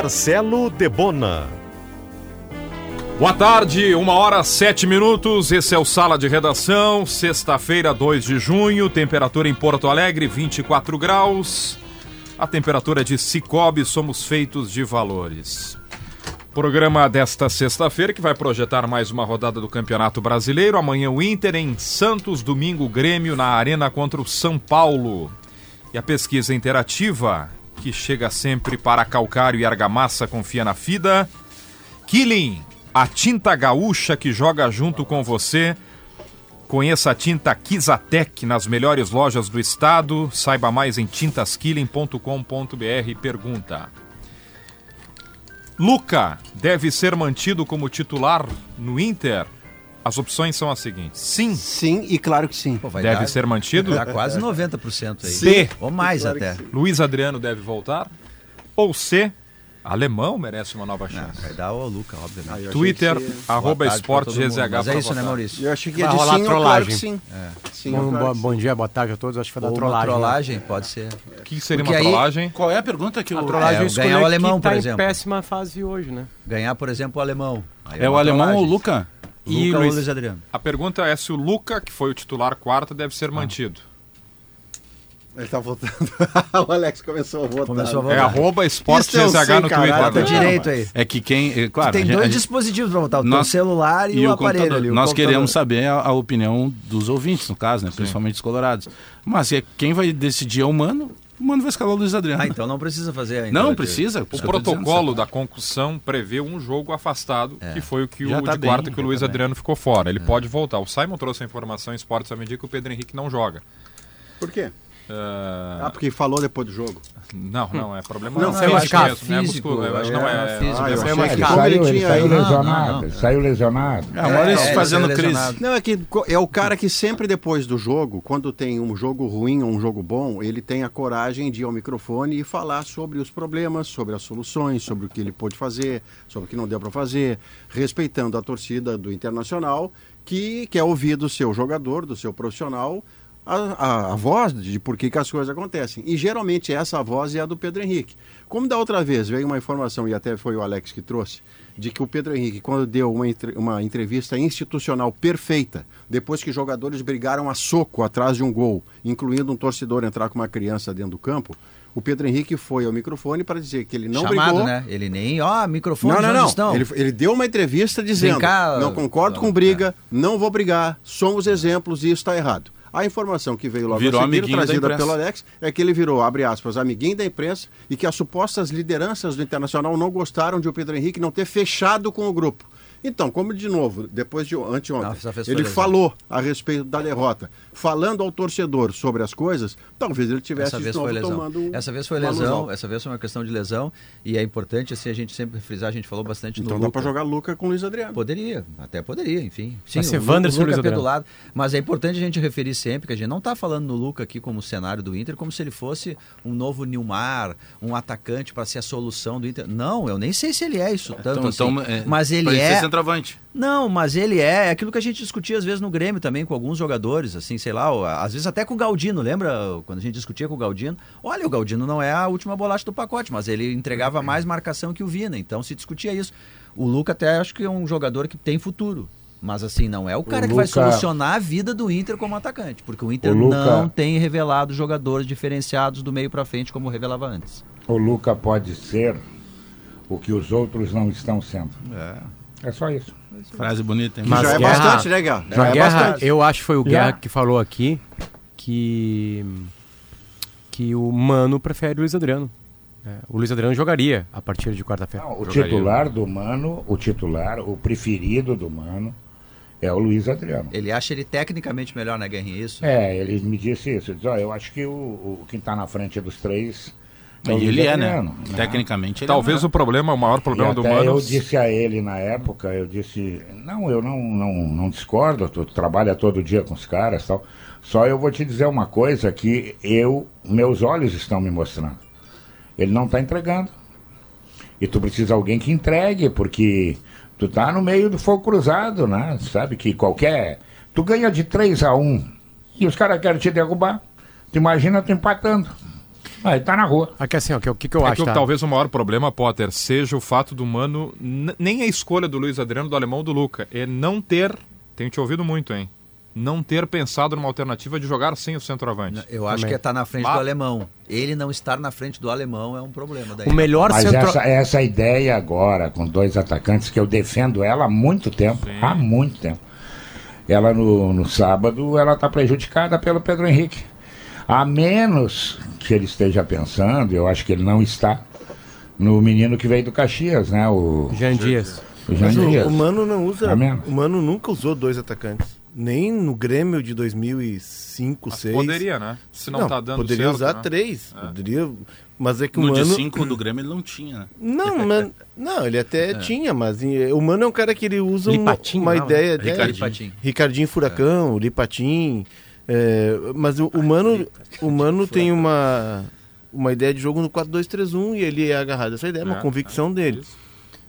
Marcelo Debona. Boa tarde, uma hora sete minutos. Esse é o Sala de Redação, sexta-feira, 2 de junho. Temperatura em Porto Alegre, 24 graus. A temperatura de Cicobi, somos feitos de valores. Programa desta sexta-feira que vai projetar mais uma rodada do Campeonato Brasileiro. Amanhã o Inter em Santos, domingo Grêmio na Arena contra o São Paulo. E a pesquisa interativa que chega sempre para calcário e argamassa, confia na FIDA. Killing, a tinta gaúcha que joga junto com você. Conheça a tinta Kizatec nas melhores lojas do estado. Saiba mais em tintaskilling.com.br. Pergunta. Luca deve ser mantido como titular no Inter? As opções são as seguintes: sim. Sim, e claro que sim. Pô, deve dar, ser mantido? Dá quase 90% aí. C. Ou mais claro até. Luiz Adriano deve voltar? Ou C. Alemão merece uma nova chance. Não, vai dar o Luca, obviamente. Ah, Twitter, arroba esporte GZH. Mas é isso, né, Maurício? Eu achei que ia vai rolar sim, trollagem. Claro sim. É. sim bom, bom, bom, dia, boa tarde a todos. Acho que vai dar trollagem. Uma trollagem, né? pode ser. O que seria Porque uma trollagem? Aí, qual é a pergunta que o... A trollagem é, ganhar o alemão, tá por exemplo. em péssima fase hoje, né? Ganhar, por exemplo, o alemão. Aí é, é o alemão ou o Luca? E Luca Luiz, Luiz Adriano. A pergunta é se o Luca, que foi o titular quarto, deve ser ah. mantido. Ele tá voltando. o Alex começou a votar. Começou a votar. É arroba esporte no Twitter. Bota direito aí. É que quem. É, claro, tem dois gente, dispositivos para votar: o nós, celular e, e o, o aparelho ali. O nós computador. queremos saber a, a, opinião dos ouvintes, no caso, né? Principalmente os colorados. Mas é, quem vai decidir é o Mano. O Mano vai escalar o Luiz Adriano. Ah, então não precisa fazer ainda. Não precisa. O protocolo da concussão prevê um jogo afastado, é. que foi o que o tá de bem, quarta que o Luiz tá Adriano ficou fora. Ele é. pode voltar. O Simon trouxe a informação em esportes à medida que o Pedro Henrique não joga. Por quê? Uh... Ah, porque falou depois do jogo. Não, não, é problema não, não, é machucado, físico, é musculo, é, acho não é, físico, ah, é machucado. Ele, ele saiu lesionado, ele saiu lesionado. É, agora é, fazendo crise. Não, é que é o cara que sempre depois do jogo, quando tem um jogo ruim ou um jogo bom, ele tem a coragem de ir ao microfone e falar sobre os problemas, sobre as soluções, sobre o que ele pôde fazer, sobre o que não deu para fazer, respeitando a torcida do Internacional, que quer ouvir do seu jogador, do seu profissional, a, a, a, voz de por que, que as coisas acontecem. E geralmente essa voz é a do Pedro Henrique. Como da outra vez veio uma informação, e até foi o Alex que trouxe, de que o Pedro Henrique, quando deu uma, uma entrevista institucional perfeita, depois que jogadores brigaram a soco atrás de um gol, incluindo um torcedor entrar com uma criança dentro do campo, o Pedro Henrique foi ao microfone para dizer que ele não Chamado, brigou. né? Ele nem, ó, microfone, não, não, não. Ele, ele, deu uma entrevista dizendo: cá, não concordo não, com briga, é. não vou brigar, somos exemplos e isso está errado. A informação que veio logo virou a seguir, trazida pelo Alex, é que ele virou, abre aspas, amiguinho da imprensa e que as supostas lideranças do Internacional não gostaram de o Pedro Henrique não ter fechado com o grupo. Então, como de novo, depois de anteontem, ele falou a respeito da derrota, falando ao torcedor sobre as coisas, talvez ele tivesse essa vez foi lesão. tomando Essa vez foi lesão, essa vez foi uma questão de lesão e é importante assim a gente sempre frisar, a gente falou bastante então dá para jogar Luca com o Luiz Adriano. Poderia, até poderia, enfim. Sim, ser Wanderson Luca Luiz lado, mas é importante a gente referir sempre que a gente não está falando no Luca aqui como cenário do Inter, como se ele fosse um novo Nilmar, um atacante para ser a solução do Inter. Não, eu nem sei se ele é isso tanto então, assim, então, é, mas ele é centroavante. Não, mas ele é, é aquilo que a gente discutia às vezes no Grêmio também com alguns jogadores, assim, sei lá, às vezes até com o Galdino, lembra quando a gente discutia com o Galdino? Olha, o Galdino não é a última bolacha do pacote, mas ele entregava mais marcação que o Vina, então se discutia isso. O Luca até acho que é um jogador que tem futuro. Mas assim, não é o cara o que Luca... vai solucionar a vida do Inter como atacante, porque o Inter o Luca... não tem revelado jogadores diferenciados do meio para frente como revelava antes. O Luca pode ser o que os outros não estão sendo. É, é só isso. Frase bonita, hein? Mas já é Guerra, bastante, né, Guerra? Já é Guerra, bastante. eu acho que foi o Guerra que falou aqui que que o Mano prefere o Luiz Adriano. É, o Luiz Adriano jogaria a partir de quarta-feira. O jogaria. titular do Mano, o titular, o preferido do Mano é o Luiz Adriano. Ele acha ele tecnicamente melhor na Guerra, isso? É, ele me disse isso. Ele disse, oh, eu acho que o, o quem está na frente dos três É E ele é, né? Né? Tecnicamente ele Talvez é. o problema, o maior E problema do até Mano. eu disse a ele na época, eu disse, não, eu não, não, não discordo, tu trabalha todo dia com os caras tal. Só eu vou te dizer uma coisa que eu, meus olhos estão me mostrando. Ele não está entregando. E tu precisa de alguém que entregue, porque tu tá no meio do fogo cruzado, né? Sabe que qualquer. Tu ganha de 3 a 1 e os caras querem te derrubar. Tu imagina tu empatando. Aí tá na rua. Aqui assim, ó, que- o que, que eu É acho, que tá? talvez o maior problema, Potter, seja o fato do Mano. Nem a escolha do Luiz Adriano, do alemão do Luca. É não ter. Tenho te ouvido muito, hein? Não ter pensado numa alternativa de jogar sem o centroavante. Eu acho Também. que é estar na frente Ah. do alemão. Ele não estar na frente do alemão é um problema. Daí. O melhor Mas centro... essa, essa ideia agora, com dois atacantes, que eu defendo ela há muito tempo. Há muito tempo. Ela no, no sábado, ela está prejudicada pelo Pedro Henrique. A menos que ele esteja pensando, eu acho que ele não está, no menino que veio do Caxias, né? O, Jean Dias. o Jean o, Dias. o Mano não usa. Tá o Mano nunca usou dois atacantes. Nem no Grêmio de 2005, Mas 2006. poderia, né? Se não, tá dando Poderia certo. usar né? três. Poderia. Mas é que o No de Mano. 5 do Grêmio ele não tinha, né? Não, mas, não, ele até tinha, mas o Mano é um cara que ele usa uma, uma não, ideia. né? é, Ricardinho. Ricardinho Furacão, Lipatim. É, mas o, o Mano, o Mano tem uma, uma ideia de jogo no 4-2-3-1 e ele é agarrado a essa ideia, é uma É, convicção dele. Isso.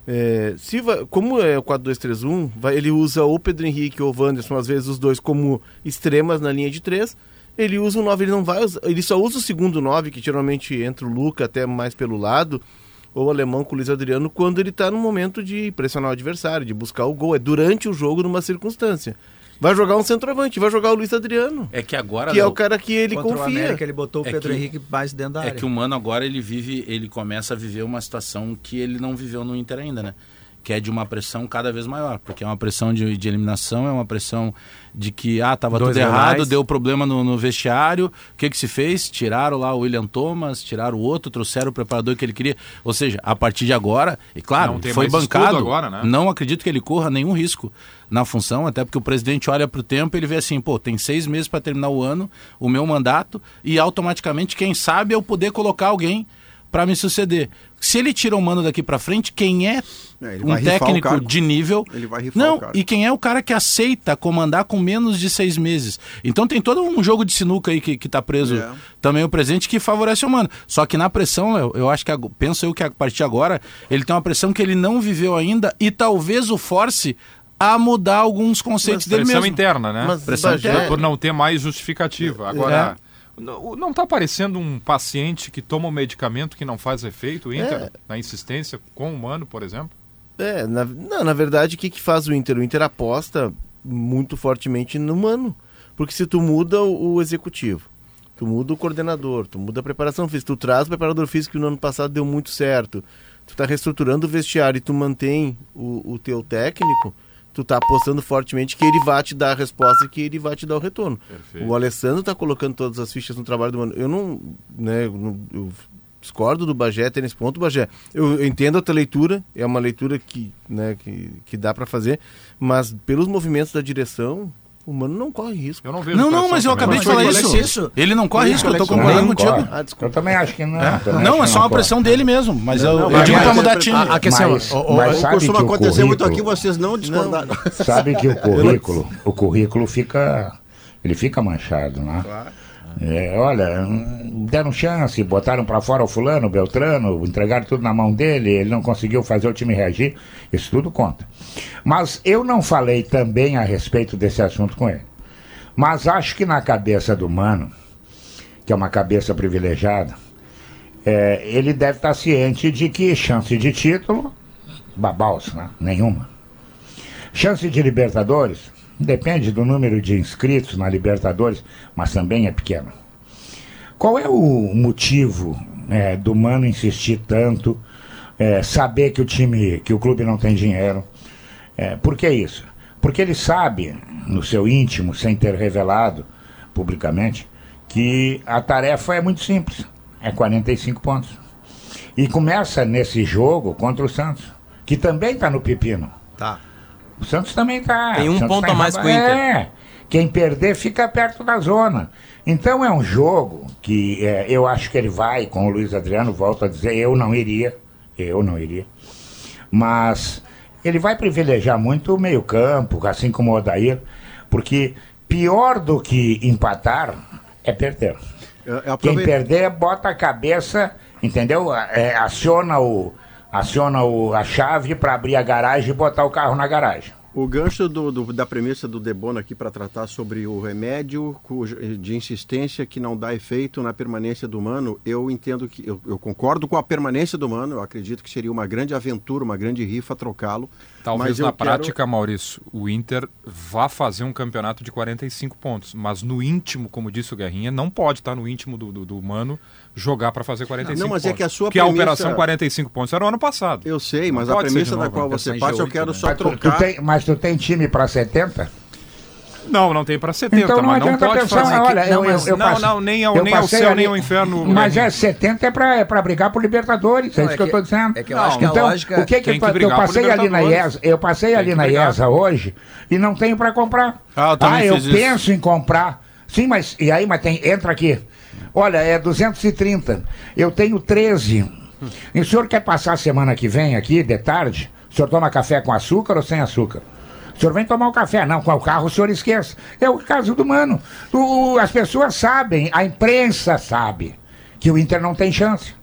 É, se vai- como é o 4-2-3-1, vai- ele usa ou o Pedro Henrique ou o Wanderson, às vezes os dois como extremas na linha de três. Ele usa o 9, ele não vai usar, ele só usa o segundo 9, que geralmente entra o Luca até mais pelo lado, ou o alemão com o Luiz Adriano, quando ele está no momento de pressionar o adversário, de buscar o gol. É durante o jogo, numa circunstância. Vai jogar um centroavante, vai jogar o Luiz Adriano, É que agora. que é Léo, o cara que ele Contra o confia. América, ele botou o É Pedro que- Henrique mais dentro da É área. que o Mano agora ele vive, ele começa a viver uma situação que ele não viveu no Inter ainda, né? Que é de uma pressão cada vez maior, porque é uma pressão de, de eliminação, é uma pressão de que, ah, tava Dois tudo errado, granais. deu problema no, no vestiário, o que que se fez? Tiraram lá o William Thomas, tiraram o outro, trouxeram o preparador que ele queria. Ou seja, a partir de agora, e claro, foi bancado, agora, né? não acredito que ele corra nenhum risco na função, até porque o presidente olha para o tempo e ele vê assim, pô, tem seis meses para terminar o ano, o meu mandato, e automaticamente, quem sabe, eu poder colocar alguém para me suceder. Se ele tira o mano daqui para frente, quem é, É, ele um vai rifar o técnico cargo. de nível? Ele vai rifar Não, o cargo. e quem é o cara que aceita comandar com menos de seis meses? Então tem todo um jogo de sinuca aí que, que tá preso É. também o presente que favorece o mano. Só que na pressão, eu, eu acho que penso eu que a partir de agora ele tem uma pressão que ele não viveu ainda e talvez o force a mudar alguns conceitos dele Pressão mesmo. interna, né? Mas Pressão interna. Por não ter mais justificativa. Agora, não, não tá parecendo um paciente que toma um medicamento que não faz efeito, o Inter, É. na insistência com o humano, por exemplo? É, na, não, na verdade, o que, que faz o Inter? O Inter aposta muito fortemente no mano. Porque se tu muda o, o executivo, tu muda o coordenador, tu muda a preparação física, tu traz o preparador físico que no ano passado deu muito certo, tu tá reestruturando o vestiário e tu mantém o, o teu técnico, tu tá apostando fortemente que ele vai te dar a resposta e que ele vai te dar o retorno. Perfeito. O Alessandro tá colocando todas as fichas no trabalho do mano. Eu não, né, eu discordo do Bagé até nesse ponto, Bagé. Eu, eu entendo a tua leitura, é uma leitura que, né, que, que dá para fazer, mas pelos movimentos da direção, o mano não corre risco. Eu não vejo Não, não, mas eu também. acabei de falar isso. isso. Ele não corre risco, eu tô concordando Não, contigo. Ah. Eu também acho que não. também Não, é só uma corre. pressão dele mesmo, mas eu, eu mas- digo mas- pra mudar time. A, a questão, Mas- ó, mas O sabe costuma que o acontecer muito aqui, vocês não discordaram. Sabe que o currículo, o currículo fica, ele fica manchado, né? É, olha, deram chance, botaram pra fora o fulano, o Beltrano, entregaram tudo na mão dele, ele não conseguiu fazer o time reagir, isso tudo conta. Mas eu não falei também a respeito desse assunto com ele. Mas acho que na cabeça do Mano, que é uma cabeça privilegiada, é, ele deve estar ciente de que chance de título, babaus, né? Nenhuma. Chance de Libertadores, depende do número de inscritos na Libertadores, mas também é pequena. Qual é o motivo é, do Mano insistir tanto, é, saber que o time, que o clube não tem dinheiro? É, por que isso? Porque ele sabe, no seu íntimo, sem ter revelado publicamente, que a tarefa é muito simples: é 45 pontos. E começa nesse jogo contra o Santos, que também está no pepino. Tá. O Santos também tá. Tem um ponto tá a mais que o Inter. É. Quem perder fica perto da zona. Então é um jogo que é, eu acho que ele vai com o Luiz Adriano, volto a dizer, eu não iria. Eu não iria. Mas ele vai privilegiar muito o meio-campo, assim como o Odair, porque pior do que empatar é perder. É, é Quem perder, bota a cabeça, entendeu? É, aciona o, aciona o, a chave para abrir a garagem e botar o carro na garagem. O gancho do- do- da premissa do Debona aqui para tratar sobre o remédio de insistência que não dá efeito na permanência do humano, eu entendo que. Eu, eu concordo com a permanência do humano, eu acredito que seria uma grande aventura, uma grande rifa trocá-lo. Talvez mas na quero- prática, Maurício, o Inter vá fazer um campeonato de 45 pontos. Mas no íntimo, como disse o Guerrinha, não pode estar no íntimo do, do, do humano jogar para fazer 45 Não, mas é pontos. que a sua Porque a premissa- operação 45 pontos era o ano passado. Eu sei, Não mas a pode ser premissa da qual você parte, eu G8, quero né? só Mas tu, tu trocar. tem, mas tu tem time para 70? Não, não tem para 70, Então não mas não adianta pode pensar, fazer. olha, que... eu, não, eu, eu não, passe- não, nem ao, nem ao céu, ali- nem ao inferno. Mas é 70 é pra, é pra brigar por Libertadores, é Não, isso é que, eu que- tô dizendo. é que eu acho que a então, lógica- o que que, Tem que eu- eu passei ali na. IESA, eu passei ali que na. IESA hoje e não tenho pra comprar. Ah, eu também eu fiz isso. penso em comprar. Sim, mas e aí, mas tem, entra aqui. Olha, é 230. Eu tenho 13. E o senhor quer passar a semana que vem aqui, de tarde? O senhor toma café com açúcar ou sem açúcar? O senhor vem tomar um café. Não, com o carro o senhor esqueça. É o caso do mano. O- as pessoas sabem, a imprensa sabe que o Inter não tem chance.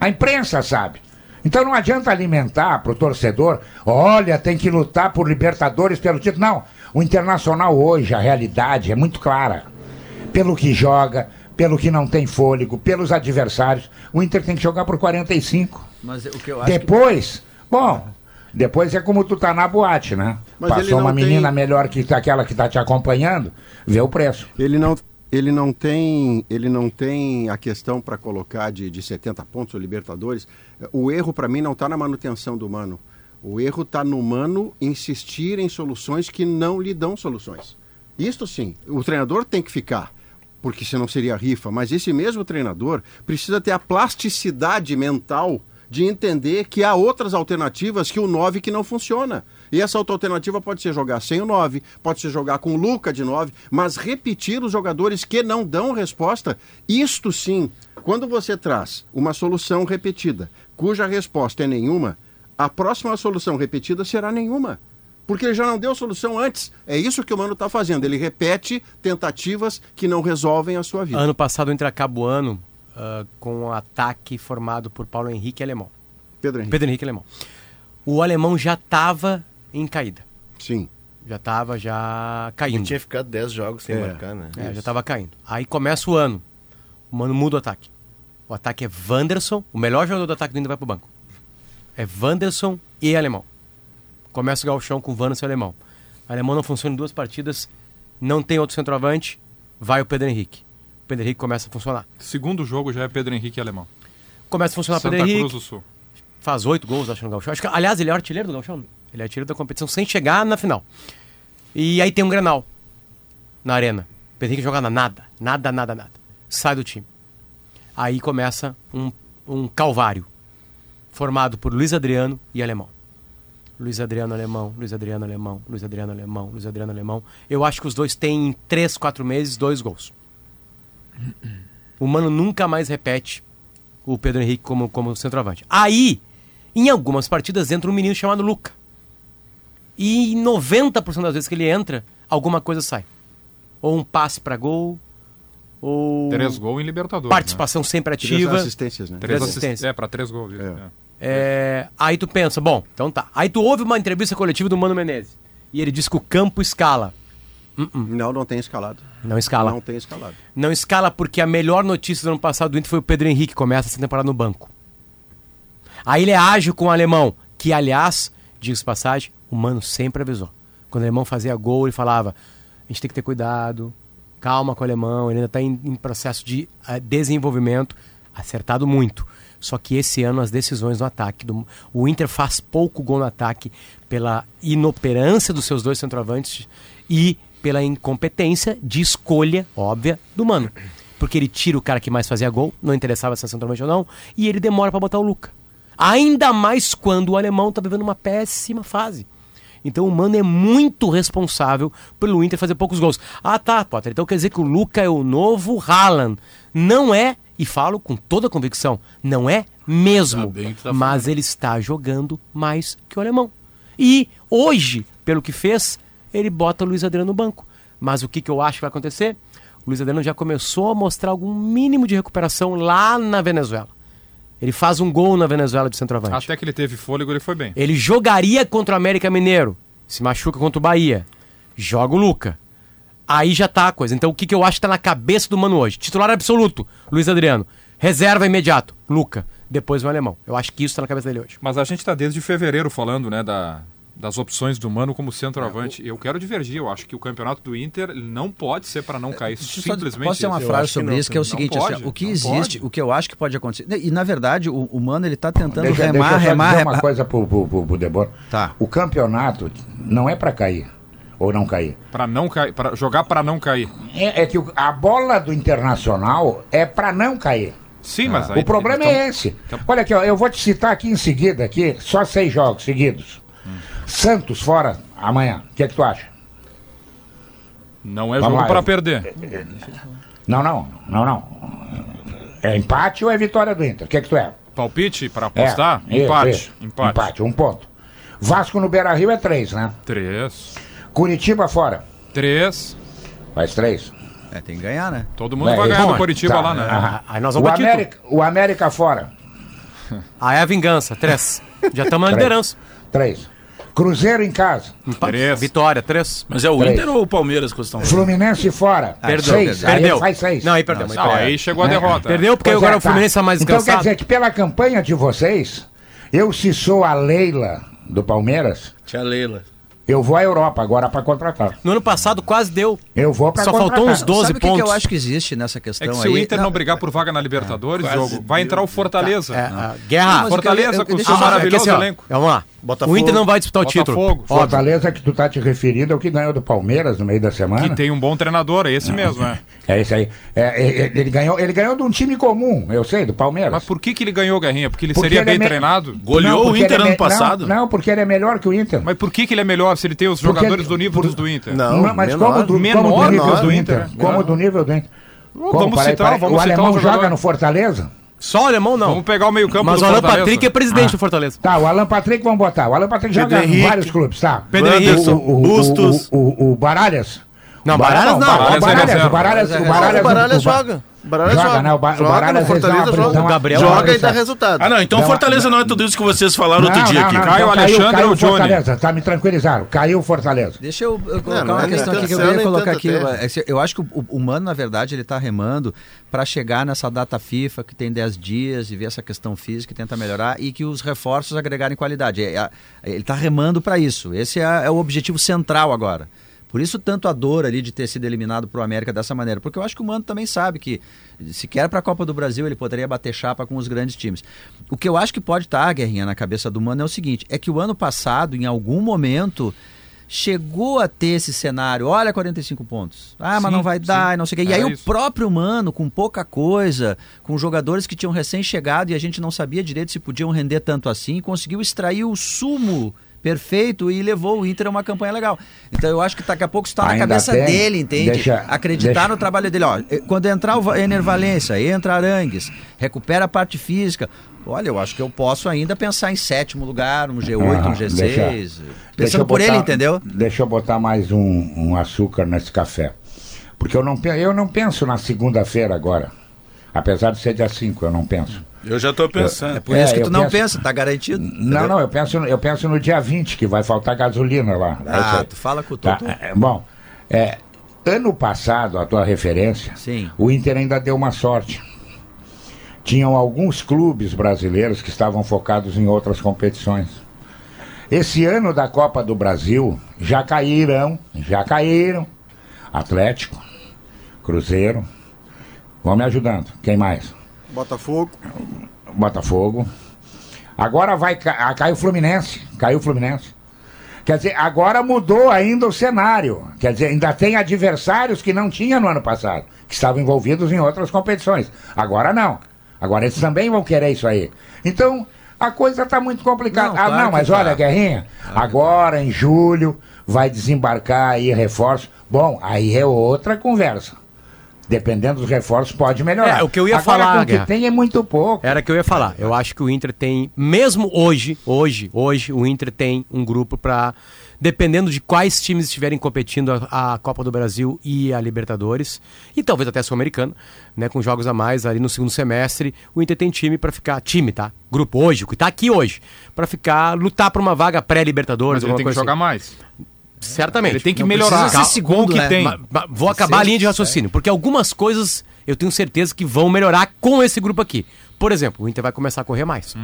A imprensa sabe. Então não adianta alimentar para o torcedor, olha, tem que lutar por Libertadores pelo título. Não. O Internacional hoje, a realidade é muito clara. Pelo que joga, pelo que não tem fôlego, pelos adversários, o Inter tem que jogar por 45. Mas o que eu acho que... Depois, bom, depois é como tu tá na boate, né? Mas Passou uma tem- menina melhor que aquela que tá te acompanhando, vê o preço. Ele não, ele não tem, ele não tem a questão para colocar de, de 70 pontos o Libertadores. O erro para mim não está na manutenção do Mano. O erro está no Mano insistir em soluções que não lhe dão soluções. Isto sim, o treinador tem que ficar, porque senão seria rifa, mas esse mesmo treinador precisa ter a plasticidade mental de entender que há outras alternativas que o 9 que não funciona. E essa outra alternativa pode ser jogar sem o 9, pode ser jogar com o Luca de 9, mas repetir os jogadores que não dão resposta, isto sim, quando você traz uma solução repetida, cuja resposta é nenhuma, a próxima solução repetida será nenhuma. Porque ele já não deu solução antes. É isso que o Mano está fazendo. Ele repete tentativas que não resolvem a sua vida. Ano passado o Inter acaba o ano ah, com um ataque formado por Paulo Henrique Alemão. Pedro Henrique. Pedro Henrique Alemão. O Alemão já estava em caída. Sim. Já estava já Ele caindo. tinha ficado 10 jogos sem É. marcar, né? É, já estava caindo. Aí começa o ano. O Mano muda o ataque. O ataque é Wanderson. O melhor jogador do ataque do Inter vai pro banco. É Wanderson e Alemão. Começa o gauchão com Wanderson e Alemão. O Alemão não funciona em duas partidas. Não tem outro centroavante. Vai o Pedro Henrique. Pedro Henrique começa a funcionar. Segundo jogo já é Pedro Henrique Alemão. Começa a funcionar Santa Pedro Cruz Henrique. do Sul. Faz oito gols, acho, no Gauchão. Acho que, aliás, ele é artilheiro do Gauchão. Ele é artilheiro da competição sem chegar na final. E aí tem um Grenal na arena. Pedro Henrique joga na nada. Nada, nada, nada. Sai do time. Aí começa um, um calvário. Formado por Luiz Adriano e Alemão. Luiz Adriano Alemão, Luiz Adriano Alemão, Luiz Adriano Alemão, Luiz Adriano Alemão. Eu acho que os dois têm em três, quatro meses dois gols. O Mano nunca mais repete o Pedro Henrique como, como centroavante. Aí, em algumas partidas, entra um menino chamado Luca. E em 90% das vezes que ele entra, alguma coisa sai. Ou um passe para gol, ou Três gols em Libertadores. participação sempre Três ativa. assistências, né? Né? Três Três assistências. É, para três gols. É. é. É, aí tu pensa, bom, então tá. Aí tu ouve uma entrevista coletiva do Mano Menezes. E ele diz que o campo escala. Não, não tem escalado. Não escala. Não tem escalado. Não escala porque a melhor notícia do ano passado do Inter foi o Pedro Henrique, que começa essa temporada no banco. Aí ele é ágil com o alemão, que aliás, diga-se passagem, o Mano sempre avisou. Quando o alemão fazia gol, ele falava: a gente tem que ter cuidado, calma com o alemão, ele ainda está em, em processo de eh, desenvolvimento, acertado muito. Só que esse ano as decisões no ataque, do, o Inter faz pouco gol no ataque pela inoperância dos seus dois centroavantes e pela incompetência de escolha óbvia do Mano. Porque ele tira o cara que mais fazia gol, não interessava se é centroavante ou não, e ele demora para botar o Luca. Ainda mais quando o alemão está vivendo uma péssima fase. Então o Mano é muito responsável pelo Inter fazer poucos gols. Ah, tá, Potter. Então quer dizer que o Luca é o novo Haaland. Não é, e falo com toda convicção, não é mesmo. Tá tá mas ele está jogando mais que o alemão. E hoje, pelo que fez, ele bota o Luiz Adriano no banco. Mas o que, que eu acho que vai acontecer? O Luiz Adriano já começou a mostrar algum mínimo de recuperação lá na Venezuela. Ele faz um gol na Venezuela de centroavante. Até que ele teve fôlego, ele foi bem. Ele jogaria contra o América Mineiro. Se machuca contra o Bahia. Joga o Luca. Aí já tá a coisa. Então o que, que eu acho que tá na cabeça do Mano hoje? Titular absoluto, Luiz Adriano. Reserva imediato, Luca. Depois o alemão. Eu acho que isso tá na cabeça dele hoje. Mas a gente tá desde fevereiro falando, né, da, das opções do Mano como centroavante. Eu quero divergir, eu acho que o campeonato do Inter não pode ser para não cair. Eu só- Simplesmente. Posso ter uma frase sobre não, isso, que é o seguinte, pode, assim, o que existe, pode. o que eu acho que pode acontecer. E na verdade, o, o Mano ele tá tentando Deixa, remar, deixa eu remar, dizer remar. uma coisa pro, pro, pro, pro Debora. Tá. O campeonato não é para cair ou não cair. Para não cair, para jogar para não cair. É, é que o- a bola do Internacional é para não cair. Sim, mas aí o problema então- é esse. Olha aqui, ó, eu vou te citar aqui em seguida, aqui, só seis jogos seguidos. Santos fora amanhã. O que, é que tu acha? Não é Vamos jogo para eu- perder. Não, não, não, não. É empate ou é vitória do Inter? O que, é que tu é? Palpite para apostar? É, isso, empate. isso. empate. Empate, um ponto. Vasco no Beira Rio é três, né? Três. Curitiba fora. Três. Faz três. É, tem que ganhar, né? Todo mundo É, vai ganhar bom, do Coritiba tá, lá, né? Aí nós O vamos título. América, o América fora. Aí é a vingança, três. Já estamos na Três. liderança. Três. Cruzeiro em casa. Três. Vitória, três. Mas é o Três. Inter ou o Palmeiras que estão falando? Fluminense fora. Perdeu, seis. Aí perdeu. ele faz seis. Não, aí perdeu. Não, aí chegou a É. derrota. Perdeu porque Pois agora é, o Fluminense tá mais Então quer descansado. dizer que pela campanha de vocês, eu se sou a Leila do Palmeiras, Tia Leila. eu vou à Europa agora para contratar. No ano passado quase deu. Eu vou para Só contratar. faltou uns 12 Sabe o que, que pontos. eu acho que existe nessa questão É que se aí? o Inter não, Não, brigar por vaga na Libertadores, Quase jogo, vai entrar o Fortaleza. É, a guerra. Mas Fortaleza eu- eu- com o seu maravilhoso é que assim, ó, elenco. Vamos lá. Botafogo. O Inter não vai disputar o título. Botafogo. Óbvio. Fortaleza que tu tá te referindo é o que ganhou do Palmeiras no meio da semana. Que tem um bom treinador, é esse mesmo, é. É esse aí. É, é, é, ele, ganhou, ele ganhou de um time comum, eu sei, do Palmeiras. Mas por que, que ele ganhou, Garrinha? Porque ele Porque seria ele é bem me- treinado? Goleou o porque Inter ano me- passado? Não, não, porque ele é melhor que o Inter. Mas por que, que ele é melhor se ele tem os Porque jogadores ele- do nível por- dos do Inter? Não, Não, mas menor. como do, menor, como do nível menor do Inter? Como É. do nível do Inter? Como, vamos citar, peraí, vamos o citar alemão o joga jogador. no Fortaleza? Só o alemão não. Vamos pegar o meio-campo Mas do o Alan Fortaleza. Patrick é presidente do Fortaleza. Tá, o Alan Patrick vamos botar. O Alan Patrick Pedro joga em vários clubes, tá? Pedro Henrique. o, o, Bustos. O, o, o Baralhas. Não, O Bar- Baralhas não. O Baralhas é Baralhas, Baralhas, Baralhas joga. O Joga, joga. né? O Ba- o joga no Fortaleza, joga. dão uma- Gabriel joga joga e dá resultado. Ah, não, então Fortaleza não. não é tudo isso que vocês falaram outro Não, dia não, aqui. não, Caio então Alexandre caiu ou o Johnny? Fortaleza, tá me tranquilizaram. Caiu o Fortaleza. Deixa eu, eu colocar não uma é questão aqui que eu queria colocar aqui. terra. É Eu acho que o, o Mano, na verdade, ele está remando para chegar nessa data FIFA que tem 10 dias e ver essa questão física e tentar melhorar e que os reforços agregarem qualidade. É- é- ele está remando para isso. Esse é, é o objetivo central agora. Por isso tanto a dor ali de ter sido eliminado para o América dessa maneira. Porque eu acho que o Mano também sabe que se quer para a Copa do Brasil ele poderia bater chapa com os grandes times. O que eu acho que pode estar, Guerrinha, na cabeça do Mano é o seguinte, é que o ano passado, em algum momento, chegou a ter esse cenário, olha 45 pontos. Ah, mas Sim, não vai dar, sim. e não sei o quê. E Era aí isso. o próprio Mano, com pouca coisa, com jogadores que tinham recém-chegado e a gente não sabia direito se podiam render tanto assim, conseguiu extrair o sumo perfeito e levou o Inter a uma campanha legal. Então eu acho que daqui a pouco está na cabeça tem. dele, entende? Deixa- Acreditar deixa- no trabalho dele. Ó, eh, quando entrar o Ener Valência, entra Arangues, recupera a parte física. Olha, eu acho que eu posso ainda pensar em sétimo lugar, um G8, Ah, um G6. deixa- pensando Deixa por ele, entendeu? Deixa eu botar mais um, um açúcar nesse café. Porque eu não, eu não penso na segunda-feira agora. Apesar de ser dia 5, eu não penso. Eu já tô pensando. É por É, isso que eu tu não penso- pensa, tá garantido. Não, não, eu penso, eu penso no dia 20, que vai faltar gasolina lá. Ah, tu fala com o Tá, é, bom, é, ano passado, a tua referência, Sim. o Inter ainda deu uma sorte. Tinham alguns clubes brasileiros que estavam focados em outras competições. Esse ano da Copa do Brasil já caíram, já caíram. Atlético, Cruzeiro. Vão me ajudando. Quem mais? Botafogo. Botafogo. Agora vai ca ah, caiu o Fluminense. Caiu o Fluminense. Quer dizer, agora mudou ainda o cenário. Quer dizer, ainda tem adversários que não tinha no ano passado, que estavam envolvidos em outras competições. Agora não. Agora eles também vão querer isso aí. Então, a coisa está muito complicada. Não, ah, claro não, que mas tá. olha, Guerrinha, agora em julho vai desembarcar aí reforço. Bom, aí é outra conversa. Dependendo dos reforços, pode melhorar. É, o que eu ia Agora, falar, com o que Guerra. tem é muito pouco. Era que eu ia falar. Eu acho que o Inter tem, mesmo hoje, hoje, hoje, o Inter tem um grupo pra. Dependendo de quais times estiverem competindo a, a Copa do Brasil e a Libertadores, e talvez até a Sul-Americana, né, com jogos a mais ali no segundo semestre, o Inter tem time pra ficar. Time, tá? Grupo hoje, o que tá aqui hoje, Pra ficar. lutar por uma vaga pré-Libertadores, Mas ele tem que coisa jogar assim. mais. Certamente. Ele tem que Não melhorar com o segundo, que né? tem. Ma- ma- vou acabar a linha de raciocínio, porque algumas coisas eu tenho certeza que vão melhorar com esse grupo aqui. Por exemplo, o Inter vai começar a correr mais.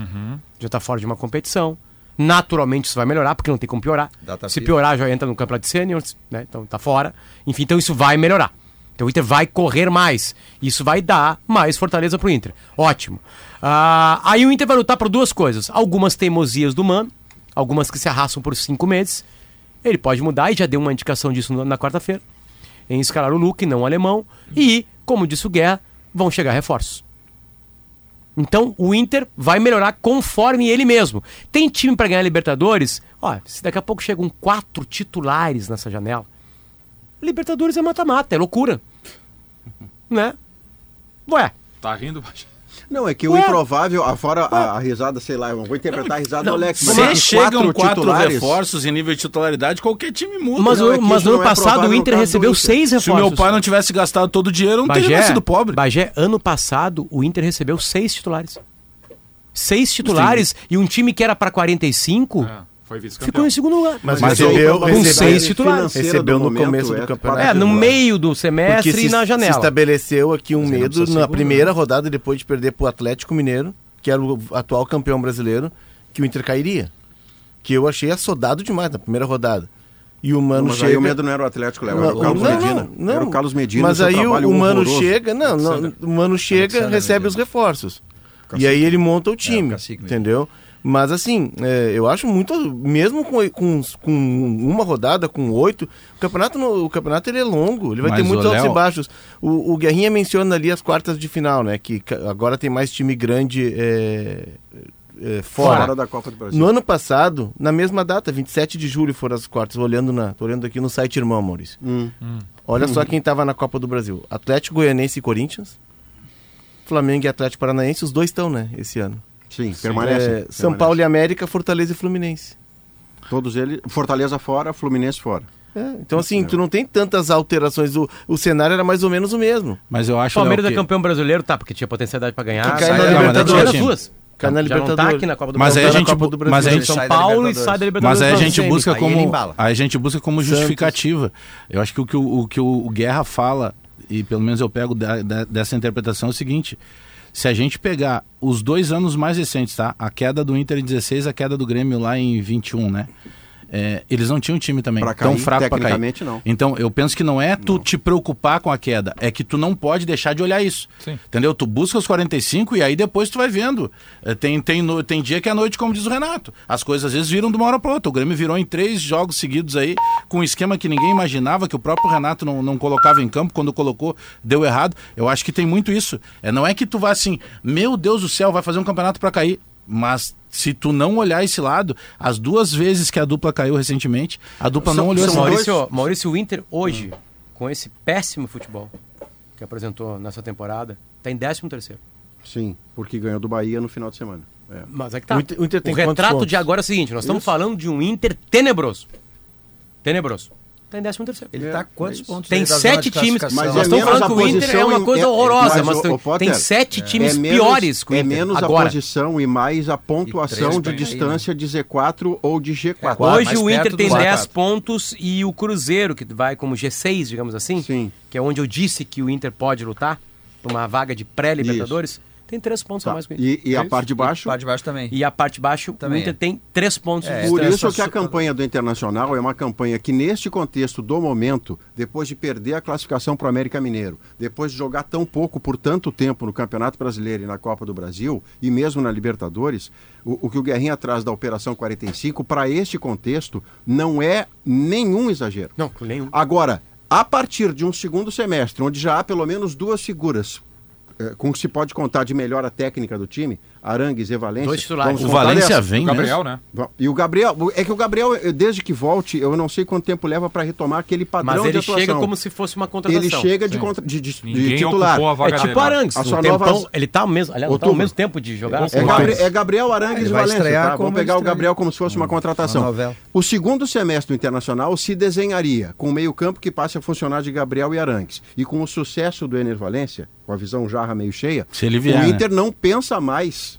Já está fora de uma competição. Naturalmente isso vai melhorar, porque não tem como piorar. Data Se piorar, já entra no campeonato de seniors, né? Então tá fora. Enfim, então isso vai melhorar. Então o Inter vai correr mais. Isso vai dar mais fortaleza pro Inter. Ótimo. Ah, aí o Inter vai lutar por duas coisas. Algumas teimosias do Mano, algumas que se arrastam por cinco meses. Ele pode mudar e já deu uma indicação disso na- quarta-feira em escalar o Luke, não o alemão. E, como disse o Guerra, vão chegar reforços. Então, o Inter vai melhorar conforme ele mesmo. Tem time para ganhar Libertadores? Ó, se daqui a pouco chegam quatro titulares nessa janela, Libertadores é mata-mata, é loucura. Né? Ué, Tá rindo, Bajé? Não, é que o Ué. improvável, ah, fora a, a risada, sei lá, eu vou interpretar a risada do Alex. mas Se é que chegam quatro, titulares- reforços em nível de titularidade, qualquer time muda. mas, não, o- é mas no ano não é passado o Inter recebeu Inter. seis Se o reforços. meu pai não tivesse gastado todo o dinheiro, eu não teria nascido pobre. Bagé, ano passado o Inter recebeu seis titulares. Seis titulares e um time que era para 45 Ah, foi vice-campeão. ficou em segundo lugar. Mas, Mas recebeu, com recebeu- seis titulares. Recebeu do no momento começo do é campeonato. É, no meio do semestre Porque e na se, janela. se estabeleceu aqui um Mas não medo na segurar. primeira rodada, depois de perder pro Atlético Mineiro, que era o atual campeão brasileiro, que o Inter cairia. Que eu achei assodado demais na primeira rodada. E o Mano Mas chega... aí o medo não era o Atlético, Léo, era o Carlos não, Medina. não, Era o Carlos Medina. Mas aí o, o Mano horroroso. chega, não, não, o Mano chega, recebe os reforços. E aí ele monta o time, cacique Medina. entendeu? Mas assim, é, eu acho muito, mesmo com, com, com uma rodada, com oito, o campeonato, no- o campeonato ele é longo, ele vai Mas, ter muitos altos Léo- e baixos. O, o Guerrinha menciona ali as quartas de final, né? Que agora tem mais time grande é, é, fora. Fora da Copa do Brasil. No ano passado, na mesma data, 27 de julho foram as quartas, olhando na, tô olhando aqui no site Irmão, Maurício. Hum. Olha só quem estava na Copa do Brasil. Atlético Goianense e Corinthians. Flamengo e Atlético Paranaense, os dois estão, né, esse ano. Sim, permanece. É, São Paulo e América, Fortaleza e Fluminense. Todos eles. Fortaleza fora, Fluminense fora. É, então, assim, tu não tem tantas alterações. O, o cenário era mais ou menos o mesmo. Mas eu acho Palmeiras Léo, é campeão brasileiro, tá, porque tinha potencialidade pra ganhar. Que cai sai na Libertadores. Duas. Cai na Já não tá Libertadores. aqui na Copa do Mas Brasil. aí a tá gente, Copa do bu- mas a Brasil. gente, São Paulo e sai da Libertadores. Mas aí a gente busca Aí como aí a gente busca como justificativa. Eu acho que o que o, o que o Guerra fala e pelo menos eu pego da- da- dessa interpretação é o seguinte: se a gente pegar os dois anos mais recentes, tá? A queda do Inter em 16, a queda do Grêmio lá em 21, né? É, eles não tinham time também Pra tão cair, fraco para cair. tecnicamente, não. Então, eu penso que não é tu te preocupar com a queda, é que tu não pode deixar de olhar isso. Sim. Entendeu? Tu busca os 45 e aí depois tu vai vendo. É, Tem, tem, no- tem dia que é noite, como diz o Renato. As coisas às vezes viram de uma hora para outra. O Grêmio virou em três jogos seguidos aí, com um esquema que ninguém imaginava, que o próprio Renato não, não colocava em campo. Quando colocou, deu errado. Eu acho que tem muito isso. É, não é que tu vá assim, meu Deus do céu, vai fazer um campeonato para cair. Mas se tu não olhar esse lado, as duas vezes que a dupla caiu recentemente, a dupla São- não olhou esse lado. Maurício, Maurício o Inter hoje, com esse péssimo futebol que apresentou nessa temporada, tá em 13 terceiro. Sim, porque ganhou do Bahia no final de semana. É. Mas é que tá. O Inter- o Inter tem quantos retrato pontos? de agora é o seguinte, nós estamos falando de um Inter tenebroso. Tenebroso. Tá em 13 terceiro. Ele tá quantos pontos? Tem sete de times. Mas Nós é estamos menos falando que o Inter é uma coisa é- horrorosa, mas, tem, ô, Potter, tem sete times é menos, piores que o É Inter. menos agora. a posição e mais a pontuação de distância de Z4 ou de G4. quatro. Hoje o Inter tem quatro. 10 pontos e o Cruzeiro, que vai como G6, digamos assim, Sim. que é onde eu disse que o Inter pode lutar por uma vaga de pré-Libertadores, tem 3 pontos a Tá. mais que o Inter. E, e É a isso. parte de baixo? Parte de baixo também. E a parte de baixo, Também o Inter é. tem 3 pontos. É, de Por isso que a campanha do Internacional é uma campanha que, neste contexto do momento, depois de perder a classificação para o América Mineiro, depois de jogar tão pouco por tanto tempo no Campeonato Brasileiro e na Copa do Brasil, e mesmo na Libertadores, o, o que o Guerrinha traz da Operação 45, para este contexto, não é nenhum exagero. Não, nenhum. Agora, a partir de um segundo semestre, onde já há pelo menos duas figuras eh, com que se pode contar de melhora técnica do time, Arangues e Valência. Dois titulares. O Valência dessa? vem, O Gabriel, né? Va- E o Gabriel, é que o Gabriel, desde que volte, eu não sei quanto tempo leva para retomar aquele padrão Mas de ele atuação. chega como se fosse uma contratação. Ele chega de, contra, de, de, de titular. a É vaga tipo dele. Arangues. A sua tempão, nova- Ele tá ao mesmo, aliás, tá ao mesmo tempo de jogar. É, assim, Gabri- é Gabriel Arangues e Valência, tá? Vamos pegar o. Gabriel como se fosse uma contratação. O segundo semestre do Internacional se desenharia com o meio-campo que passe a funcionar de Gabriel e Arangues. E com o sucesso do Ener Valência, com a visão jarra meio cheia, Se ele vier, o né? Inter não pensa mais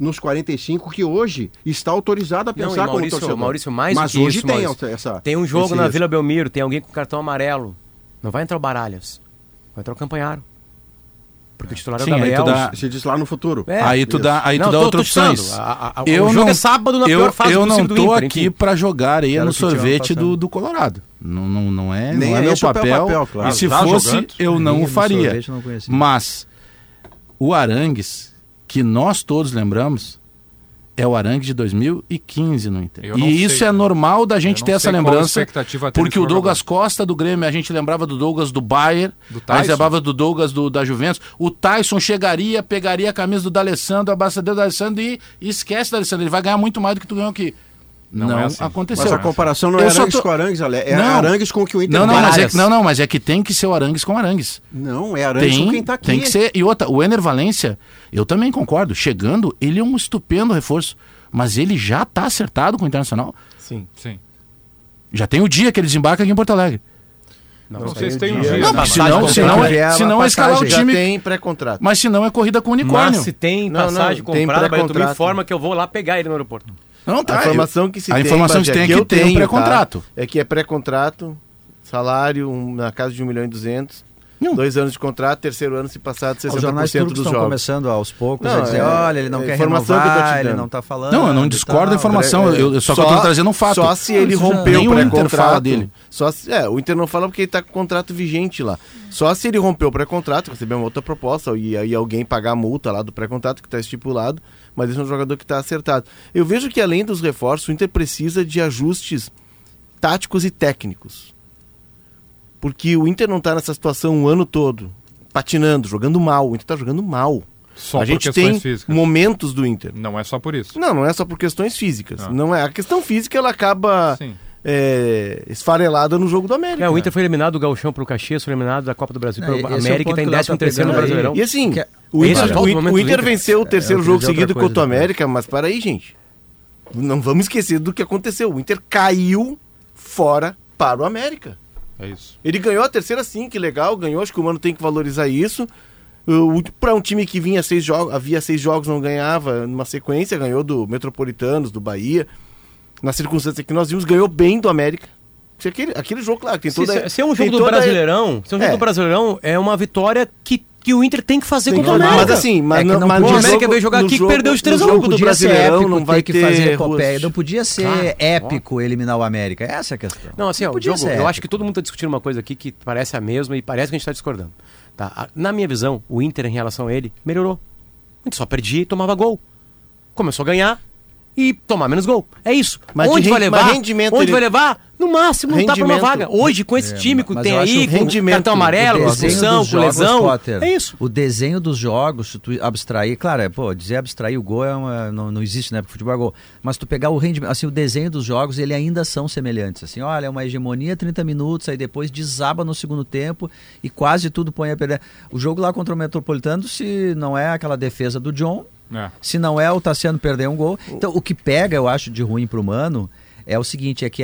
nos 45 que hoje está autorizado a Não, pensar como Maurício, torcedor. Maurício, mais Mas do que hoje isso, tem Maurício. essa Tem um jogo esse na risco. Vila Belmiro, tem alguém com cartão amarelo. Não vai entrar o Baralhas. Vai entrar o Campanharo. Porque o titular Sim, é o aí Gabriel. dá- Se diz lá no futuro. É. aí tu dá, aí tu Não, dá tô- outras opções. A- a- o jogo é sábado na eu, pior fase eu não tô Inter, aqui pra jogar Era no sorvete do, do Colorado. Não, não, não é, Nem não é é meu papel. papel, claro. E se Tá fosse, jogando? eu não Areia o faria. sorvete eu não. Mas o Arangues, que nós todos lembramos, é o Arangues de 2015 no Inter. E isso sei. é normal da gente ter essa lembrança. Porque o Douglas. Costa do Grêmio, a gente lembrava do Douglas do Bayern, Do a gente lembrava do Douglas do, da Juventus. O Tyson chegaria, pegaria a camisa do D'Alessandro, abaixador do D'Alessandro e, e esquece do D'Alessandro. Ele vai ganhar muito mais do que tu ganhou aqui. Não Não, é assim. aconteceu. Mas a comparação não Eu é só Arangues tô- com Arangues, Ale- é Não. Arangues com o que o Inter Não, não, tem. mas é, não, não, mas é que tem que ser o Arangues com Arangues. Não, é Arangues com Tem, quem tá aqui. tem que ser. E outra, o Ener Valência, eu também concordo. Chegando, ele é um estupendo reforço. Mas ele já tá acertado com o Internacional. Sim. Sim. Já tem o dia que ele desembarca aqui em Porto Alegre. Não sei se tem um dia-. Não, mas- se não, se não, é, se não é escalar o time. tem pré-contrato. Mas se não é corrida com unicórnio. Mas se tem Não, passagem não, tem comprada, Barreto, me pré-contrato. informa que eu vou lá pegar ele no aeroporto. Não, tá. a informação que se a tem, informação que tem é que eu tem um tenho, pré-contrato. tá? É que é pré-contrato, salário um- na casa de 1 milhão e 200, Não. dois anos de contrato, terceiro ano se passar de Os jornais 60% turcos dos estão jogos. começando aos poucos Não, a dizer, é- olha, ele não é quer informação que eu tô te renovar, ele não tá falando. Não, eu não discordo da informação. É, eu, eu só, que eu tô trazendo um fato. Só se ele rompeu o pré-contrato. dele. Só se, é, o Inter não fala porque ele tá com o contrato vigente lá. Só se ele rompeu o pré-contrato, receber uma outra proposta e aí alguém pagar a multa lá do pré-contrato que está estipulado, mas esse é um jogador que está acertado. Eu vejo que além dos reforços, o Inter precisa de ajustes táticos e técnicos. Porque o Inter não está nessa situação o ano todo, patinando, jogando mal. O Inter está jogando mal. Só a por gente questões tem físicas. momentos do Inter. Não é só por isso. Não, não é só por questões físicas. Ah. Não é. A questão física ela acaba Sim. É, esfarelada no jogo do América. É, o Inter foi eliminado do Gauchão pro Caxias, foi eliminado da Copa do Brasil É, pelo esse é o América e ponto tá em que o Léo 13 terceiro no. Brasileirão. E assim, Que é- o Inter, o o, o Inter venceu o terceiro jogo seguido contra o depois. América, mas para aí, gente. Não vamos esquecer do que aconteceu. O Inter caiu fora para o América. É isso. Ele ganhou a terceira sim, que legal, ganhou, acho que o Mano tem que valorizar isso. Para um time que vinha seis jogos, havia seis jogos, não ganhava numa sequência, ganhou do Metropolitanos, do Bahia. Na circunstância que nós vimos, ganhou bem do América. Aquele, aquele jogo, claro, tem Se, toda se- se é um jogo do toda- Brasileirão, se é um jogo É. do Brasileirão, é uma vitória que, que o Inter tem que fazer Tem contra o que- América. Mas assim, mas É que não, não mas O América jogo- veio jogar aqui e jogo- perdeu de no 3 a 1. jogo do Brasileirão épico não vai ter ter que fazer epopeia, não podia ser Claro, épico eliminar o América. Essa é a questão. Não, assim, ó, o podia jogo, ser eu épico. acho que todo mundo está discutindo uma coisa aqui que parece a mesma e parece que a gente está discordando. Tá? Na minha visão, o Inter, em relação a ele, melhorou. O Inter só perdia e tomava gol. Começou a ganhar e tomar menos gol. É isso. Mas de Onde vai levar? rendimento Onde ele- vai levar? No máximo, não tá pra uma vaga. Hoje, com esse time que tem aí, rendimento, cartão amarelo, expulsão, dos com jogos, lesão. Potter, É isso. O desenho dos jogos, se tu abstrair, claro, é, pô, dizer abstrair o gol é uma- não, não existe, né? Porque futebol é gol. Mas tu pegar o rendimento, assim, o desenho dos jogos, ele ainda são semelhantes. Assim, olha, é uma hegemonia 30 minutos, aí depois desaba no segundo tempo e quase tudo põe a perder. O jogo lá contra o Metropolitano, se não é aquela defesa do John, É. se não é o Tassiano perder um gol. Então, o que pega, eu acho, de ruim pro Mano é o seguinte, é que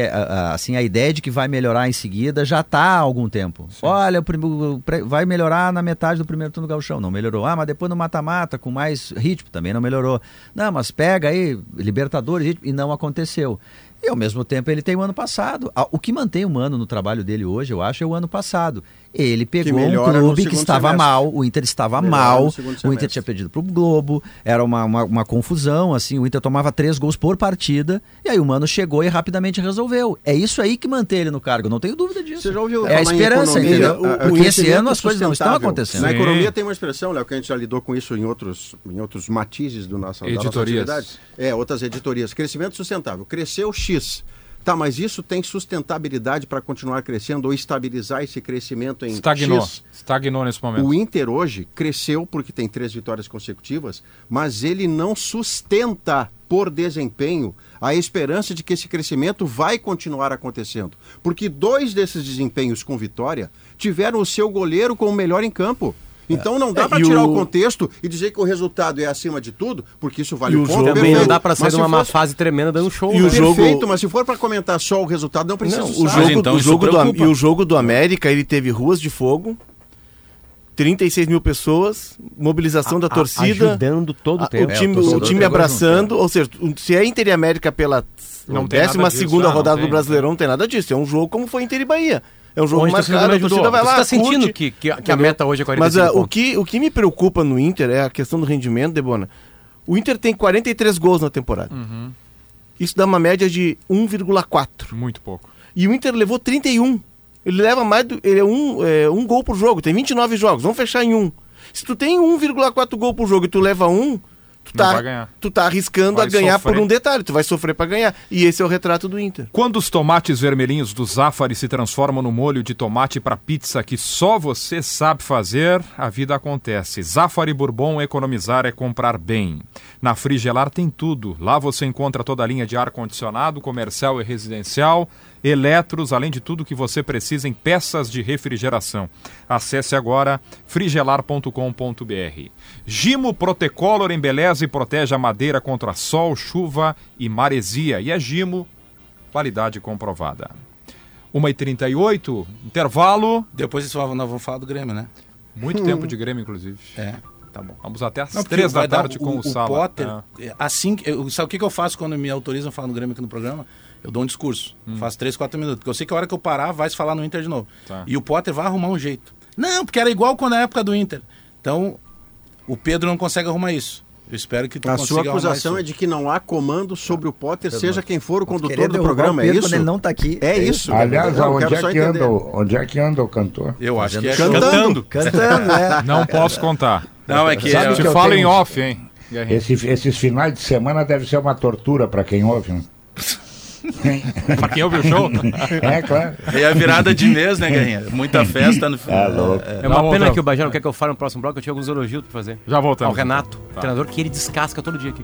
assim, a ideia de que vai melhorar em seguida já está há algum tempo. Olha, o prim- o pre- vai melhorar na metade do primeiro turno do gauchão. Não melhorou. Ah, mas depois no mata-mata, com mais ritmo, também não melhorou. Não, mas pega aí, Libertadores, e não aconteceu. E ao mesmo tempo ele tem o ano passado. O que mantém o Mano no trabalho dele hoje, eu acho, é o ano passado. Ele pegou um clube que estava semestre. mal, o Inter estava Melhora mal, o Inter tinha perdido pro Globo, era uma, uma, uma confusão, assim, o Inter tomava três gols por partida, e aí o Mano chegou e rapidamente resolveu. É isso aí que mantém ele no cargo, não tenho dúvida disso. Você já ouviu é a esperança, economia, entendeu? a- Porque esse crescimento ano as coisas não estão acontecendo. Na Sim. economia tem uma expressão, Léo, que a gente já lidou com isso em outros, em outros matizes do nosso, da nossa Editorias. atividade. É, outras editorias. Crescimento sustentável. Cresceu X. Tá, mas isso tem sustentabilidade para continuar crescendo ou estabilizar esse crescimento em Estagnou. X? Estagnou nesse momento. O Inter hoje cresceu porque tem três vitórias consecutivas, mas ele não sustenta por desempenho a esperança de que esse crescimento vai continuar acontecendo. Porque dois desses desempenhos com vitória tiveram o seu goleiro como melhor em campo. Então não dá É, para tirar o- o contexto e dizer que o resultado é acima de tudo, porque isso vale E o o ponto. jogo- Também não dá pra sair de uma má fosse- fase tremenda dando show. E o né? jogo- Perfeito, mas se for para comentar só o resultado, não precisa Não, o jogo, então o jogo do, e o jogo do América, ele teve ruas de fogo, 36 mil pessoas, mobilização da A- torcida, Ajudando todo o tempo. o time, É, o o time abraçando, ou seja, o- se é Inter e América pela Não tem nada décima disso, segunda ah, não rodada tem. do Brasileirão, não tem nada disso. É um jogo como foi Inter e Bahia. É um jogo torcida marcado, não a torcida vai lá, Você tá sentindo curte. que, que, que a meta hoje é 45 Mas ah, o, que, o que me preocupa no Inter é a questão do rendimento, Debona. O Inter tem 43 gols na temporada. Uhum. Isso dá uma média de 1,4. Muito pouco. E o Inter levou 31. Ele leva mais do. Ele é um, é, um gol por jogo. Tem 29 jogos. Vamos fechar em um. Se tu tem 1,4 gol por jogo e tu leva um, tu Não tá, ganhar. tu tá arriscando Vai a ganhar sofrer. por um detalhe. Tu vai sofrer pra ganhar. E esse é o retrato do Inter. Quando os tomates vermelhinhos do Zafari se transformam no molho de tomate para pizza que só você sabe fazer, a vida acontece. Zafari Bourbon economizar é comprar bem. Na Frigelar tem tudo. Lá você encontra toda a linha de ar-condicionado, comercial e residencial, eletros, além de tudo que você precisa em peças de refrigeração. Acesse agora frigelar.com.br. Gimo Protecolor embeleza e protege a madeira contra sol, chuva e maresia. E é Gimo qualidade comprovada. 1h38, intervalo. Depois nós vamos falar do Grêmio, né? Muito tempo de Grêmio, inclusive. É, tá bom. Vamos até às Não, 3 da tarde com o, Sala. Potter, É. é, assim, eu, sabe o que, que eu faço quando me autorizam a falar no Grêmio aqui no programa? Eu dou um discurso. Hum. Faço 3, 4 minutos. Porque eu sei que a hora que eu parar, vai se falar no Inter de novo. Tá. E o Potter vai arrumar um jeito. Não, porque era igual quando na época do Inter. Então, o Pedro não consegue arrumar isso. Eu espero que tu A consiga sua arrumar acusação isso. é de que não há comando sobre o Potter, seja quem for o condutor do programa, o é Pedro isso? Quando ele não tá aqui. É isso. Aliás, Eu onde quero é, só que entender. anda, o- onde é que anda o cantor? Eu acho que é show. Cantando. Cantando, é. Não posso contar. Não, é que Sabe é- que Te eu falo tenho- em off, hein? Esse- esses finais de semana deve ser uma tortura para quem ouve. né? Pra quem ouve o show? É, claro. é a virada de mês, né, Guerrinha? Muita festa no É louco. É Não, uma pena que o não quer que eu fale no próximo bloco, eu tinha alguns elogios pra fazer. Já voltamos. Ao Renato, Tá. treinador que ele descasca todo dia aqui.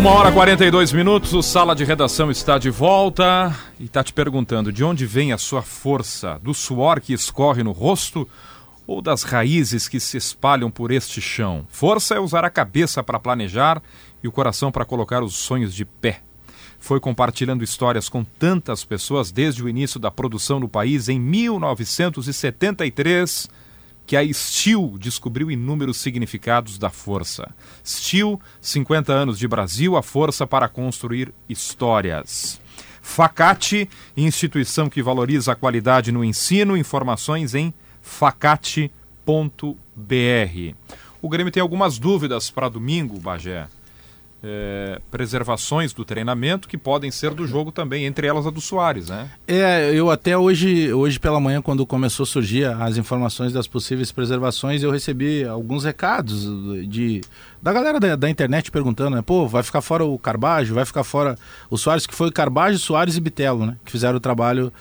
Uma hora e 42 minutos, o Sala de Redação está de volta e está te perguntando de onde vem a sua força? Do suor que escorre no rosto ou das raízes que se espalham por este chão? Força é usar a cabeça para planejar e o coração para colocar os sonhos de pé. Foi compartilhando histórias com tantas pessoas desde o início da produção no país em 1973 que a Steel descobriu inúmeros significados da força. Steel, 50 anos de Brasil, a força para construir histórias. Facate, instituição que valoriza a qualidade no ensino, informações em facate.br. O Grêmio tem algumas dúvidas para domingo, Bagé. É, preservações do treinamento que podem ser do jogo também, entre elas a do Soares, né? É, eu até hoje, hoje pela manhã, quando começou a surgir as informações das possíveis preservações, eu recebi alguns recados de da galera da, da internet perguntando, né? Pô, vai ficar fora o Carbajo, vai ficar fora o Soares, que foi o Carbajo, Soares e Bitelo, né? Que fizeram o trabalho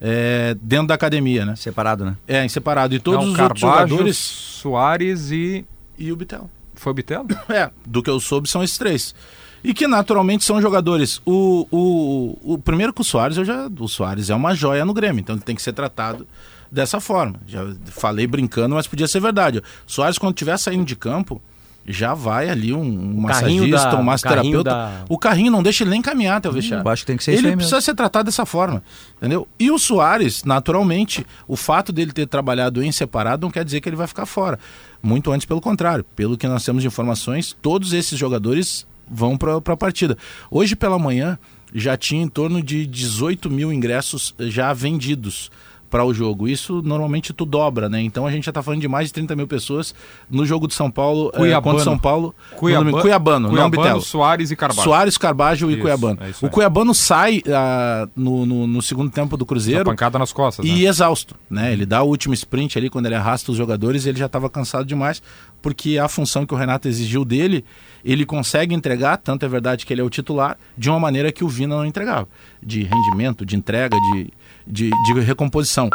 é, dentro da academia, né? Separado, né? É, em separado. E todos Não, os Carbajo, outros jogadores... Soares e. E o Bitelo. Foi o Bitelo? É, do que eu soube são esses três. E que naturalmente são jogadores. O, o, o primeiro que o Soares, eu já. O Soares é uma joia no Grêmio, então ele tem que ser tratado dessa forma. Já falei brincando, mas podia ser verdade. Soares, quando estiver saindo de campo, já vai ali um, um massagista, da- um o carrinho massoterapeuta. da- O carrinho não deixa ele nem caminhar até o vestiário. eu acho que tem que ser isso Ele aí precisa ser tratado dessa forma, entendeu? E o Soares, naturalmente, o fato dele ter trabalhado em separado não quer dizer que ele vai ficar fora. Muito antes, pelo contrário. Pelo que nós temos de informações, todos esses jogadores vão para a partida. Hoje pela manhã já tinha em torno de 18 mil ingressos já vendidos para o jogo. Isso normalmente tu dobra, né? Então a gente já tá falando de mais de 30 mil pessoas no jogo de São Paulo eh, Cuiabano. contra São Paulo. Cuiaba- no domingo. Cuiabano, não Cuiabano, Bitelo. Soares e Carvalho. Soares, Carbajo e Isso, Cuiabano. é o. Cuiabano sai ah, no, no, no segundo tempo do Cruzeiro pancada nas costas, e né? exausto, né? Ele dá o último sprint ali quando ele arrasta os jogadores, ele já estava cansado demais, porque a função que o Renato exigiu dele, ele consegue entregar, tanto é verdade que ele é o titular, de uma maneira que o Vina não entregava, de rendimento, de entrega, de, de, de recomposição.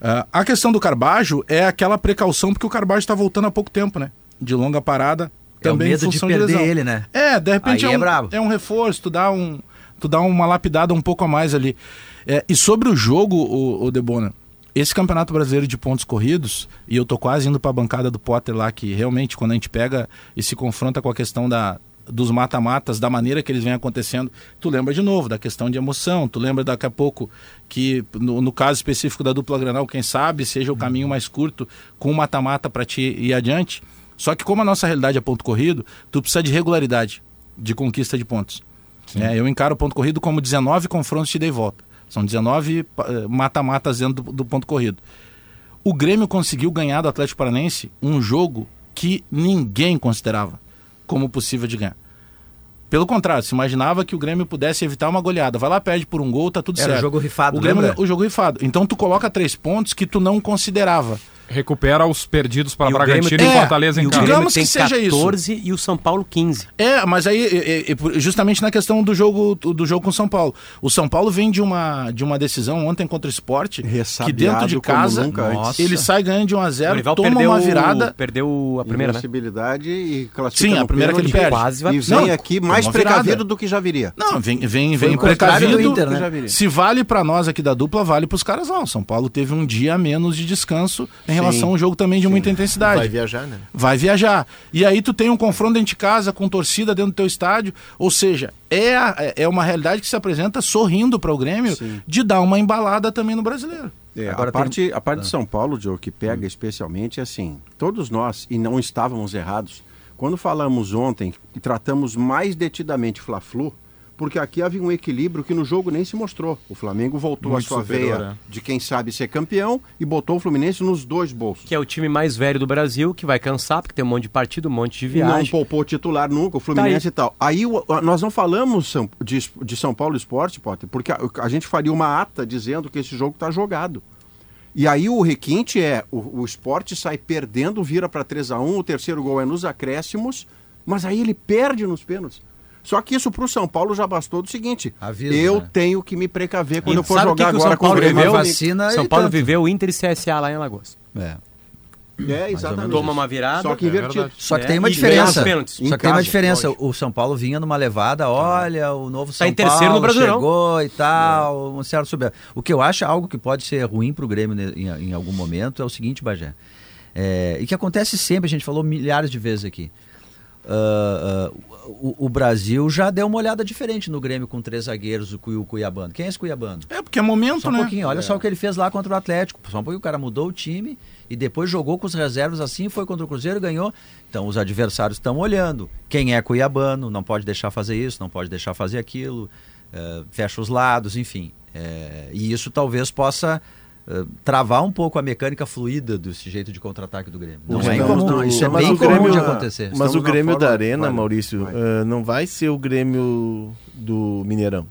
Ah, a questão do Carbajo é aquela precaução, porque o Carbajo está voltando há pouco tempo, né? De longa parada, É o também em medo de perder lesão. ele, né? É, de repente é, é um, brabo. é um reforço, tu dá, um, tu dá uma lapidada um pouco a mais ali. É, e sobre o jogo, o, o Debona, esse campeonato brasileiro de pontos corridos, e eu tô quase indo para a bancada do Potter lá, que realmente quando a gente pega e se confronta com a questão da, dos mata-matas, da maneira que eles vêm acontecendo, tu lembra de novo da questão de emoção, tu lembra daqui a pouco que, no, no caso específico da dupla Granal, quem sabe seja o caminho mais curto com o mata-mata para te ir adiante. Só que como a nossa realidade é ponto corrido, tu precisa de regularidade de conquista de pontos. É, eu encaro o ponto corrido como 19 confrontos de ida e volta. São 19 pa- eh, mata-matas dentro do, do ponto corrido. O Grêmio conseguiu ganhar do Atlético Paranense um jogo que ninguém considerava como possível de ganhar. Pelo contrário, se imaginava que o Grêmio pudesse evitar uma goleada. Vai lá, perde por um gol, tá tudo Era certo. o jogo rifado, o Grêmio, lembra? O jogo rifado. Então tu coloca três pontos que tu não considerava. Recupera os perdidos para E o Bragantino e Fortaleza E em casa. Digamos que seja isso. 14 e o São Paulo 15. É, mas aí é, é, é, justamente na questão do jogo do jogo com o São Paulo. O São Paulo vem de uma, de uma decisão ontem contra o Sport, que dentro de casa ele sai ganhando de 1 a O 0, rival toma perdeu, uma virada. perdeu a primeira, né? Invencibilidade e classifica Sim, a primeira que ele perde. Quase vai- E vem Não, aqui mais tomou virada. precavido do que já viria. Não, vem vem vem precavido. do Inter, né? Já viria. Se vale pra nós aqui da dupla, vale pros caras lá. O São Paulo teve um dia a menos de descanso em relação a um jogo também de muita intensidade. Vai viajar, né? vai viajar. E aí tu tem um confronto dentro de casa com torcida dentro do teu estádio, ou seja, é, a- é uma realidade que se apresenta sorrindo para o Grêmio Sim. de dar uma embalada também no brasileiro. É, Agora a, tem- parte, a parte de São Paulo, Joe, que pega especialmente é assim, todos nós, e não estávamos errados, quando falamos ontem e tratamos mais detidamente Fla-Flu, porque aqui havia um equilíbrio que no jogo nem se mostrou. O Flamengo voltou Muito a sua superior, veia é. de quem sabe ser campeão e botou o Fluminense nos dois bolsos. Que é o time mais velho do Brasil, que vai cansar, porque tem um monte de partido, um monte de E não viagem. poupou titular nunca, o Fluminense Tá e tal. Aí o- a- nós não falamos de, de São Paulo Esporte, Potter, porque a, a gente faria uma ata dizendo que esse jogo está jogado. E aí o requinte é, o, o esporte sai perdendo, vira para 3 a 1 o terceiro gol é nos acréscimos, mas aí ele perde nos pênaltis. Só que isso para o São Paulo já bastou do seguinte: Aviso, eu né? tenho que me precaver quando E eu for o que jogar que o agora São com o Paulo Grêmio. vacina São Paulo tanto. viveu Inter e CSA lá em Alagoas. É. É, exatamente. Toma uma virada. Só que É invertido. verdade. Só que É, tem uma diferença. Só que tem uma diferença. O São Paulo vinha numa levada, olha, o novo São em terceiro no Paulo Brasileirão. chegou e tal, um certo subir. O que eu acho algo que pode ser ruim para o Grêmio em, em algum momento é o seguinte, Bagé. É, e que acontece sempre, a gente falou milhares de vezes aqui. Ah, o, o Brasil já deu uma olhada diferente no Grêmio com três zagueiros, o, Cui- o Cuiabano. Quem é esse Cuiabano? É porque é momento, Só um né? pouquinho, olha só o que ele fez lá contra o Atlético. Só um pouquinho, o cara mudou o time e depois jogou com os reservas assim, foi contra o Cruzeiro e ganhou. Então os adversários estão olhando. Quem é Cuiabano, não pode deixar fazer isso, não pode deixar fazer aquilo, eh, fecha os lados, enfim. Eh, e isso talvez possa eh, travar um pouco a mecânica fluida desse jeito de contra-ataque do Grêmio. Não é incomum, na- isso é mas bem o comum Grêmio- de acontecer. Mas Estamos o Grêmio forma- da Arena, vai, Maurício, vai. ah, não vai ser o Grêmio do Mineirão.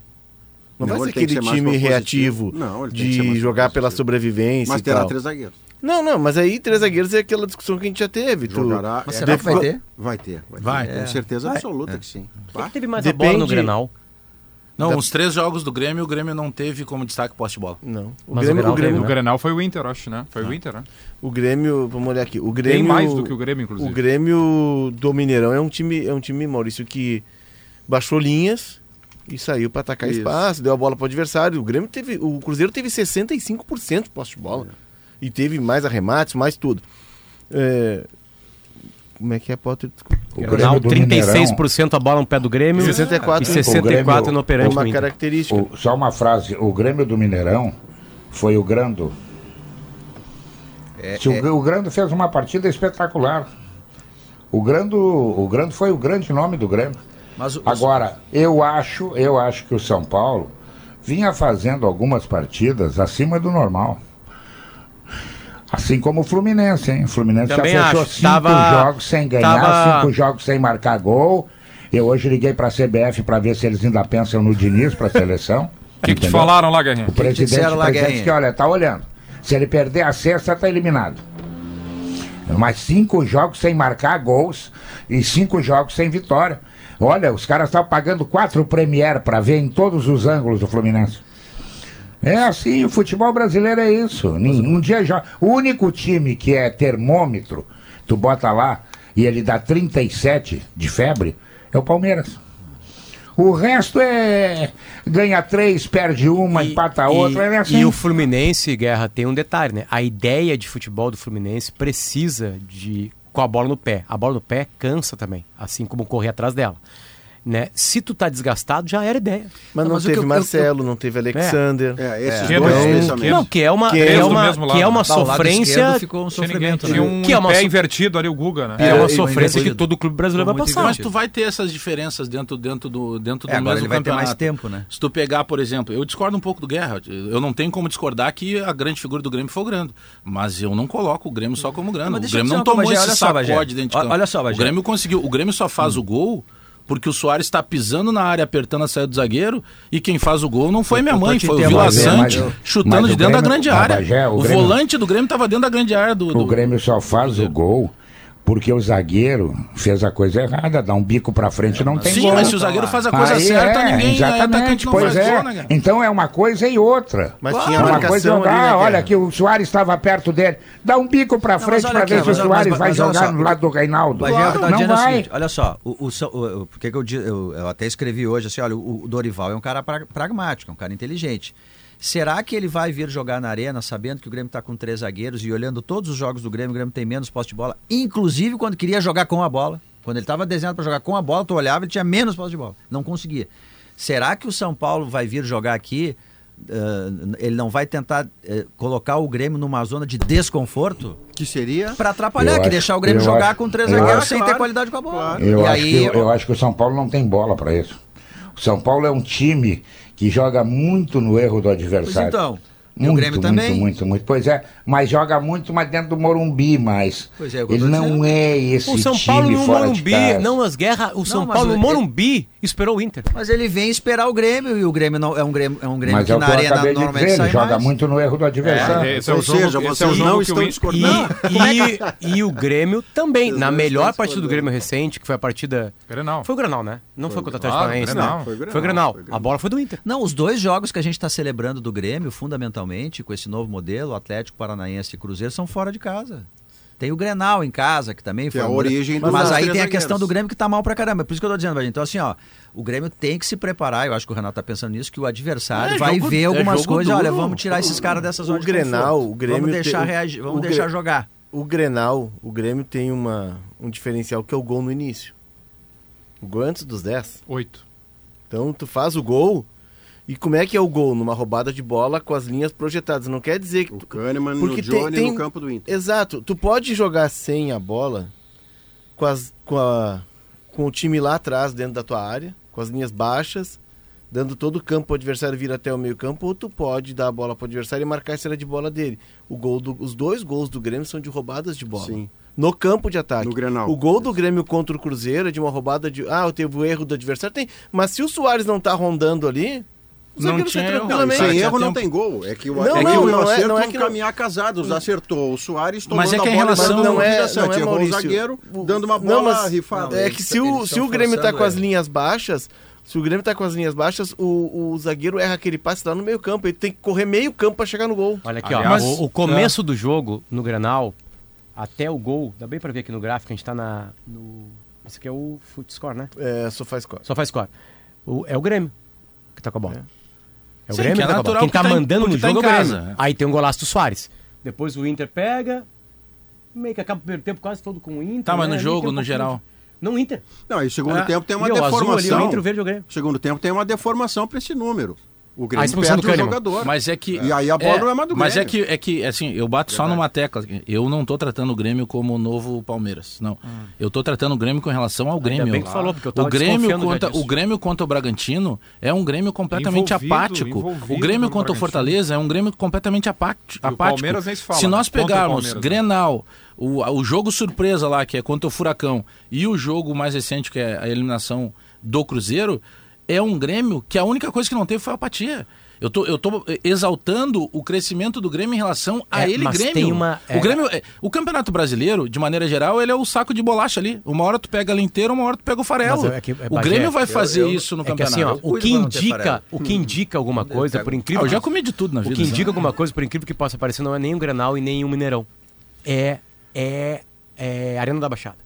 Não, Não, vai ser aquele ser time reativo Não, de jogar pela sobrevivência Mas e terá tal. três zagueiros. Não, não, mas aí três zagueiros é aquela discussão que a gente já teve. Tu... Jogará. Mas é, será que vai ter? Vai ter. Vai, Vai. ter, É. Com certeza Vai. absoluta que sim. Quem Vai. que teve mais a bola no Depende- Grenal? Não, os três jogos do Grêmio, o Grêmio não teve como destaque posse de bola. Não. O Mas Grêmio, o Grenal o, Grêmio, O? Grenal foi o Inter, acho, né? Foi o Inter, né? o Grêmio, vamos olhar aqui. O Tem Grêmio, mais do que o Grêmio, inclusive. O Grêmio do Mineirão é um time, é um time Maurício que baixou linhas e saiu para atacar Isso. espaço, deu a bola para o adversário. O Grêmio teve, o Cruzeiro teve 65% de posse de bola e teve mais arremates, mais tudo. É, como é que é, Potter? O Grenal, Grêmio do Mineirão, 36% a bola no pé do Grêmio 64. e 64 Grêmio- no operante uma característica. o- só uma frase, o Grêmio do Mineirão foi o Grando. É, Se o, é- o Grando fez uma partida espetacular. O Grando, o Grando foi o grande nome do Grêmio. mas o- Agora, eu acho, eu acho que o São Paulo vinha fazendo algumas partidas acima do normal. Assim como o Fluminense, hein? O Fluminense Também já fechou acho. cinco Tava- jogos sem ganhar, tava- cinco jogos sem marcar gol. Eu hoje liguei pra CBF pra ver se eles ainda pensam no Diniz pra seleção. O que, que te falaram lá, Guerrinha? O presidente, disseram o presidente que, olha, tá olhando. Se ele perder a sexta, tá eliminado. Mas cinco jogos sem marcar gols e cinco jogos sem vitória. Olha, os caras estavam pagando quatro Premier pra ver em todos os ângulos do Fluminense. É assim, o futebol brasileiro é isso. Um dia já. O único time que é termômetro, tu bota lá e ele dá 37 de febre, é o Palmeiras. O resto é. ganha três, perde uma, empata outra. é assim. e o Fluminense, Guerra, tem um detalhe, né? A ideia de futebol do Fluminense precisa de com a bola no pé. A bola no pé cansa também, assim como correr atrás dela. Né? Se tu tá desgastado, já era ideia. Mas Não, não, mas teve eu- Marcelo, não teve Alexander. É, esses É. dois Então, especialmente. Não, que é uma, Que é é uma, que é uma o lado sofrência. ficou um sofrimento, tinha né? um Que é uma pé so- invertido ali, o Guga, né? É uma É, sofrência que todo clube brasileiro vai passar. Mas tu vai ter essas diferenças dentro, dentro do, dentro do É, mesmo ele vai ter campeonato. mais tempo, né? Se tu pegar, por exemplo, eu discordo um pouco do Guerra. Eu não tenho como discordar que a grande figura do Grêmio foi o Grande. Mas eu não coloco o Grêmio só como Grande. Mas O eu Grêmio não uma tomou esse sacode dentro de campo. olha só. O Grêmio conseguiu. O Grêmio só faz o gol porque o Soares está pisando na área, apertando a saída do zagueiro, e quem faz o gol não foi minha eu mãe, foi o Vila Sante chutando de o dentro da Grêmio- grande ah, área. Bagé, o o Grêmio- volante do Grêmio estava dentro da grande área do. O do- Grêmio só faz o gol porque o zagueiro fez a coisa errada, dá um bico pra frente não tem Sim, gol. mas se o zagueiro faz a coisa Aí certa, é, ninguém exatamente, atacante não pois é. gol, né? Então é uma coisa e outra. Mas é tinha uma coisa, ali, né, ah, olha que o Soares estava perto dele, dá um bico pra Não, mas frente olha pra aqui, ver se o mas- Soares mas- vai mas jogar só, no lado do Reinaldo. Bagé, o que eu tava não dizendo é o vai. seguinte, olha só, o, o, o, o- por que que eu, eu, eu até escrevi hoje assim, olha, o, o Dorival é um cara pra- pragmático, é um cara inteligente. Será que ele vai vir jogar na arena sabendo que o Grêmio está com três zagueiros e olhando todos os jogos do Grêmio, o Grêmio tem menos posse de bola, inclusive quando queria jogar com a bola? Quando ele estava desenhado para jogar com a bola, tu olhava ele tinha menos posse de bola, não conseguia. Será que o São Paulo vai vir jogar aqui? eh, ele não vai tentar eh, colocar o Grêmio numa zona de desconforto Que seria. para atrapalhar, Eu que acho- deixar o Grêmio jogar acho- com três zagueiros acho- sem ter claro, qualidade com a bola. claro. Eu, e acho aí, que, eu, eu acho que o São Paulo não tem bola pra isso. O São Paulo é um time que joga muito no erro do Pois adversário. então. E Muito, o Grêmio também. Muito, muito, muito. Pois é, mas joga muito, mas dentro do Morumbi, mas Pois é, ele não dizendo. é esse O São time Paulo no fora de Morumbi, casa. não as guerras, o São mas Paulo no o- Morumbi esperou o Inter. Mas ele vem esperar o Grêmio e o Grêmio não, é um Grêmio, é um Grêmio Mas que é na arena normalmente dizer, sai ele joga mais. muito no erro do adversário. esse é o Ou jogo, seja, esse é o vocês jogo não estão In- E, discordando. e, e o Grêmio também, Vocês na melhor partida do discordando. Grêmio recente, que foi a partida. Grenal. Foi o Granal, né? Não foi, contra o Atlético Paranaense, né? Foi Grenal, Foi o foi Grenal. A bola foi do Inter. Não, os dois jogos que a gente está celebrando do Grêmio, fundamentalmente, com esse novo modelo, Atlético Paranaense e Cruzeiro, são fora de casa. Tem o Grenal em casa, que também foi é a origem dos Mas aí tem a questão do Grêmio que tá mal pra caramba. Por isso que eu tô dizendo, Bagé. Então, assim, ó, o Grêmio tem que se preparar, eu acho que o Renato tá pensando nisso, que o adversário É, vai jogo- ver é algumas jogo coisas. Olha, duro. vamos tirar esses caras dessa zona o de Grenal, conforto. o Grêmio Vamos deixar, tem- reagir, vamos o deixar Gre- jogar. O Grenal, o Grêmio tem uma, um diferencial que é o gol no início. O gol é antes dos 10. Oito. Então tu faz o gol. E como é que é o gol? Numa roubada de bola com as linhas projetadas. Não quer dizer que. O. Kahneman Porque no Johnny tem- no campo do Inter. Exato. Tu pode jogar sem a bola com, as, com, a, com o time lá atrás, dentro da tua área, com as linhas baixas, dando todo o campo o adversário vir até o meio campo, ou tu pode dar a bola pro adversário e marcar a saída de bola dele. O gol do- os dois gols do Grêmio são de roubadas de bola. Sim. No campo de ataque. No Grenal. O gol do Grêmio contra o Cruzeiro é de uma roubada de. Ah, teve o erro do adversário. Tem. Mas se o Soares não tá rondando ali, o Não tinha erro. Sem erro não tem gol. É que o, Não, é que não, o não é- acerto não é que não- caminhar casados. Acertou o Soares, tomando Mas é que a relação- mandando Não é- não é. Errou o Maurício. zagueiro, dando uma Não, bola mas- rifada. É que se o, se o Grêmio tá forçando com as ele. linhas baixas, se o Grêmio tá com as linhas baixas, o, o zagueiro erra aquele passe lá no meio campo. Ele tem que correr meio campo pra chegar no gol. Olha aqui, Aliás, ó. O, o começo do jogo no Granal, até o gol, dá bem pra ver aqui no gráfico, a gente tá na. No, esse aqui é o Footscore, né? É, só faz score. Só faz score. O, é o Grêmio que tá com a bola. É, o Sim, Grêmio que é tá natural Quem que tá tá em- mandando no tá jogo em é o Grêmio. casa. Aí tem o golaço do Soares. Depois o Inter pega, meio que acaba o primeiro tempo quase todo com o Inter. Tá, mas né? no Ali jogo, um no geral. Não, Inter. Não, e o segundo É. tempo tem uma E o azul ali, o deformação. Inter, o verde o Grêmio. Segundo tempo tem uma deformação para esse número. O Grêmio expulsão do Kahneman. jogador. Mas é que. E aí a bola não é mais do Mas é Grêmio. que, é que, assim, eu bato só numa tecla. Eu não tô tratando o Grêmio como o novo Palmeiras. Não. Eu tô tratando o Grêmio com relação ao Grêmio. bem que falou, porque eu tava o Grêmio contra o Grêmio contra o Bragantino é um Grêmio completamente Envolvido, apático. envolvido O Grêmio contra o. Fortaleza é um Grêmio completamente apático. E o. Palmeiras nem se fala, Se nós né? Pegarmos né? Grenal, o, o jogo surpresa lá, que é contra o Furacão, e o jogo mais recente, que é a eliminação do Cruzeiro, é um Grêmio que a única coisa que não teve foi a apatia. Eu tô, eu tô exaltando o crescimento do Grêmio em relação a É, ele, mas Grêmio. tem uma- é- O Grêmio, é, o Campeonato Brasileiro, de maneira geral, ele é o saco de bolacha ali. Uma hora tu pega ele inteiro, uma hora tu pega o farelo. É que- é, o Grêmio vai fazer eu- isso no É que assim, ó, campeonato. o que indica, o que indica alguma coisa, por incrível Ah, eu já que- comi de tudo na o vida. que né? indica alguma coisa, por incrível que possa parecer, não é nem um Grenal e nem um Mineirão. É é é Arena da Baixada.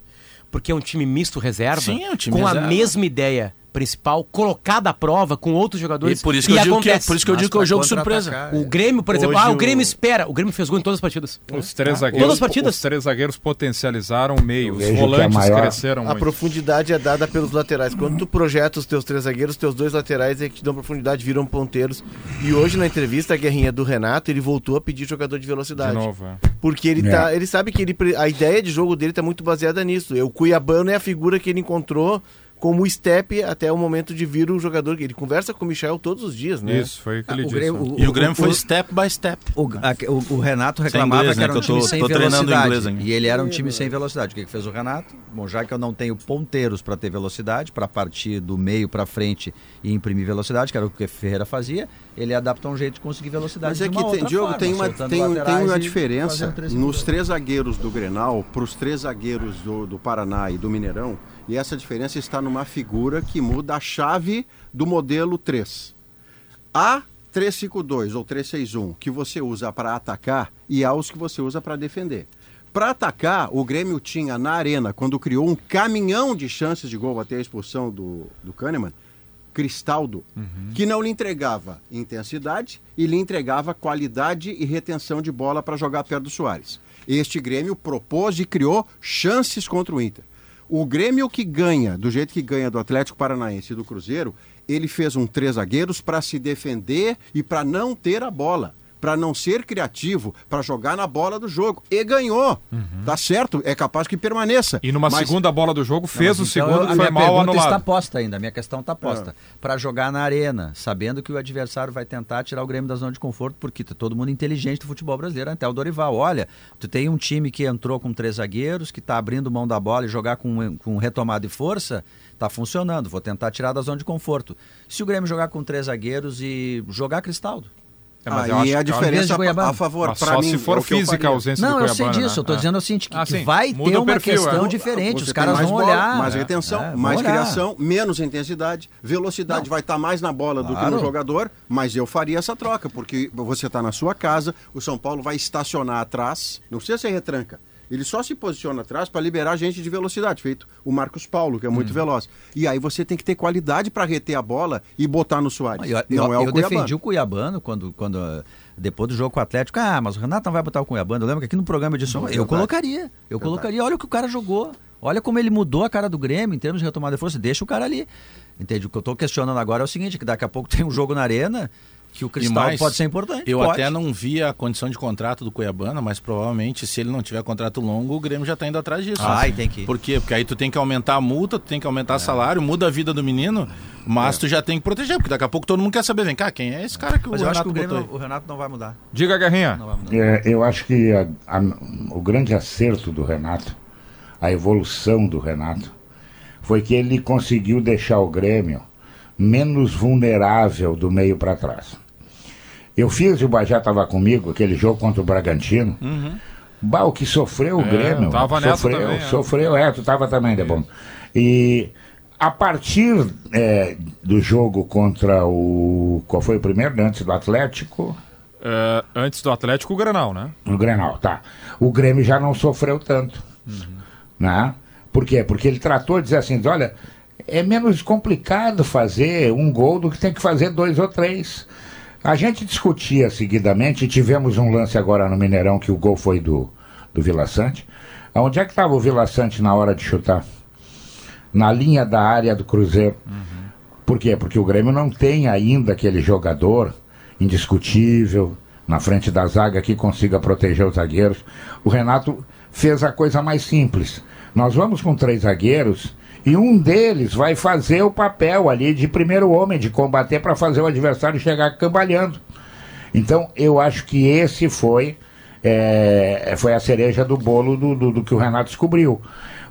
Porque é um time misto reserva Sim, é um time com a reserva. mesma ideia principal colocada à prova com outros jogadores E por isso que eu digo que, é- por isso que eu Mas digo que é o jogo surpresa. O Grêmio, por exemplo, Hoje ah, o o- Grêmio espera. O Grêmio fez gol em todas as partidas. Os três Todas as zagueiros, partidas. os três zagueiros potencializaram o meio. Os volantes maior- cresceram A muito. profundidade é dada pelos laterais. Quando tu projeta os teus três zagueiros, teus dois laterais é que te dão profundidade, viram ponteiros. E hoje na entrevista, a guerrinha do Renato, ele voltou a pedir jogador de De velocidade. novo, é. Porque ele, É. tá, ele sabe que ele, a ideia de jogo dele tá muito baseada nisso. O Cuiabano é a figura que ele encontrou como step até o momento de vir o jogador. Ele conversa com o Michel todos os dias, né? Isso, foi o que Ah, ele o disse. Grêmio- né? o- E o Grêmio o- foi o- step by step. O, a- o- o Renato reclamava inglês, que né, era um que eu tô- time sem tô treinando velocidade. inglês ainda. E ele era um time sem velocidade. O que, que fez o Renato? Bom, já que eu não tenho ponteiros para ter velocidade, para partir do meio para frente e imprimir velocidade, que era o que o Ferreira fazia, ele adaptou um jeito de conseguir velocidade. Mas é de que uma tem, outra Diogo, forma, tem uma, tem, tem uma diferença três nos três zagueiros do Grenal para os três zagueiros do, do Paraná e do Mineirão. E essa diferença está numa figura que muda a chave do modelo 3. Há 352 ou 361 que você usa para atacar e há os que você usa para defender. Para atacar, o Grêmio tinha na arena, quando criou um caminhão de chances de gol até a expulsão do, do Kahneman, Cristaldo, que não lhe entregava intensidade e lhe entregava qualidade e retenção de bola para jogar perto do Soares. Este Grêmio propôs e criou chances contra o Inter. O Grêmio que ganha, do jeito que ganha do Atlético Paranaense e do Cruzeiro, ele fez um três zagueiros para se defender e para não ter a bola, para não ser criativo, para jogar na bola do jogo. E ganhou. Tá certo? É capaz que permaneça. E numa Mas- segunda bola do jogo, fez Não, o mas então, segundo a que foi minha mal pergunta anulado. está posta ainda, a minha questão está posta. Para jogar na arena, sabendo que o adversário vai tentar tirar o Grêmio da zona de conforto, porque tá todo mundo inteligente do futebol brasileiro, até o Dorival. Olha, tu tem um time que entrou com três zagueiros, que está abrindo mão da bola e jogar com, com retomada e força, está funcionando. Vou tentar tirar da zona de conforto. Se o Grêmio jogar com três zagueiros e jogar Cristaldo. É, mas eu Aí acho a que- diferença Cuiabá. a favor, para só mim. se for é o que eu física a ausência Não, do eu Cuiabá, sei disso, né? eu estou É. dizendo o seguinte, que, Ah, que vai muda ter uma perfil, questão é. diferente, Você os caras vão bola, olhar. Mais retenção, É, mais olhar. criação, menos intensidade. Velocidade vai estar mais na bola do que Claro. no jogador, mas eu faria essa troca, porque você está na sua casa, o São Paulo vai estacionar atrás, não precisa ser retranca. Ele só se posiciona atrás para liberar gente de velocidade, feito o Marcos Paulo, que é Hum. muito veloz. E aí você tem que ter qualidade para reter a bola e botar no Soares. Eu, eu, não é o eu Cuiabá. defendi o Cuiabano quando, quando eh, depois do jogo com o Atlético. Ah, mas o Renato não vai botar o Cuiabano. Eu lembro que aqui no programa eu disse, Não, é eu verdade. colocaria. Eu colocaria. Olha o que o cara jogou. Olha como ele mudou a cara do Grêmio em termos de retomada de força. Deixa o cara ali. Entende? O que eu estou questionando agora é o seguinte, que daqui a pouco tem um jogo na arena que o Cristal mais, pode ser importante. Eu pode. até não vi a condição de contrato do Cuiabana, mas provavelmente se ele não tiver contrato longo, o Grêmio já está indo atrás disso. Ah, e tem que ir. Por quê? Porque aí tu tem que aumentar a multa, tu tem que aumentar o salário, muda a vida do menino, mas tu já tem que proteger, porque daqui a pouco todo mundo quer saber, vem cá, quem é esse cara que Mas o eu acho Renato que o, Grêmio, o Renato não vai mudar. Diga, Guerrinha. É, eu acho que a- a- o grande acerto do Renato, a evolução do Renato, foi que ele conseguiu deixar o Grêmio menos vulnerável do meio para trás. Eu fiz, o Bajá estava comigo, aquele jogo contra o Bragantino. Bah, o que sofreu o É, Grêmio. tava sofreu, também, é. sofreu, é, tu estava também, de bom. E a partir é, do jogo contra o. Qual foi o primeiro? Antes do Atlético? É, antes do Atlético, o Granal, né? No Grenal, tá. O Grêmio já não sofreu tanto. Né? Por quê? Porque ele tratou de dizer assim: olha, é menos complicado fazer um gol do que tem que fazer dois ou três. A gente discutia seguidamente, e tivemos um lance agora no Mineirão que o gol foi do, do Vila Sante. Onde é que estava o Vila Sante na hora de chutar? Na linha da área do Cruzeiro. Por quê? Porque o Grêmio não tem ainda aquele jogador indiscutível na frente da zaga que consiga proteger os zagueiros. O Renato fez a coisa mais simples. Nós vamos com três zagueiros e um deles vai fazer o papel ali de primeiro homem, de combater para fazer o adversário chegar cambalhando. Então, eu acho que esse foi, é, foi a cereja do bolo do, do, do que o Renato descobriu.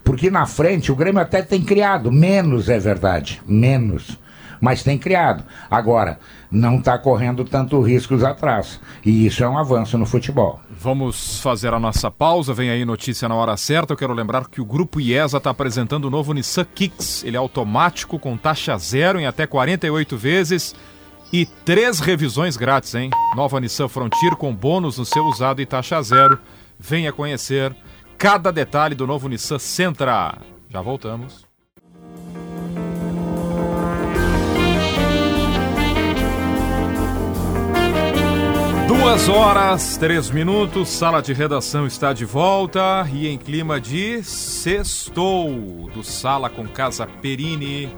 Porque na frente o Grêmio até tem criado, menos é verdade, menos. Mas tem criado. Agora, não está correndo tanto riscos atrás. E isso é um avanço no futebol. Vamos fazer a nossa pausa. Vem aí notícia na hora certa. Eu quero lembrar que o Grupo IESA está apresentando o novo Nissan Kicks. Ele é automático, com taxa zero em até 48 vezes e três revisões grátis, hein? Nova Nissan Frontier com bônus no seu usado e taxa zero. Venha conhecer cada detalhe do novo Nissan Sentra. Já voltamos. Duas horas, três minutos, sala de redação está de volta e em clima de sextou do Sala com Casa Perini.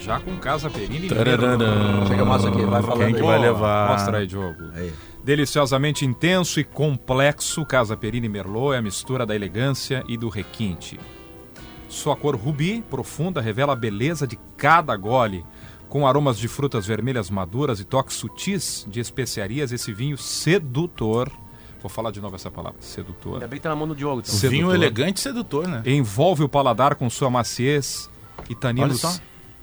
Já com Casa Perini. Chega mais aqui, vai falando Quem que aí. vai levar? Mostra aí, Diogo. Aí. Deliciosamente intenso e complexo, Casa Perini Merlot é a mistura da elegância e do requinte. Sua cor rubi profunda revela a beleza de cada gole. Com aromas de frutas vermelhas maduras e toques sutis de especiarias, esse vinho sedutor. Vou falar de novo essa palavra, sedutor. Ainda bem que tá na mão do Diogo. Então. Sedutor. Vinho elegante e sedutor, né? Envolve o paladar com sua maciez e taninos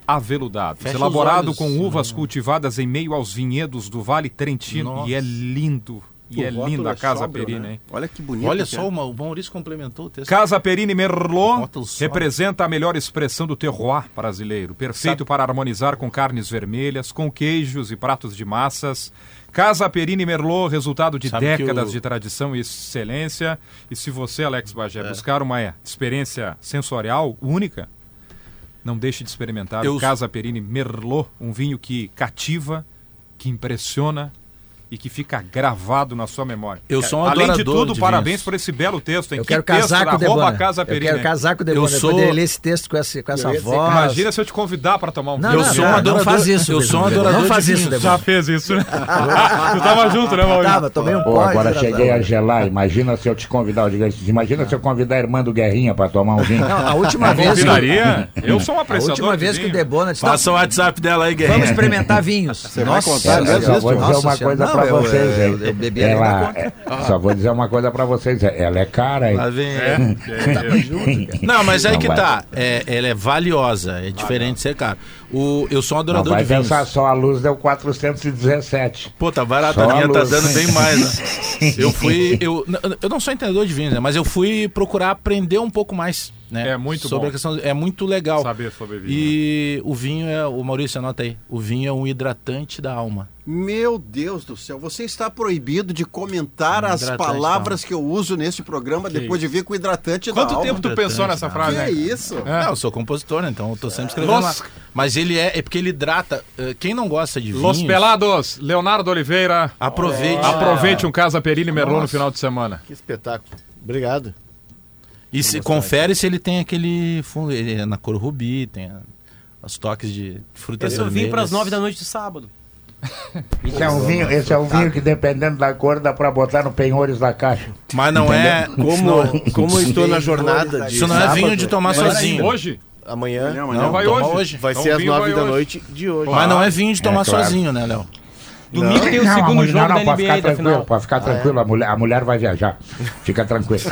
aveludados. Fecha Elaborado com uvas cultivadas em meio aos vinhedos do Vale Trentino. Nossa. E é lindo. E O é linda a é Casa sóbrio, Perini, né? hein? Olha que bonito. Olha que só, é. o Ma- o Maurício complementou o texto. Casa Perini Merlot representa a melhor expressão do terroir brasileiro. Perfeito para harmonizar com carnes vermelhas, com queijos e pratos de massas. Casa Perini Merlot, resultado de Sabe décadas o- de tradição e excelência. E se você, Alex Bagé, É. buscar uma experiência sensorial única, não deixe de experimentar Eu- o Casa Perini Merlot, um vinho que cativa, que impressiona e que fica gravado na sua memória. Eu sou um Além de adorador tudo, de parabéns vinhos. por esse belo texto. Hein? Eu Que quero texto casar da com o arroba Debona. Casa Eu quero casar com o Debona. Eu Eu sou- poder ler esse texto com essa, com essa voz. Imagina se eu te convidar para tomar um Não, vinho. Eu não, sou um não, não adorador- faz isso. eu sou um Debona. adorador Não faz isso, vinhos. Já Debona. fez isso, né? tu tava junto, né, Maurício? Tava, tomei um Pô, pó. agora cheguei a gelar. Imagina se eu te convidar. eu digo assim, Imagina se eu convidar a irmã do Guerrinha para tomar um vinho. Não, a última vez. que-? Eu sou um A apreciador última de vez que o. Debona Passa o WhatsApp dela aí, "Não, Guerreiro. vamos experimentar vinhos. Você vai contar Eu mesmo só isso? vou dizer uma coisa pra eu- vocês eu- eu bebi ela, conta. é, Só vou dizer uma coisa pra vocês. Ela é cara, hein? Lá vem. É, Não, mas aí Não que vai. tá. É, ela é valiosa, é diferente de ser caro. O, eu sou um Não adorador vai de vinhos. pensar só, a luz deu 417. Pô, tá barato, Só a linha a tá dando bem mais, né? Eu fui. Eu, eu não sou entendedor de vinhos, né? Mas eu fui procurar aprender um pouco mais. Né? É muito sobre bom. a questão. É muito legal. Saber sobre vinho. E o vinho é. O Maurício, anota aí. O vinho é um hidratante da alma. Meu Deus do céu, você está proibido de comentar as Hidratante, palavras que eu uso nesse programa depois de vir com o hidratante Quanto da alma. tempo tu pensou nessa frase, Que né? isso? É. Não, eu sou compositor, né? Então eu tô sempre escrevendo Los- lá. Mas ele é. É porque ele hidrata. eh, Quem não gosta de Los vinhos. Pelados, Leonardo Oliveira. Aproveite. Aproveite um Casa Perini Merlot no final de semana. Que espetáculo. Obrigado. E se confere se ele tem aquele fundo. Ele é na cor rubi, tem a- os toques de frutas Esse eu vim vermelhas. pras nove da noite de sábado. Esse é um vinho, esse é um vinho que dependendo da cor dá pra botar no penhores da caixa. Mas não é. Como, como eu estou na jornada de Isso não é vinho de tomar mas sozinho. Hoje? Amanhã Não, mas Não, não. vai hoje. hoje. vai Então ser às nove da hoje. noite de hoje. Mas não é vinho de tomar claro. sozinho, né, Léo? Domingo tem o Não, segundo mulher- jogo não, da pode NBA ficar da tranquilo, final. pode ficar tranquilo, a, mulher, a mulher vai viajar. Fica tranquilo.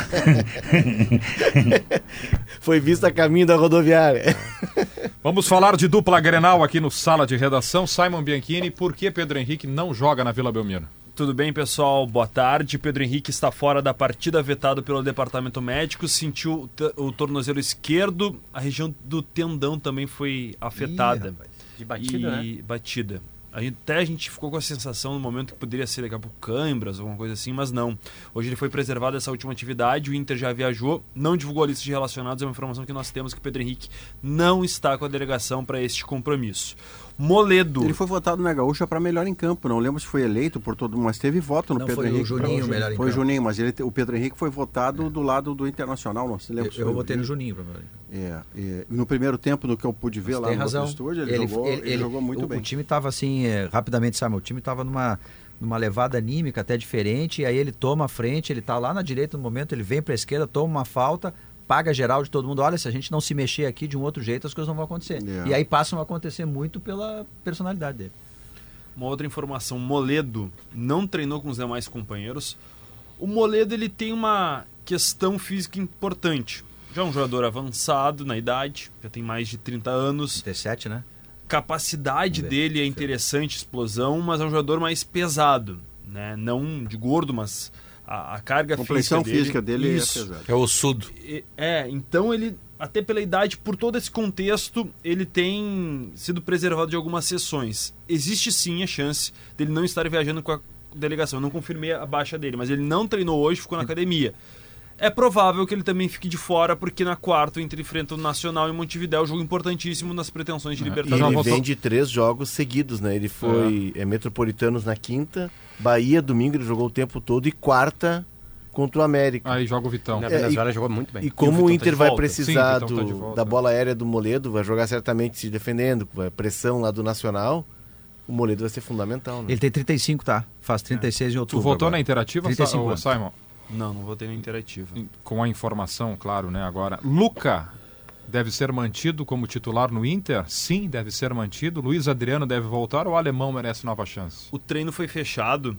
Foi vista a caminho da rodoviária. Vamos falar de dupla Grenal aqui no Sala de Redação. Simon Bianchini, por que Pedro Henrique não joga na Vila Belmiro? Tudo bem, pessoal? Boa tarde. Pedro Henrique está fora da partida, vetado pelo departamento médico. Sentiu o tornozelo esquerdo. A região do tendão também foi afetada. De batida, e né? batida. Até a gente ficou com a sensação no momento que poderia ser daqui a pouco câimbras, alguma coisa assim, mas não. Hoje ele foi preservado dessa última atividade, o Inter já viajou, não divulgou a lista de relacionados, é uma informação que nós temos que o Pedro Henrique não está com a delegação para este compromisso. Moledo. Ele foi votado na Gaúcha para melhor em campo. Não lembro se foi eleito por todo mundo, mas teve voto no Não, Pedro foi o Henrique. Juninho pra- melhor em Foi o. Juninho, mas ele, o Pedro Henrique foi votado do lado do Internacional. Não se lembra. Eu, se eu foi- votei no Juninho. pra mim. É, é, no primeiro tempo, no que eu pude ver Mas lá tem no razão. estúdio, ele, jogou, ele, jogou muito o, bem. O time estava assim, é, rapidamente, sabe? O time estava numa, numa levada anímica até diferente, e aí ele toma a frente, ele tá lá na direita no momento, ele vem para a esquerda, toma uma falta, paga geral de todo mundo. Olha, se a gente não se mexer aqui de um outro jeito, as coisas não vão acontecer. É. E aí passam a acontecer muito pela personalidade dele. Uma outra informação, Moledo não treinou com os demais companheiros. O Moledo ele tem uma questão física importante. Já é um jogador avançado na idade, já tem mais de 30 anos. 37, né? Capacidade ver. dele é interessante, explosão, mas é um jogador mais pesado, né? Não de gordo, mas a, a carga A complexão física física dele, Isso. é pesada. É ossudo. E- É, então ele, até pela idade, por todo esse contexto, ele tem sido preservado de algumas sessões. Existe sim a chance dele não estar viajando com a delegação. Eu não confirmei a baixa dele, mas ele não treinou hoje, ficou na academia. É provável que ele também fique de fora, porque na quarta o Inter enfrenta o Nacional em Montevidéu, jogo importantíssimo nas pretensões de E Libertadores. Ele voltou- vem de três jogos seguidos, né? Ele foi é. Metropolitanos na quinta, Bahia domingo, ele jogou o tempo todo, e quarta contra o América. Aí joga o Vitão. Na É, Venezuela jogou muito bem. E como Vitão o tá Inter de vai precisar Sim, o tá do- volta. da bola aérea do Moledo, vai jogar certamente se defendendo, com a pressão lá do Nacional, o Moledo vai ser fundamental, né? Ele tem 35, tá? Faz 36 em Tu outubro. votou agora. na interativa, 35 Sa- ô, anos. Simon? Não, não vou ter na interativa. Com a informação, claro, né? Agora, Luca deve ser mantido como titular no Inter? Sim, deve ser mantido. Luiz Adriano deve voltar ou o alemão merece nova chance? O treino foi fechado.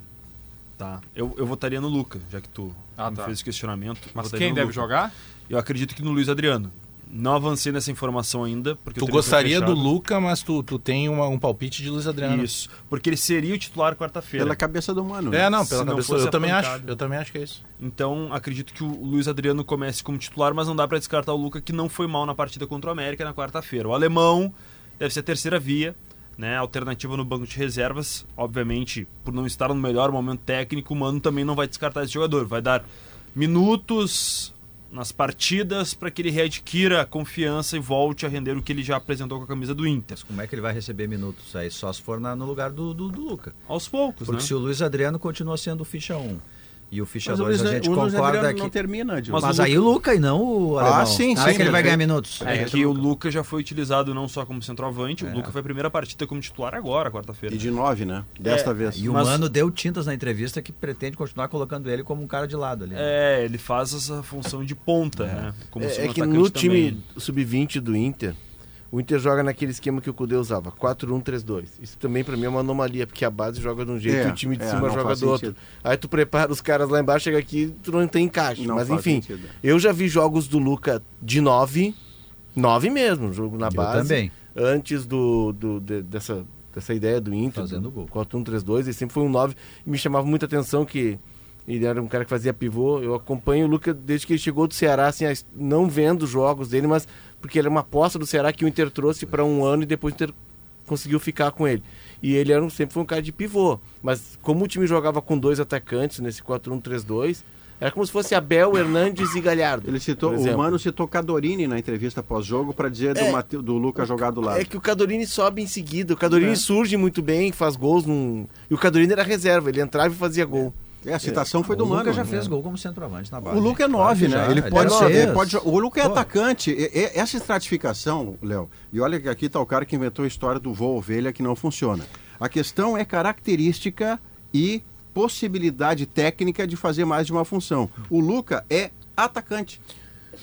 Tá. Eu, eu votaria no Luca, já que tu Ah, tá. fez esse questionamento. Mas quem deve Luca. jogar? Eu acredito que no Luiz Adriano. Não avancei nessa informação ainda. Porque Tu gostaria do. Luca, mas tu, tu tem uma- um palpite de Luiz Adriano. Isso. Porque ele seria o titular quarta-feira. Pela cabeça do mano. É, né? não, Se pela não cabeça. fosse Eu também acho. Eu também acho que é isso. Então, acredito que o Luiz Adriano comece como titular, mas não dá pra descartar o Luca, que não foi mal na partida contra o América na quarta-feira. O alemão deve ser a terceira via, né? Alternativa no banco de reservas. Obviamente, por não estar no melhor momento técnico, o Mano também não vai descartar esse jogador. Vai dar minutos nas partidas para que ele readquira a confiança e volte a render o que ele já apresentou com a camisa do Inter. Mas como é que ele vai receber minutos aí? Só se for na- no lugar do, do, do Luca. Aos poucos, Porque né? se o Luiz Adriano continua sendo ficha 1 e o ficha Mas o 2 Luiz, a gente concorda que... não termina. Mas Mas o aí o Luca e não o Ah, alemão. sim, Não é que ele vai ganhar minutos. É É, que o Luca já foi utilizado não só como centroavante, o Luca foi a primeira partida como titular agora, quarta-feira. E de nove, né? Desta É, vez. E o Mas- Mano deu tintas na entrevista que pretende continuar colocando ele como um cara de lado ali. É, ele faz essa função de ponta, né? Como É, é que no time também. sub-20 do Inter, o Inter joga naquele esquema que o Cudê usava, 4-1-3-2. Isso também pra mim é uma anomalia, porque a base joga de um jeito É, e o time de é, cima joga do outro. Aí tu prepara os caras lá embaixo, chega aqui tu não tem encaixe. Não Mas enfim, sentido. eu já vi jogos do Luca de 9, 9 mesmo, jogo na Eu base. também. Antes do, do- de- dessa, dessa ideia do Inter, Fazendo do gol. 4-1-3-2, ele sempre foi um 9 e me chamava muita atenção que ele era um cara que fazia pivô. Eu acompanho o Luca desde que ele chegou do Ceará, assim, as- não vendo os jogos dele, mas porque ele era uma aposta do Ceará que o Inter trouxe para um ano e depois o Inter conseguiu ficar com ele. E ele era um- sempre foi um cara de pivô. Mas como o time jogava com dois atacantes nesse 4-1-3-2, era como se fosse Abel, Hernandes e Galhardo. Ele citou, o. Mano citou Cadorini na entrevista pós-jogo para dizer do, É. Mate- do Luca jogar do lado. É que o Cadorini sobe em seguida. O Cadorini É. surge muito bem, faz gols. Num... E o Cadorini era reserva, ele entrava e fazia gol. É, a citação foi o do Luca Mano. já né? fez gol como centroavante na base. O Luca é nove, Claro né? que Ele já, pode, já ser- ele pode O Luca é Pô. atacante. E- e- essa estratificação, Léo, e olha que aqui está o cara que inventou a história do voo ovelha que não funciona. A questão é característica e possibilidade técnica de fazer mais de uma função. O Luca é atacante.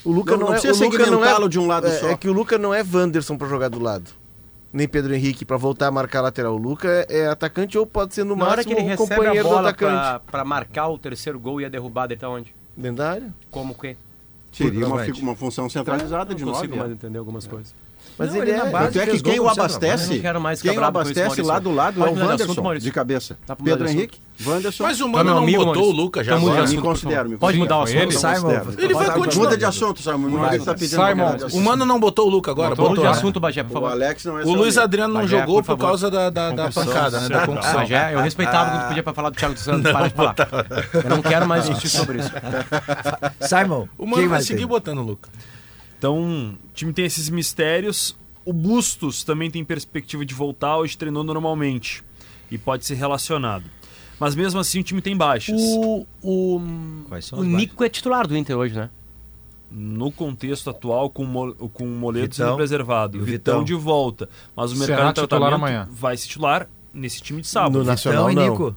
O Luca Não- não, não é, precisa o Luca não segmentá-lo é, de um lado é, só. É que o Luca não é Wanderson pra jogar do lado. Nem Pedro Henrique pra voltar a marcar lateral. O Luca é, é atacante ou pode ser no Na hora que máximo ele recebe a companheiro do bola atacante. pra, pra marcar o terceiro gol e a derrubada, ele tá onde? Dentro da área. Como que? Seria uma, uma função centralizada não de nove. consigo mais é. entender algumas coisas. Mas Não, ele, ele na é. base- Tanto é que quem o abastece, Eu não quero mais quem o abastece lá do lado é o de Wanderson, de cabeça. Mudar Pedro Henrique, Wanderson. Mas o Tá Mano meu não botou o Luca já. Muda de me considero, me Pode mudar o assunto. Ele- Simon, Ele vai Muda continuar. de assunto, Simon. Simon, O. Mano não botou o Luca agora. Botou, Muda de né? assunto, Bagé, por O favor. Alex não é O Luiz. Adriano não jogou por causa da, da, da pancada, né? Da concussão. Bagé, eu respeitava quando tu pedia pra falar do Thiago Santos. Para de falar. Eu não quero mais discutir sobre isso. Simon, O quem Mano vai seguir botando o Luca. Então, o time tem esses mistérios. O Bustos também tem perspectiva de voltar, hoje treinou normalmente. E pode ser relacionado. Mas mesmo assim o time tem baixas. O, o, o Nico é titular do Inter hoje, né? No contexto atual, com, o com o Moleto Vitão. sendo preservado. E Vitão Vitão. de volta. Mas o Será mercado de titular tratamento amanhã? vai se titular nesse time de sábado. No Nacional, Vitão e não. Nico.